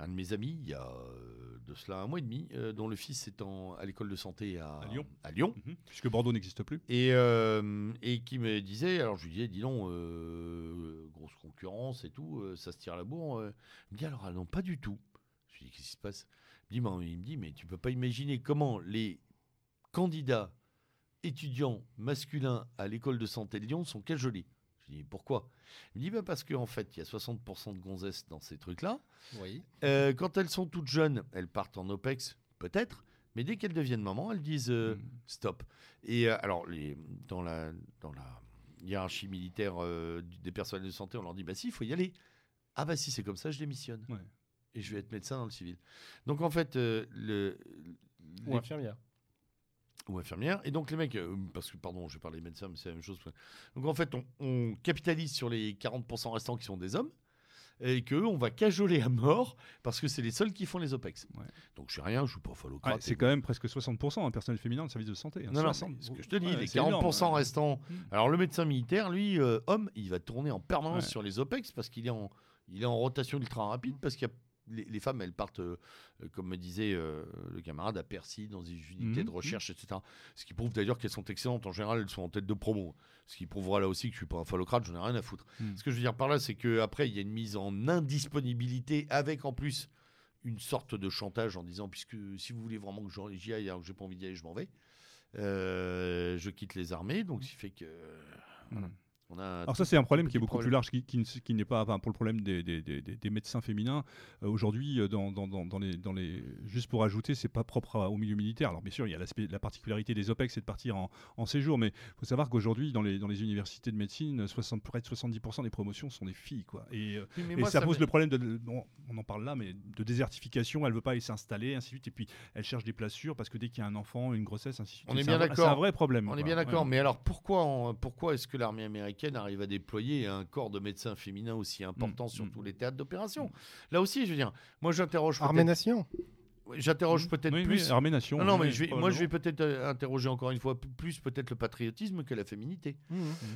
un de mes amis il y a euh, de cela un mois et demi, euh, dont le fils est en- à l'école de santé à, À Lyon. À Lyon. Mhm. Puisque Bordeaux n'existe plus. Et, euh, et qui me disait, alors je lui disais, dis donc, euh, grosse concurrence et tout, ça se tire à la bourre. Il me dit, alors ah non, pas du tout. Je lui dis, qu'est-ce qui se passe? Il me, dit, mais, il me dit, mais tu peux pas imaginer comment les candidats étudiants masculins à l'école de santé de Lyon sont cajolés. Je lui dis, pourquoi? Il me dit, bah, parce qu'en fait, il y a 60% de gonzesses dans ces trucs-là. Oui. Euh, quand elles sont toutes jeunes, elles partent en OPEX, peut-être, mais dès qu'elles deviennent maman, elles disent euh, Mm. stop. Et euh, alors, les, dans, la, dans la hiérarchie militaire euh, des personnels de santé, on leur dit bah si, il faut y aller. Ah bah si, c'est comme ça, je démissionne. Ouais. Et je vais être médecin dans le civil. Donc en fait, euh, le, Ou les- infirmière. Ou infirmière. Et donc les mecs, euh, parce que pardon, je vais parler médecin, mais c'est la même chose. Donc en fait, on, on capitalise sur les 40% restants qui sont des hommes et que on va cajoler à mort parce que c'est les seuls qui font les OPEX. Ouais. Donc je suis rien, je suis pas Ouais, phallocrate. c'est quand même presque 60% un personnel féminin de service de santé. hein. non, non, 60. mais ce que je te dis, Ouais, les c'est 40% énorme, ouais. restants. Mm. Alors le médecin militaire, lui, euh, homme, il va tourner en permanence Ouais. sur les OPEX parce qu'il est en, il est en rotation ultra rapide parce qu'il y a les, les femmes, elles partent, euh, euh, comme me disait euh, le camarade, à Percy, dans des unités Mhm, de recherche, etc. Ce qui prouve d'ailleurs qu'elles sont excellentes. En général, elles sont en tête de promo. Ce qui prouvera là aussi que je suis pas un phallocrate, j'en ai rien à foutre. Mhm. Ce que je veux dire par là, c'est qu'après, il y a une mise en indisponibilité avec en plus une sorte de chantage en disant puisque si vous voulez vraiment que j'y aille alors que j'ai pas envie d'y aller, je m'en vais. Euh, je quitte les armées, donc ce qui fait que voilà. On a Alors ça c'est un problème qui est beaucoup problème. plus large, qui, qui ne- qui n'est pas, enfin, pour le problème des, des- des- des- médecins féminins. euh, Aujourd'hui, euh, dans, dans- dans- les, dans les, juste pour ajouter, c'est pas propre à- au milieu militaire. Alors bien sûr, il y a la particularité des OPEX, c'est de partir en, en séjour, mais il faut savoir qu'aujourd'hui, dans les, dans les universités de médecine, 60, près de 70% des promotions sont des filles, quoi. Et, euh, Oui, et moi, ça, ça pose le problème de, bon, on en parle là, mais de désertification. Elle veut pas y s'installer, ainsi de suite. Et puis elle cherche des places sûres parce que dès qu'il y a un enfant, une grossesse, ainsi de suite. On est C'est bien un vrai- d'accord. C'est un vrai problème. On est bien d'accord, Ouais. mais alors pourquoi, on- pourquoi est-ce que l'armée américaine arrive à déployer un corps de médecins féminins aussi important Mm, sur mm. tous les théâtres d'opération Là aussi, je veux dire, moi j'interroge Armée peut-être, Nation. j'interroge peut-être Oui, oui, plus. Armée Nation. non, non, oui, mais je vais, moi je vais peut-être euh, interroger encore une fois plus peut-être le patriotisme que la féminité.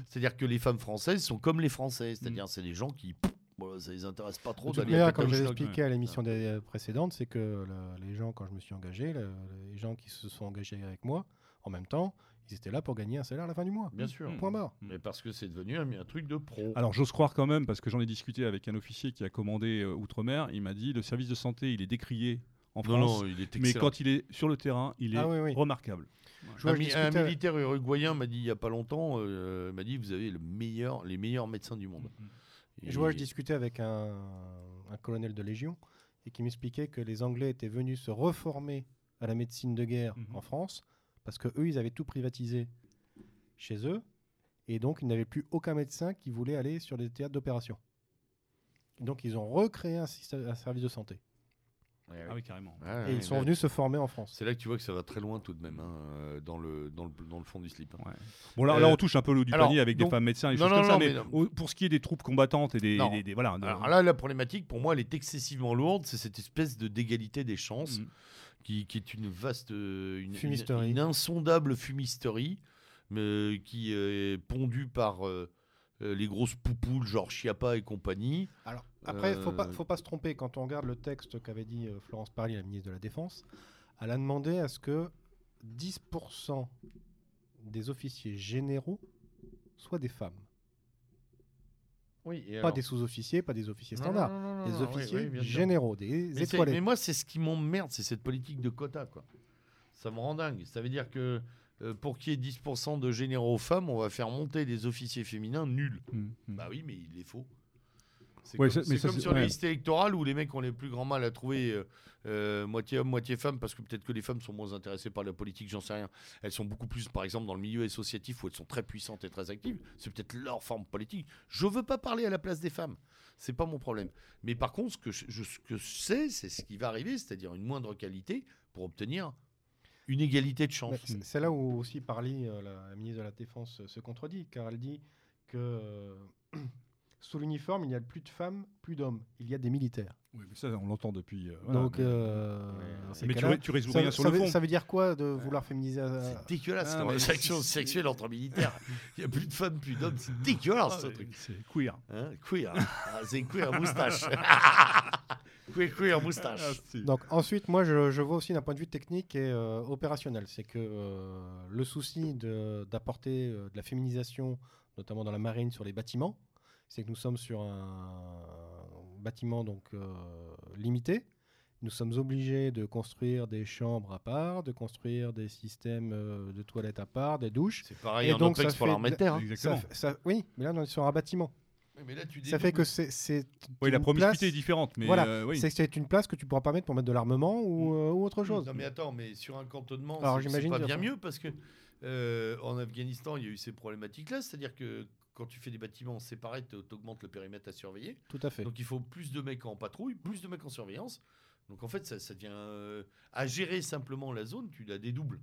C'est-à-dire que les femmes françaises sont comme les Français, c'est-à-dire c'est des gens qui, voilà, ça les intéresse pas trop d'aller à comme je l'ai expliqué à l'émission euh, précédente, c'est que le- les gens, quand je me suis engagé, le- les gens qui se sont engagés avec moi, en même temps, ils étaient là pour gagner un salaire à la fin du mois. Bien sûr. Mm. Point barre. Mais parce que c'est devenu un, un truc de pro. Alors j'ose croire quand même, parce que j'en ai discuté avec un officier qui a commandé euh, Outre-mer, il m'a dit le service de santé, il est décrié en non, France, non, il est mais quand il est sur le terrain, il est Ah oui, oui. remarquable. Je un, mi- militaire uruguayen m'a dit il y a pas longtemps, euh, m'a dit vous avez le meilleur, les meilleurs médecins du monde. Je vois, je discutais avec un, un colonel de Légion et qui m'expliquait que les Anglais étaient venus se reformer à la médecine de guerre Mhm. en France parce que eux, ils avaient tout privatisé chez eux et donc ils n'avaient plus aucun médecin qui voulait aller sur des théâtres d'opération. Donc ils ont recréé un, système- un service de santé Ah oui, carrément. Ouais, et ouais, ils sont là, venus se former en France. C'est là que tu vois que ça va très loin tout de même, hein, dans, le, dans, le, dans le fond du slip. hein. Ouais. Bon, là, Euh, là, on touche un peu l'eau du alors, panier avec donc- des femmes médecins et Non, choses non, comme ça, non, mais, mais non. au- pour ce qui est des troupes combattantes et des. Non. des- des- voilà, de- Alors là, la problématique, pour moi, elle est excessivement lourde. C'est cette espèce de d'égalité des chances Mm. Qui, qui est une vaste, euh, une, une, Fumisterie. une insondable fumisterie, mais qui est pondue par euh, euh, les grosses poupoules, genre Chiappa et compagnie. Alors, après, il ne faut pas, Euh, faut pas se tromper. Quand on regarde le texte qu'avait dit euh, Florence Parly, la ministre de la Défense, elle a demandé à ce que 10% des officiers généraux soient des femmes. Oui, et Pas des sous-officiers, pas des officiers standards. des officiers généraux, des Mais, étoilés. mais moi, c'est ce qui m'emmerde, c'est cette politique de quota. Quoi. Ça me rend dingue. Ça veut dire que euh, pour qu'il y ait 10% de généraux femmes, on va faire monter des officiers féminins nuls. Mm, mm. Bah oui, mais il est faux. C'est Ouais, comme, ça- mais c'est ça, comme c'est- sur les listes électorales où les mecs ont les plus grands mal à trouver euh, euh, moitié homme, moitié femme, parce que peut-être que les femmes sont moins intéressées par la politique, j'en sais rien. Elles sont beaucoup plus, par exemple, dans le milieu associatif où elles sont très puissantes et très actives. C'est peut-être leur forme politique. Je veux pas parler à la place des femmes. C'est pas mon problème. Mais par contre, ce que je, je- ce que je sais, c'est ce qui va arriver, c'est-à-dire une moindre qualité pour obtenir une égalité de chance. c'est- là où aussi Parly, euh, la ministre de la Défense, euh, se contredit, car elle dit que euh, sous l'uniforme, il y a plus de femmes, plus d'hommes. Il y a des militaires. Oui, mais ça, on l'entend depuis. euh, voilà, Donc, mais- euh, mais tu, tu résous ça, rien sur ça le veut, fond. ça veut dire quoi de vouloir féminiser euh, C'est dégueulasse, Ah, la mais transaction c'est- sexuelle entre militaires. Il n'y a plus de femmes, plus d'hommes. C'est dégueulasse, Ah, ce mais truc. C'est queer. Hein, queer. Ah, c'est queer moustache. queer, queer moustache. Ah, Donc ensuite, moi, je, je vois aussi d'un point de vue technique et euh, opérationnel, c'est que euh, le souci de- d'apporter euh, de la féminisation, notamment dans la marine, sur les bâtiments, c'est que nous sommes sur un bâtiment donc euh, limité. Nous sommes obligés de construire des chambres à part, de construire des systèmes euh, de toilettes à part, des douches. C'est pareil Et en donc, OPEX ça pour fait l'armée de terre. hein. Ça Exactement. fait- ça- oui, mais là, on est sur un bâtiment. Mais là, tu Ça fait que c'est c'est Oui, la une promiscuité place- est différente, mais Voilà, euh, oui. c'est c'est une place que tu pourras pas mettre pour mettre de l'armement ou, euh, ou autre chose. Non mais attends, mais sur un cantonnement, Alors, c'est- pas bien ça. mieux parce que euh, en Afghanistan, il y a eu ces problématiques-là, c'est-à-dire que quand tu fais des bâtiments séparés, tu augmentes le périmètre à surveiller. Tout à fait. Donc il faut plus de mecs en patrouille, plus de mecs en surveillance. Donc en fait, ça, ça devient euh, à gérer simplement la zone, tu la dédoubles.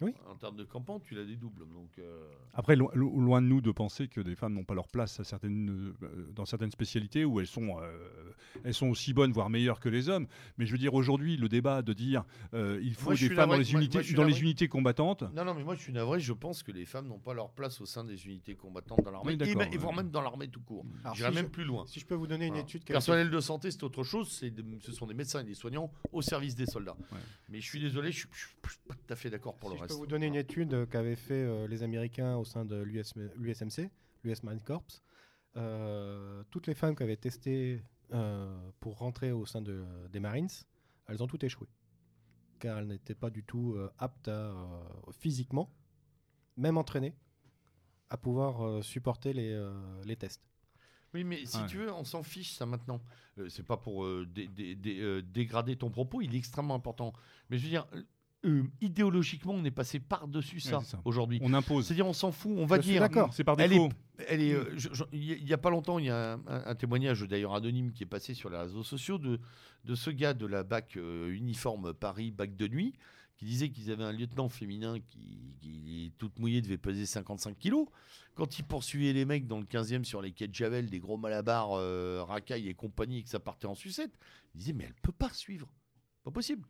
Oui. En termes de campement, tu la dédoubles. Donc euh, Après, lo- lo- loin de nous de penser que des femmes n'ont pas leur place à certaines, euh, dans certaines spécialités où elles sont, euh, elles sont aussi bonnes, voire meilleures que les hommes. Mais je veux dire, aujourd'hui, le débat de dire euh, il faut Moi, des femmes dans les unités, moi, dans les unités combattantes. non, non, mais moi je suis navré. Je pense que les femmes n'ont pas leur place au sein des unités combattantes dans l'armée, Oui, et, et voire même dans l'armée tout court. Alors, J'irais si même je- plus loin. Si je peux vous donner une Voilà. étude Personnel de santé, c'est autre chose. C'est de- ce sont des médecins et des soignants au service des soldats. Ouais. Mais je suis désolé, je suis, je suis pas tout à fait d'accord pour si le reste. Peux vous donner une étude euh, qu'avaient fait euh, les Américains au sein de l'USMC, l'US Marine Corps, euh, toutes les femmes qui avaient testé euh, pour rentrer au sein de- des Marines, elles ont toutes échoué. Car elles n'étaient pas du tout euh, aptes à, euh, physiquement, même entraînées, à pouvoir euh, supporter les, euh, les tests. Oui, mais si Ouais. tu veux, on s'en fiche ça maintenant. Euh, c'est pas pour euh, dé- dé- dé- euh, dégrader ton propos, il est extrêmement important. Mais je veux dire, euh, idéologiquement, on est passé par-dessus ça, aujourd'hui. On impose. C'est-à-dire, on s'en fout, on va Je dire. d'accord. C'est par Elle défaut. Elle est, euh, je- je- il y a pas longtemps, il y a un, un- un témoignage d'ailleurs anonyme qui est passé sur les réseaux sociaux de, de ce gars de la BAC euh, uniforme Paris, BAC de nuit, qui disait qu'ils avaient un lieutenant féminin qui, qui, toute mouillée, devait peser 55 kilos. Quand il poursuivait les mecs dans le 15e sur les quais de Javel, des gros malabars, euh, racailles et compagnie, et que ça partait en sucette, il disait Mais elle peut pas suivre. Pas possible.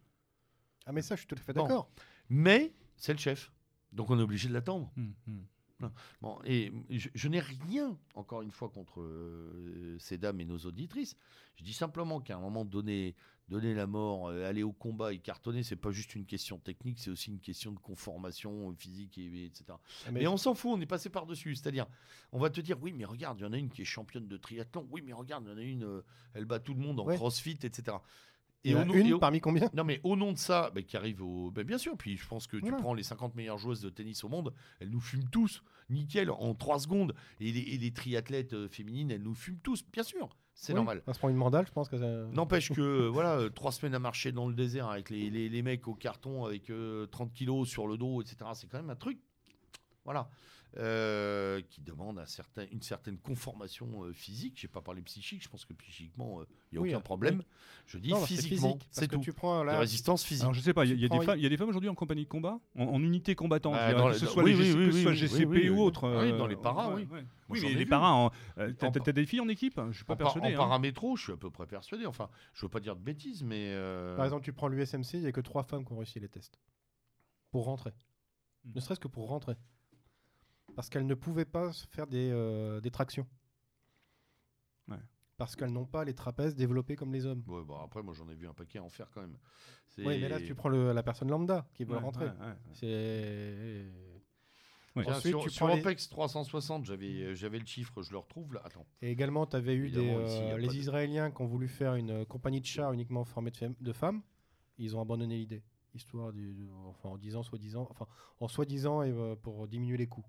Ah mais ça, je suis tout à fait Bon. d'accord. Mais c'est le chef. Donc on est obligé de l'attendre. Hum, hum. Bon, et je, je n'ai rien, encore une fois, contre euh, ces dames et nos auditrices. Je dis simplement qu'à un moment donné, donner la mort, euh, aller au combat et cartonner, c'est pas juste une question technique, c'est aussi une question de conformation euh, physique, et, et etc. Ah, Mais on s'en fout, on est passé par-dessus. C'est-à-dire, on va te dire, oui, mais regarde, il y en a une qui est championne de triathlon. Oui, mais regarde, il y en a une, euh, elle bat tout le monde en Ouais. crossfit, etc. En au une et au- parmi combien? Non, mais au nom de ça, bah, qui arrive au. bah, bien sûr, puis je pense que tu Voilà. prends les 50 meilleures joueuses de tennis au monde, elles nous fument tous, nickel, en 3 secondes. Et les, et les triathlètes euh, féminines, elles nous fument tous, bien sûr. C'est Oui, normal. Ça se prend une mandale, je pense que ça. N'empêche que euh, voilà, euh, trois semaines à marcher dans le désert avec les, les- les mecs au carton avec euh, 30 kilos sur le dos, etc. C'est quand même un truc, voilà, euh, qui demande un certain, une certaine conformation euh, physique. Je n'ai pas parlé psychique. Je pense que psychiquement, il n'y a Oui, aucun euh, problème. Je dis Non, c'est physiquement, c'est que tout. tu prends là. résistance physique. Alors je sais pas, il y, y y a des femmes aujourd'hui en compagnie de combat, en, en unité combattante, dans que les- ce soit oui, les oui, oui, oui, oui, GCP oui, oui, ou oui. autre. Ah oui, euh, dans les paras, oui. Oui, mais ai les paras, euh, t'as des filles en équipe Je suis pas persuadé. en hein. paramétro, je suis à peu près persuadé. Enfin, je veux pas dire de bêtises, mais euh, Par exemple, tu prends l'USMC, il n'y a que trois femmes qui ont réussi les tests. Pour rentrer. Hmm. Ne serait-ce que pour rentrer. Parce qu'elles ne pouvaient pas faire des, euh, des tractions. Ouais. Parce qu'elles n'ont pas les trapèzes développés comme les hommes. ouais, bon, après, moi, j'en ai vu un paquet en faire quand même. Oui, mais là, tu prends le- la personne lambda qui veut Ouais, rentrer. ouais, ouais. C'est. Ouais. Ensuite, sur, tu sur prends les- OPEX 360, j'avais euh, j'avais le chiffre, je le retrouve là. Attends. Et également, tu avais eu des, euh, les de- Israéliens qui ont voulu faire une euh, compagnie de chars uniquement formée de, fem- de femmes. Ils ont abandonné l'idée. Histoire du, du- enfin, en disant soi-disant, enfin, en soi-disant et, euh, pour diminuer les coûts.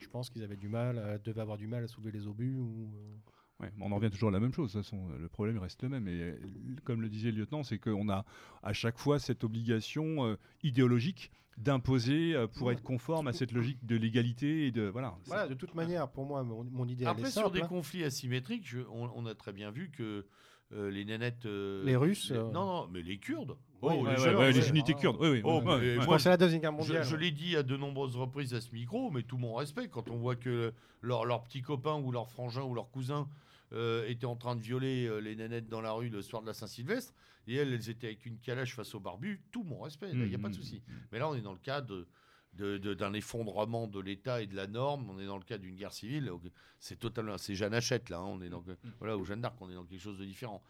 Je pense qu'ils avaient du mal, euh, devaient avoir du mal à soulever les obus. Ou, euh, Ouais, mais on en revient toujours à la même chose. De toute façon, le problème reste le même. Et euh, comme le disait le lieutenant, c'est qu'on a à chaque fois cette obligation euh, idéologique d'imposer euh, pour Ouais. être conforme à cette logique de l'égalité et de voilà. Voilà, de toute manière, pour moi, mon, mon idée elle Après, est sur des hein. conflits asymétriques, je- on, on a très bien vu que euh, les nénettes. euh, Les Russes, les- euh, non, non, mais les Kurdes. Oui, Oh, les Ouais, ouais, unités kurdes. Oui, oui. Oh, ouais, mais ouais. Je moi, à la Deuxième Guerre Je, mondiale. je l'ai dit à de nombreuses reprises à ce micro, mais tout mon respect, quand on voit que leurs leurs petits copains ou leurs frangins ou leurs cousins euh, étaient en train de violer euh, les nénettes dans la rue le soir de la Saint-Sylvestre, et elles, elles étaient avec une calèche face au barbu, tout mon respect, il n'y a pas de Mhm. souci. Mais là, on est dans le cas de- de- de- d'un effondrement de l'État et de la norme, on est dans le cas d'une guerre civile, c'est totalement, c'est Jeanne Hachette là, hein, on est dans, voilà, ou Jeanne d'Arc, on est dans quelque chose de différent.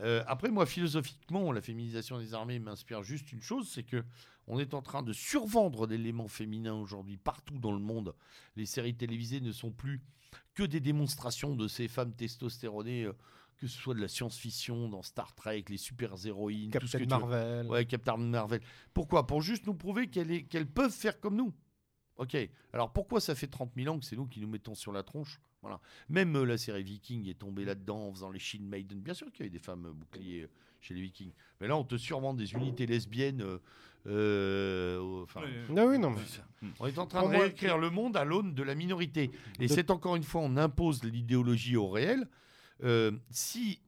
Euh, après, moi, philosophiquement, la féminisation des armées m'inspire juste une chose, c'est que on est en train de survendre d'éléments féminins aujourd'hui partout dans le monde. Les séries télévisées ne sont plus que des démonstrations de ces femmes testostéronées, euh, que ce soit de la science-fiction, dans Star Trek, les super-héroïnes, tout ce que Captain tu. Marvel. Ouais, Captain Marvel. Pourquoi? Pour juste nous prouver qu'elles peuvent faire comme nous. Ok. Alors pourquoi ça fait 30 000 ans que c'est nous qui nous mettons sur la tronche? Voilà. Même euh, la série Viking est tombée là-dedans en faisant les Shield Maiden. Bien sûr qu'il y avait des femmes euh, boucliers euh, chez les Vikings. Mais là, on te survend des unités lesbiennes. euh, euh, enfin, Non, oui, non, mais. on est en train de moi- réécrire le monde à l'aune de la minorité. Et De- c'est encore une fois, on impose l'idéologie au réel. Euh, si,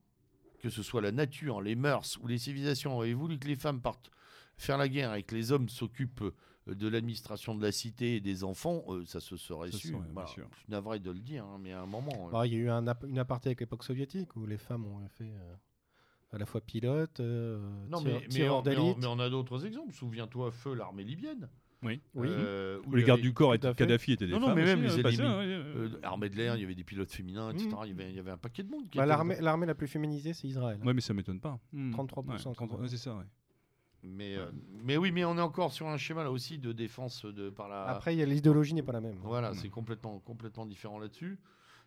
que ce soit la nature, les mœurs ou les civilisations avaient voulu que les femmes partent faire la guerre et que les hommes s'occupent euh, de l'administration de la cité et des enfants, euh, ça se serait Ça su. serait, bien Voilà. sûr. Je suis navré de le dire, hein, mais à un moment. Bah, Il y a eu un ap- une aparté avec l'époque soviétique où les femmes ont fait euh, à la fois pilote, euh, non, mais, mais, tireur on, mais on- d'élite. mais on a d'autres exemples. Souviens-toi, feu l'armée libyenne. Oui. Oui. Euh, où les gardes avait- du corps étaient. Kadhafi étaient des Non, non, femmes mais même aussi, les euh, ennemis. ouais, ouais, euh, armée de l'air, il y avait des pilotes féminins, etc. Mhm. Il, y avait, il y avait un paquet de monde qui Bah, L'armée l'armée la plus féminisée, c'est Israël. hein. Ouais, mais ça m'étonne pas. Hmm. 33%, Ouais, 33, ouais, c'est ça, ouais. Mais, euh, mais oui, mais on est encore sur un schéma là aussi de défense de, par la. Après, il y a- l'idéologie n'est pas la même. voilà, c'est complètement, complètement différent là-dessus.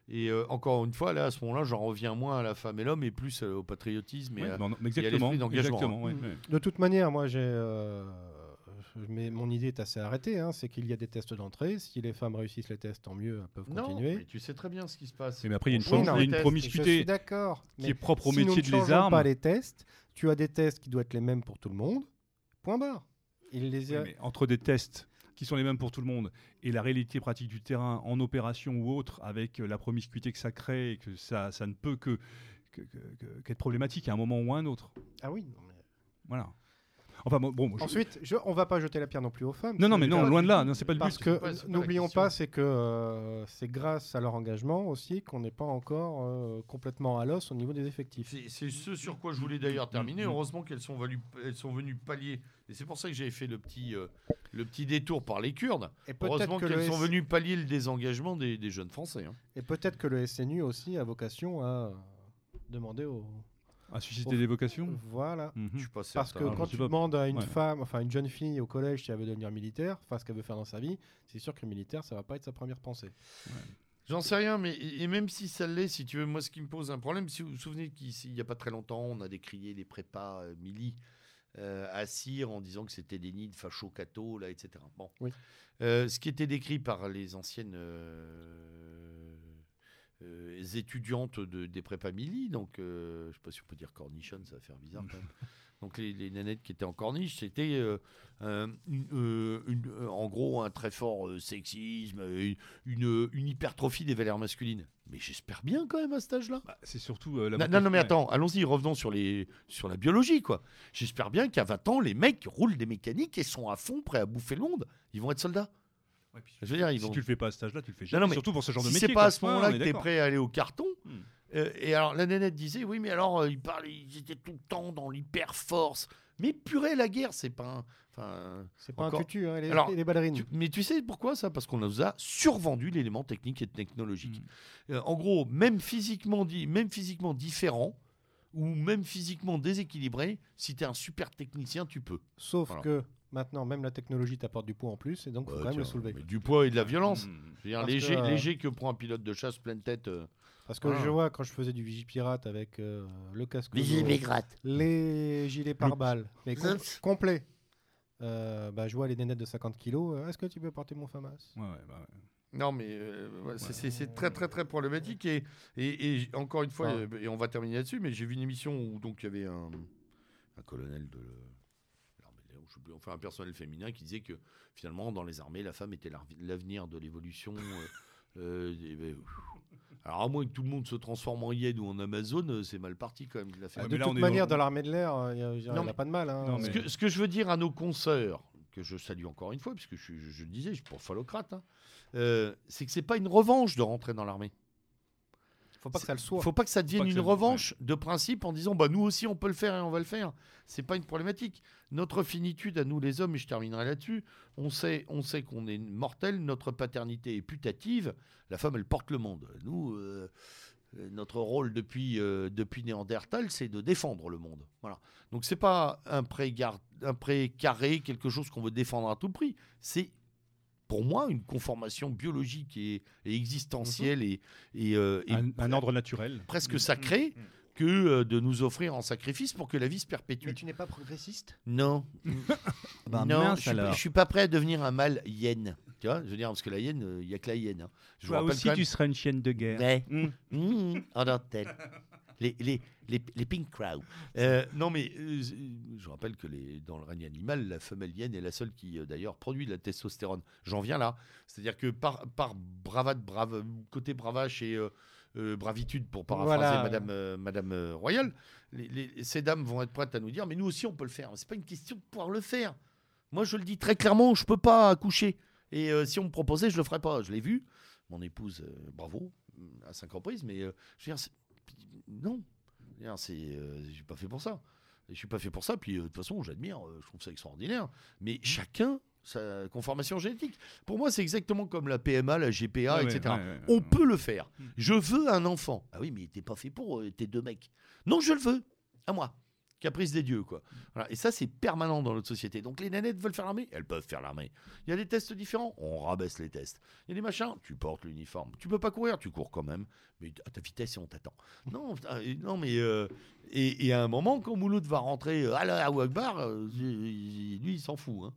Et euh, encore une fois, là, à ce moment-là, j'en reviens moins à la femme et l'homme et plus euh, au patriotisme. Et Ouais, à- non, non, l'esprit d'engagement, exactement, ouais, Mm. ouais. De toute manière, moi, j'ai. euh, mais mon idée est assez arrêtée, hein, c'est qu'il y a des tests d'entrée. Si les femmes réussissent les tests, tant mieux, elles peuvent non, continuer. mais tu sais très bien ce qui se passe. Mais après, il y a une, On prom- change il y a une promiscuité suis d'accord. qui mais est propre au si nous métier ne de les armes. pas les tests, tu as des tests qui doivent être les mêmes pour tout le monde. Point barre. Il les Oui, a- mais entre des tests qui sont les mêmes pour tout le monde et la réalité pratique du terrain en opération ou autre, avec euh, la promiscuité que ça crée et que ça, ça ne peut que que- que- que- qu'être problématique à un moment ou à un autre. Ah oui. non, mais- Voilà. Enfin bon, bon, je- Ensuite, je, on va pas jeter la pierre non plus aux femmes. non, non, mais non, loin de là. Non, c'est pas le Parce but. que pas la n'oublions pas, c'est que euh, c'est grâce à leur engagement aussi qu'on n'est pas encore euh, complètement à l'os au niveau des effectifs. C'est ce sur quoi je voulais d'ailleurs terminer. Mm, mm. Heureusement qu'elles sont, venues- elles sont venues pallier. Et c'est pour ça que j'avais fait le petit, euh, le petit détour par les Kurdes. Et Heureusement que, qu'elles le sont venues pallier le désengagement des, des jeunes Français. hein. et peut-être que le SNU aussi a vocation à demander aux. À susciter des vocations. Voilà. Mhm. Je suis pas Parce que je quand tu pas. demandes à une Ouais. femme, enfin une jeune fille au collège si elle veut devenir militaire, enfin ce qu'elle veut faire dans sa vie, c'est sûr que militaire, ça va pas être sa première pensée. J'en sais rien, mais et même si ça l'est, si tu veux, moi ce qui me pose un problème, si vous vous souvenez qu'ici, il n'y a pas très longtemps, on a décrié les prépas euh, mili euh, à Cire en disant que c'était des nids de fachos cathos, là, etc. Bon. Oui. Euh, ce qui était décrit par les anciennes euh, étudiantes de, des prépa mili, donc euh, je sais pas si on peut dire cornichon, ça va faire bizarre quand même. Donc les, les nanettes qui étaient en corniche, c'était euh, un- une- une- en gros un très fort sexisme, une, hypertrophie des valeurs masculines. Mais j'espère bien quand même à cet âge-là. Bah, c'est surtout la Non, non, non, mais attends, allons-y, revenons sur, les, sur la biologie, quoi. J'espère bien qu'à 20 ans, les mecs roulent des mécaniques et sont à fond, prêts à bouffer le monde. Ils vont être soldats. Ouais, puis Je veux dire, ils si vont... tu le fais pas à cet âge-là, tu le fais jamais. non, mais surtout pour ce genre de métier. c'est pas quoi. à ce moment-là que t'es d'accord. prêt à aller au carton. Hmm. euh, et alors la nénette disait, oui, mais alors euh, ils parlaient, ils étaient tout le temps dans l'hyper-force. Mais purée, la guerre, c'est pas un... Enfin, C'est pas Encore. un tutu, hein, les, Alors, les ballerines. tu- mais tu sais pourquoi ça? Parce qu'on nous a survendu l'élément technique et technologique. Euh, en gros, même physiquement, dit, même physiquement différent ou même physiquement déséquilibré, si tu es un super technicien, tu peux. Sauf Voilà. que maintenant, même la technologie t'apporte du poids en plus, et donc il faut quand même tiens, le soulever. mais du poids et de la violence. Mm. Je veux dire, Parce léger, que, euh, léger que prend un pilote de chasse pleine tête. euh, Parce que Voilà. je vois quand je faisais du vigipirate avec euh, le casque, mais gratte. les gilets pare-balles, mais com- Oups. complets. Euh, bah, je vois les nénettes de 50 kilos. euh, Est-ce que tu peux porter mon FAMAS? Ouais, ouais, bah ouais. Non, mais euh, ouais, c'est- c'est c'est très, très, très problématique. Et, et, et j- encore une fois, Ah. euh, et on va terminer là-dessus, mais j'ai vu une émission où donc, il y avait un, un colonel de plus, enfin un personnel féminin qui disait que finalement, dans les armées, la femme était l'avenir de l'évolution. euh, euh, et ben, alors, à moins que tout le monde se transforme en hyène ou en Amazon, euh, c'est mal parti quand même. de la faire. Ah, De mais là, toute on manière, dans- dans l'armée de l'air, il n'y a, pas de mal. hein. Non, Ce que, ce que je veux dire à nos consoeurs, que je salue encore une fois, puisque je, suis- je, je le disais, je suis pour phallocrate, hein, euh, c'est que c'est pas une revanche de rentrer dans l'armée. Faut pas que ça le soit. Faut pas que ça devienne que une ça revanche de principe en disant bah nous aussi on peut le faire et on va le faire. C'est pas une problématique. Notre finitude à nous les hommes et je terminerai là-dessus. On sait on sait qu'on est mortel, notre paternité est putative. La femme elle porte le monde. Nous euh, euh, notre rôle depuis euh, depuis Néandertal c'est de défendre le monde. Voilà. Donc c'est pas un prégar- un précaré quelque chose qu'on veut défendre à tout prix. C'est pour moi une conformation biologique et, et existentielle et, et, euh, et Un, un ordre naturel. presque sacré que euh, de nous offrir en sacrifice pour que la vie se perpétue. Mais tu n'es pas progressiste? Non, Bah, non, mince je je suis pas prêt à devenir un mâle hyène. Tu vois, je veux dire parce que la hyène, il y a que la hyène. hein. Je vous Toi rappelle aussi, tu seras une chienne de guerre. Mm. Ouais. Mmh, en dentelle. Les, les, les, les pink crow. Euh, non, mais euh, je rappelle que les, dans le règne animal, la femelle hyène est la seule qui, euh, d'ailleurs, produit la testostérone. J'en viens là. C'est-à-dire que par, par bravade, brave, côté bravache et euh, euh, bravitude, pour paraphraser Voilà. Madame, euh, Madame euh, Royal, ces dames vont être prêtes à nous dire mais nous aussi, on peut le faire. C'est pas une question de pouvoir le faire. Moi, je le dis très clairement, je peux pas accoucher. Et euh, si on me proposait, je le ferais pas. Je l'ai vu. Mon épouse, euh, bravo, à cinq reprises, mais euh, je veux dire, non. C'est, euh, je suis pas fait pour ça. Je suis pas fait pour ça. Puis euh, de toute façon, j'admire, euh, je trouve ça extraordinaire. Mais chacun sa conformation génétique. Pour moi, c'est exactement comme la PMA, la GPA, Ouais, ouais, etc. ouais, ouais. On peut le faire. Mm. Je veux un enfant. Ah oui, mais t'es pas fait pour euh, tes deux mecs. Non, je le veux. À moi. Caprice des dieux, quoi. Voilà. Et ça, c'est permanent dans notre société. Donc les nanettes veulent faire l'armée Elles peuvent faire l'armée. Il y a des tests différents On rabaisse les tests. Il y a des machins Tu portes l'uniforme. Tu peux pas courir Tu cours quand même. Mais à ta vitesse et on t'attend. Non, et- non mais... euh, et, et à un moment, quand Mouloud va rentrer euh, à la Wagbar, lui, il s'en fout. hein.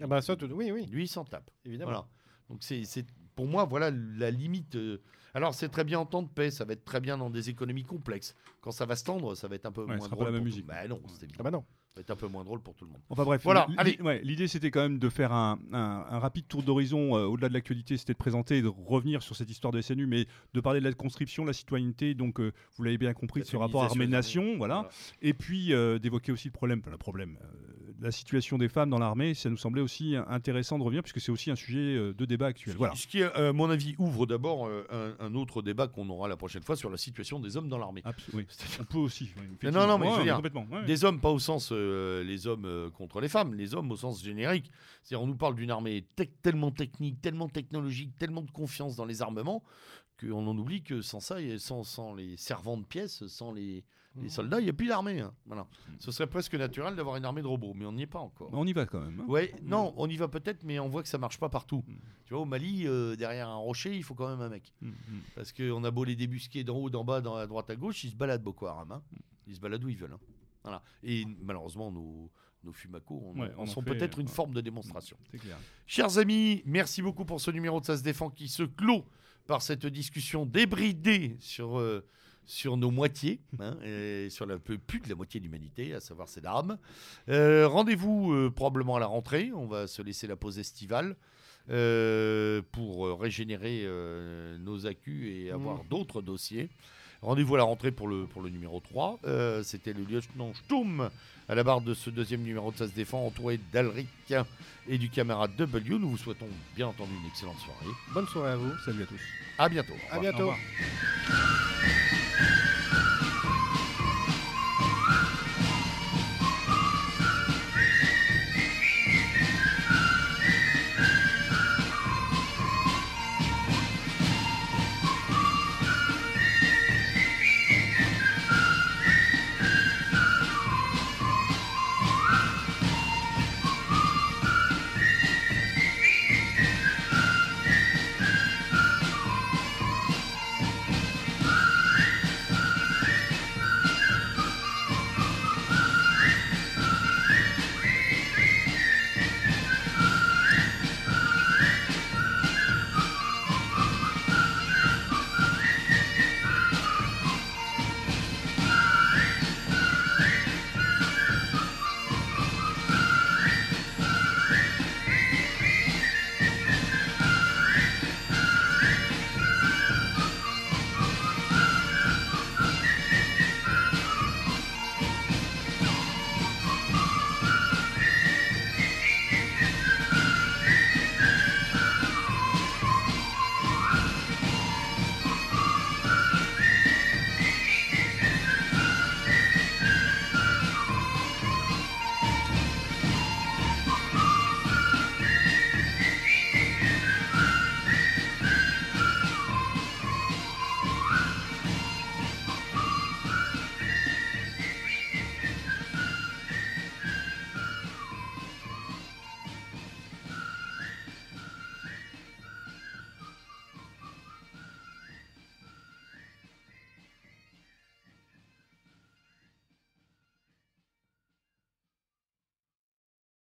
Ah bah ça, tout- oui, oui, Lui, il s'en tape. évidemment. Voilà. Donc c'est, c'est- pour moi voilà la limite. euh, Alors c'est très bien en temps de paix, ça va être très bien dans des économies complexes. Quand ça va se tendre, ça va être un peu Ouais, moins sera pas drôle. la même musique. Bah non, c'est évident. Ah bah non. Être un peu moins drôle pour tout le monde. Enfin bref, Voilà, ouais, l'idée c'était quand même de faire un, un- un rapide tour d'horizon euh, au-delà de l'actualité, c'était de présenter et de revenir sur cette histoire de SNU, mais de parler de la conscription, la citoyenneté, donc euh, vous l'avez bien compris, de ce rapport armée-nation, voilà. et puis euh, d'évoquer aussi le problème, enfin, le problème, la situation des femmes dans l'armée, ça nous semblait aussi intéressant de revenir puisque c'est aussi un sujet de débat actuel. Voilà. Ce qui, à mon avis, ouvre d'abord un, un autre débat qu'on aura la prochaine fois sur la situation des hommes dans l'armée. Abs- oui. On peut aussi. oui, non, non, mais je veux dire, complètement. ouais. Des hommes, pas au sens euh, les hommes euh, contre les femmes, les hommes au sens générique. C'est-à-dire, on nous parle d'une armée tellement technique, tellement technologique, tellement de confiance dans les armements, qu'on en oublie que sans ça, sans, sans les servants de pièces, sans les, les soldats, il n'y a plus d'armée. hein. Voilà. Ce serait presque naturel d'avoir une armée de robots, mais on n'y est pas encore. On y va quand même. hein. Ouais, non, on y va peut-être, mais on voit que ça marche pas partout. Mm. Tu vois, au Mali, euh, derrière un rocher, il faut quand même un mec. Mm. Parce qu'on a beau les débusquer d'en haut, d'en bas, dans, à droite, à gauche, ils se baladent Boko Haram. hein. Ils se baladent où ils veulent. hein. Voilà. Et malheureusement, nos, nos fumacos en, Ouais, en on en sont peut-être une ouais. forme de démonstration. C'est clair. Chers amis, merci beaucoup pour ce numéro de Ça se défend qui se clôt par cette discussion débridée sur, euh, sur nos moitiés, hein, et sur la plus de la moitié de l'humanité, à savoir ces dames. Euh, Rendez-vous euh, probablement à la rentrée. On va se laisser la pause estivale. euh, pour régénérer nos accus et avoir d'autres dossiers. Rendez-vous à la rentrée pour le, pour le numéro 3. Euh, C'était le lieutenant Sturm à la barre de ce deuxième numéro de Ça se défend, entouré d'Alric et du camarade W. Nous vous souhaitons bien entendu une excellente soirée. Bonne soirée à vous. Salut à tous. À bientôt. À bientôt.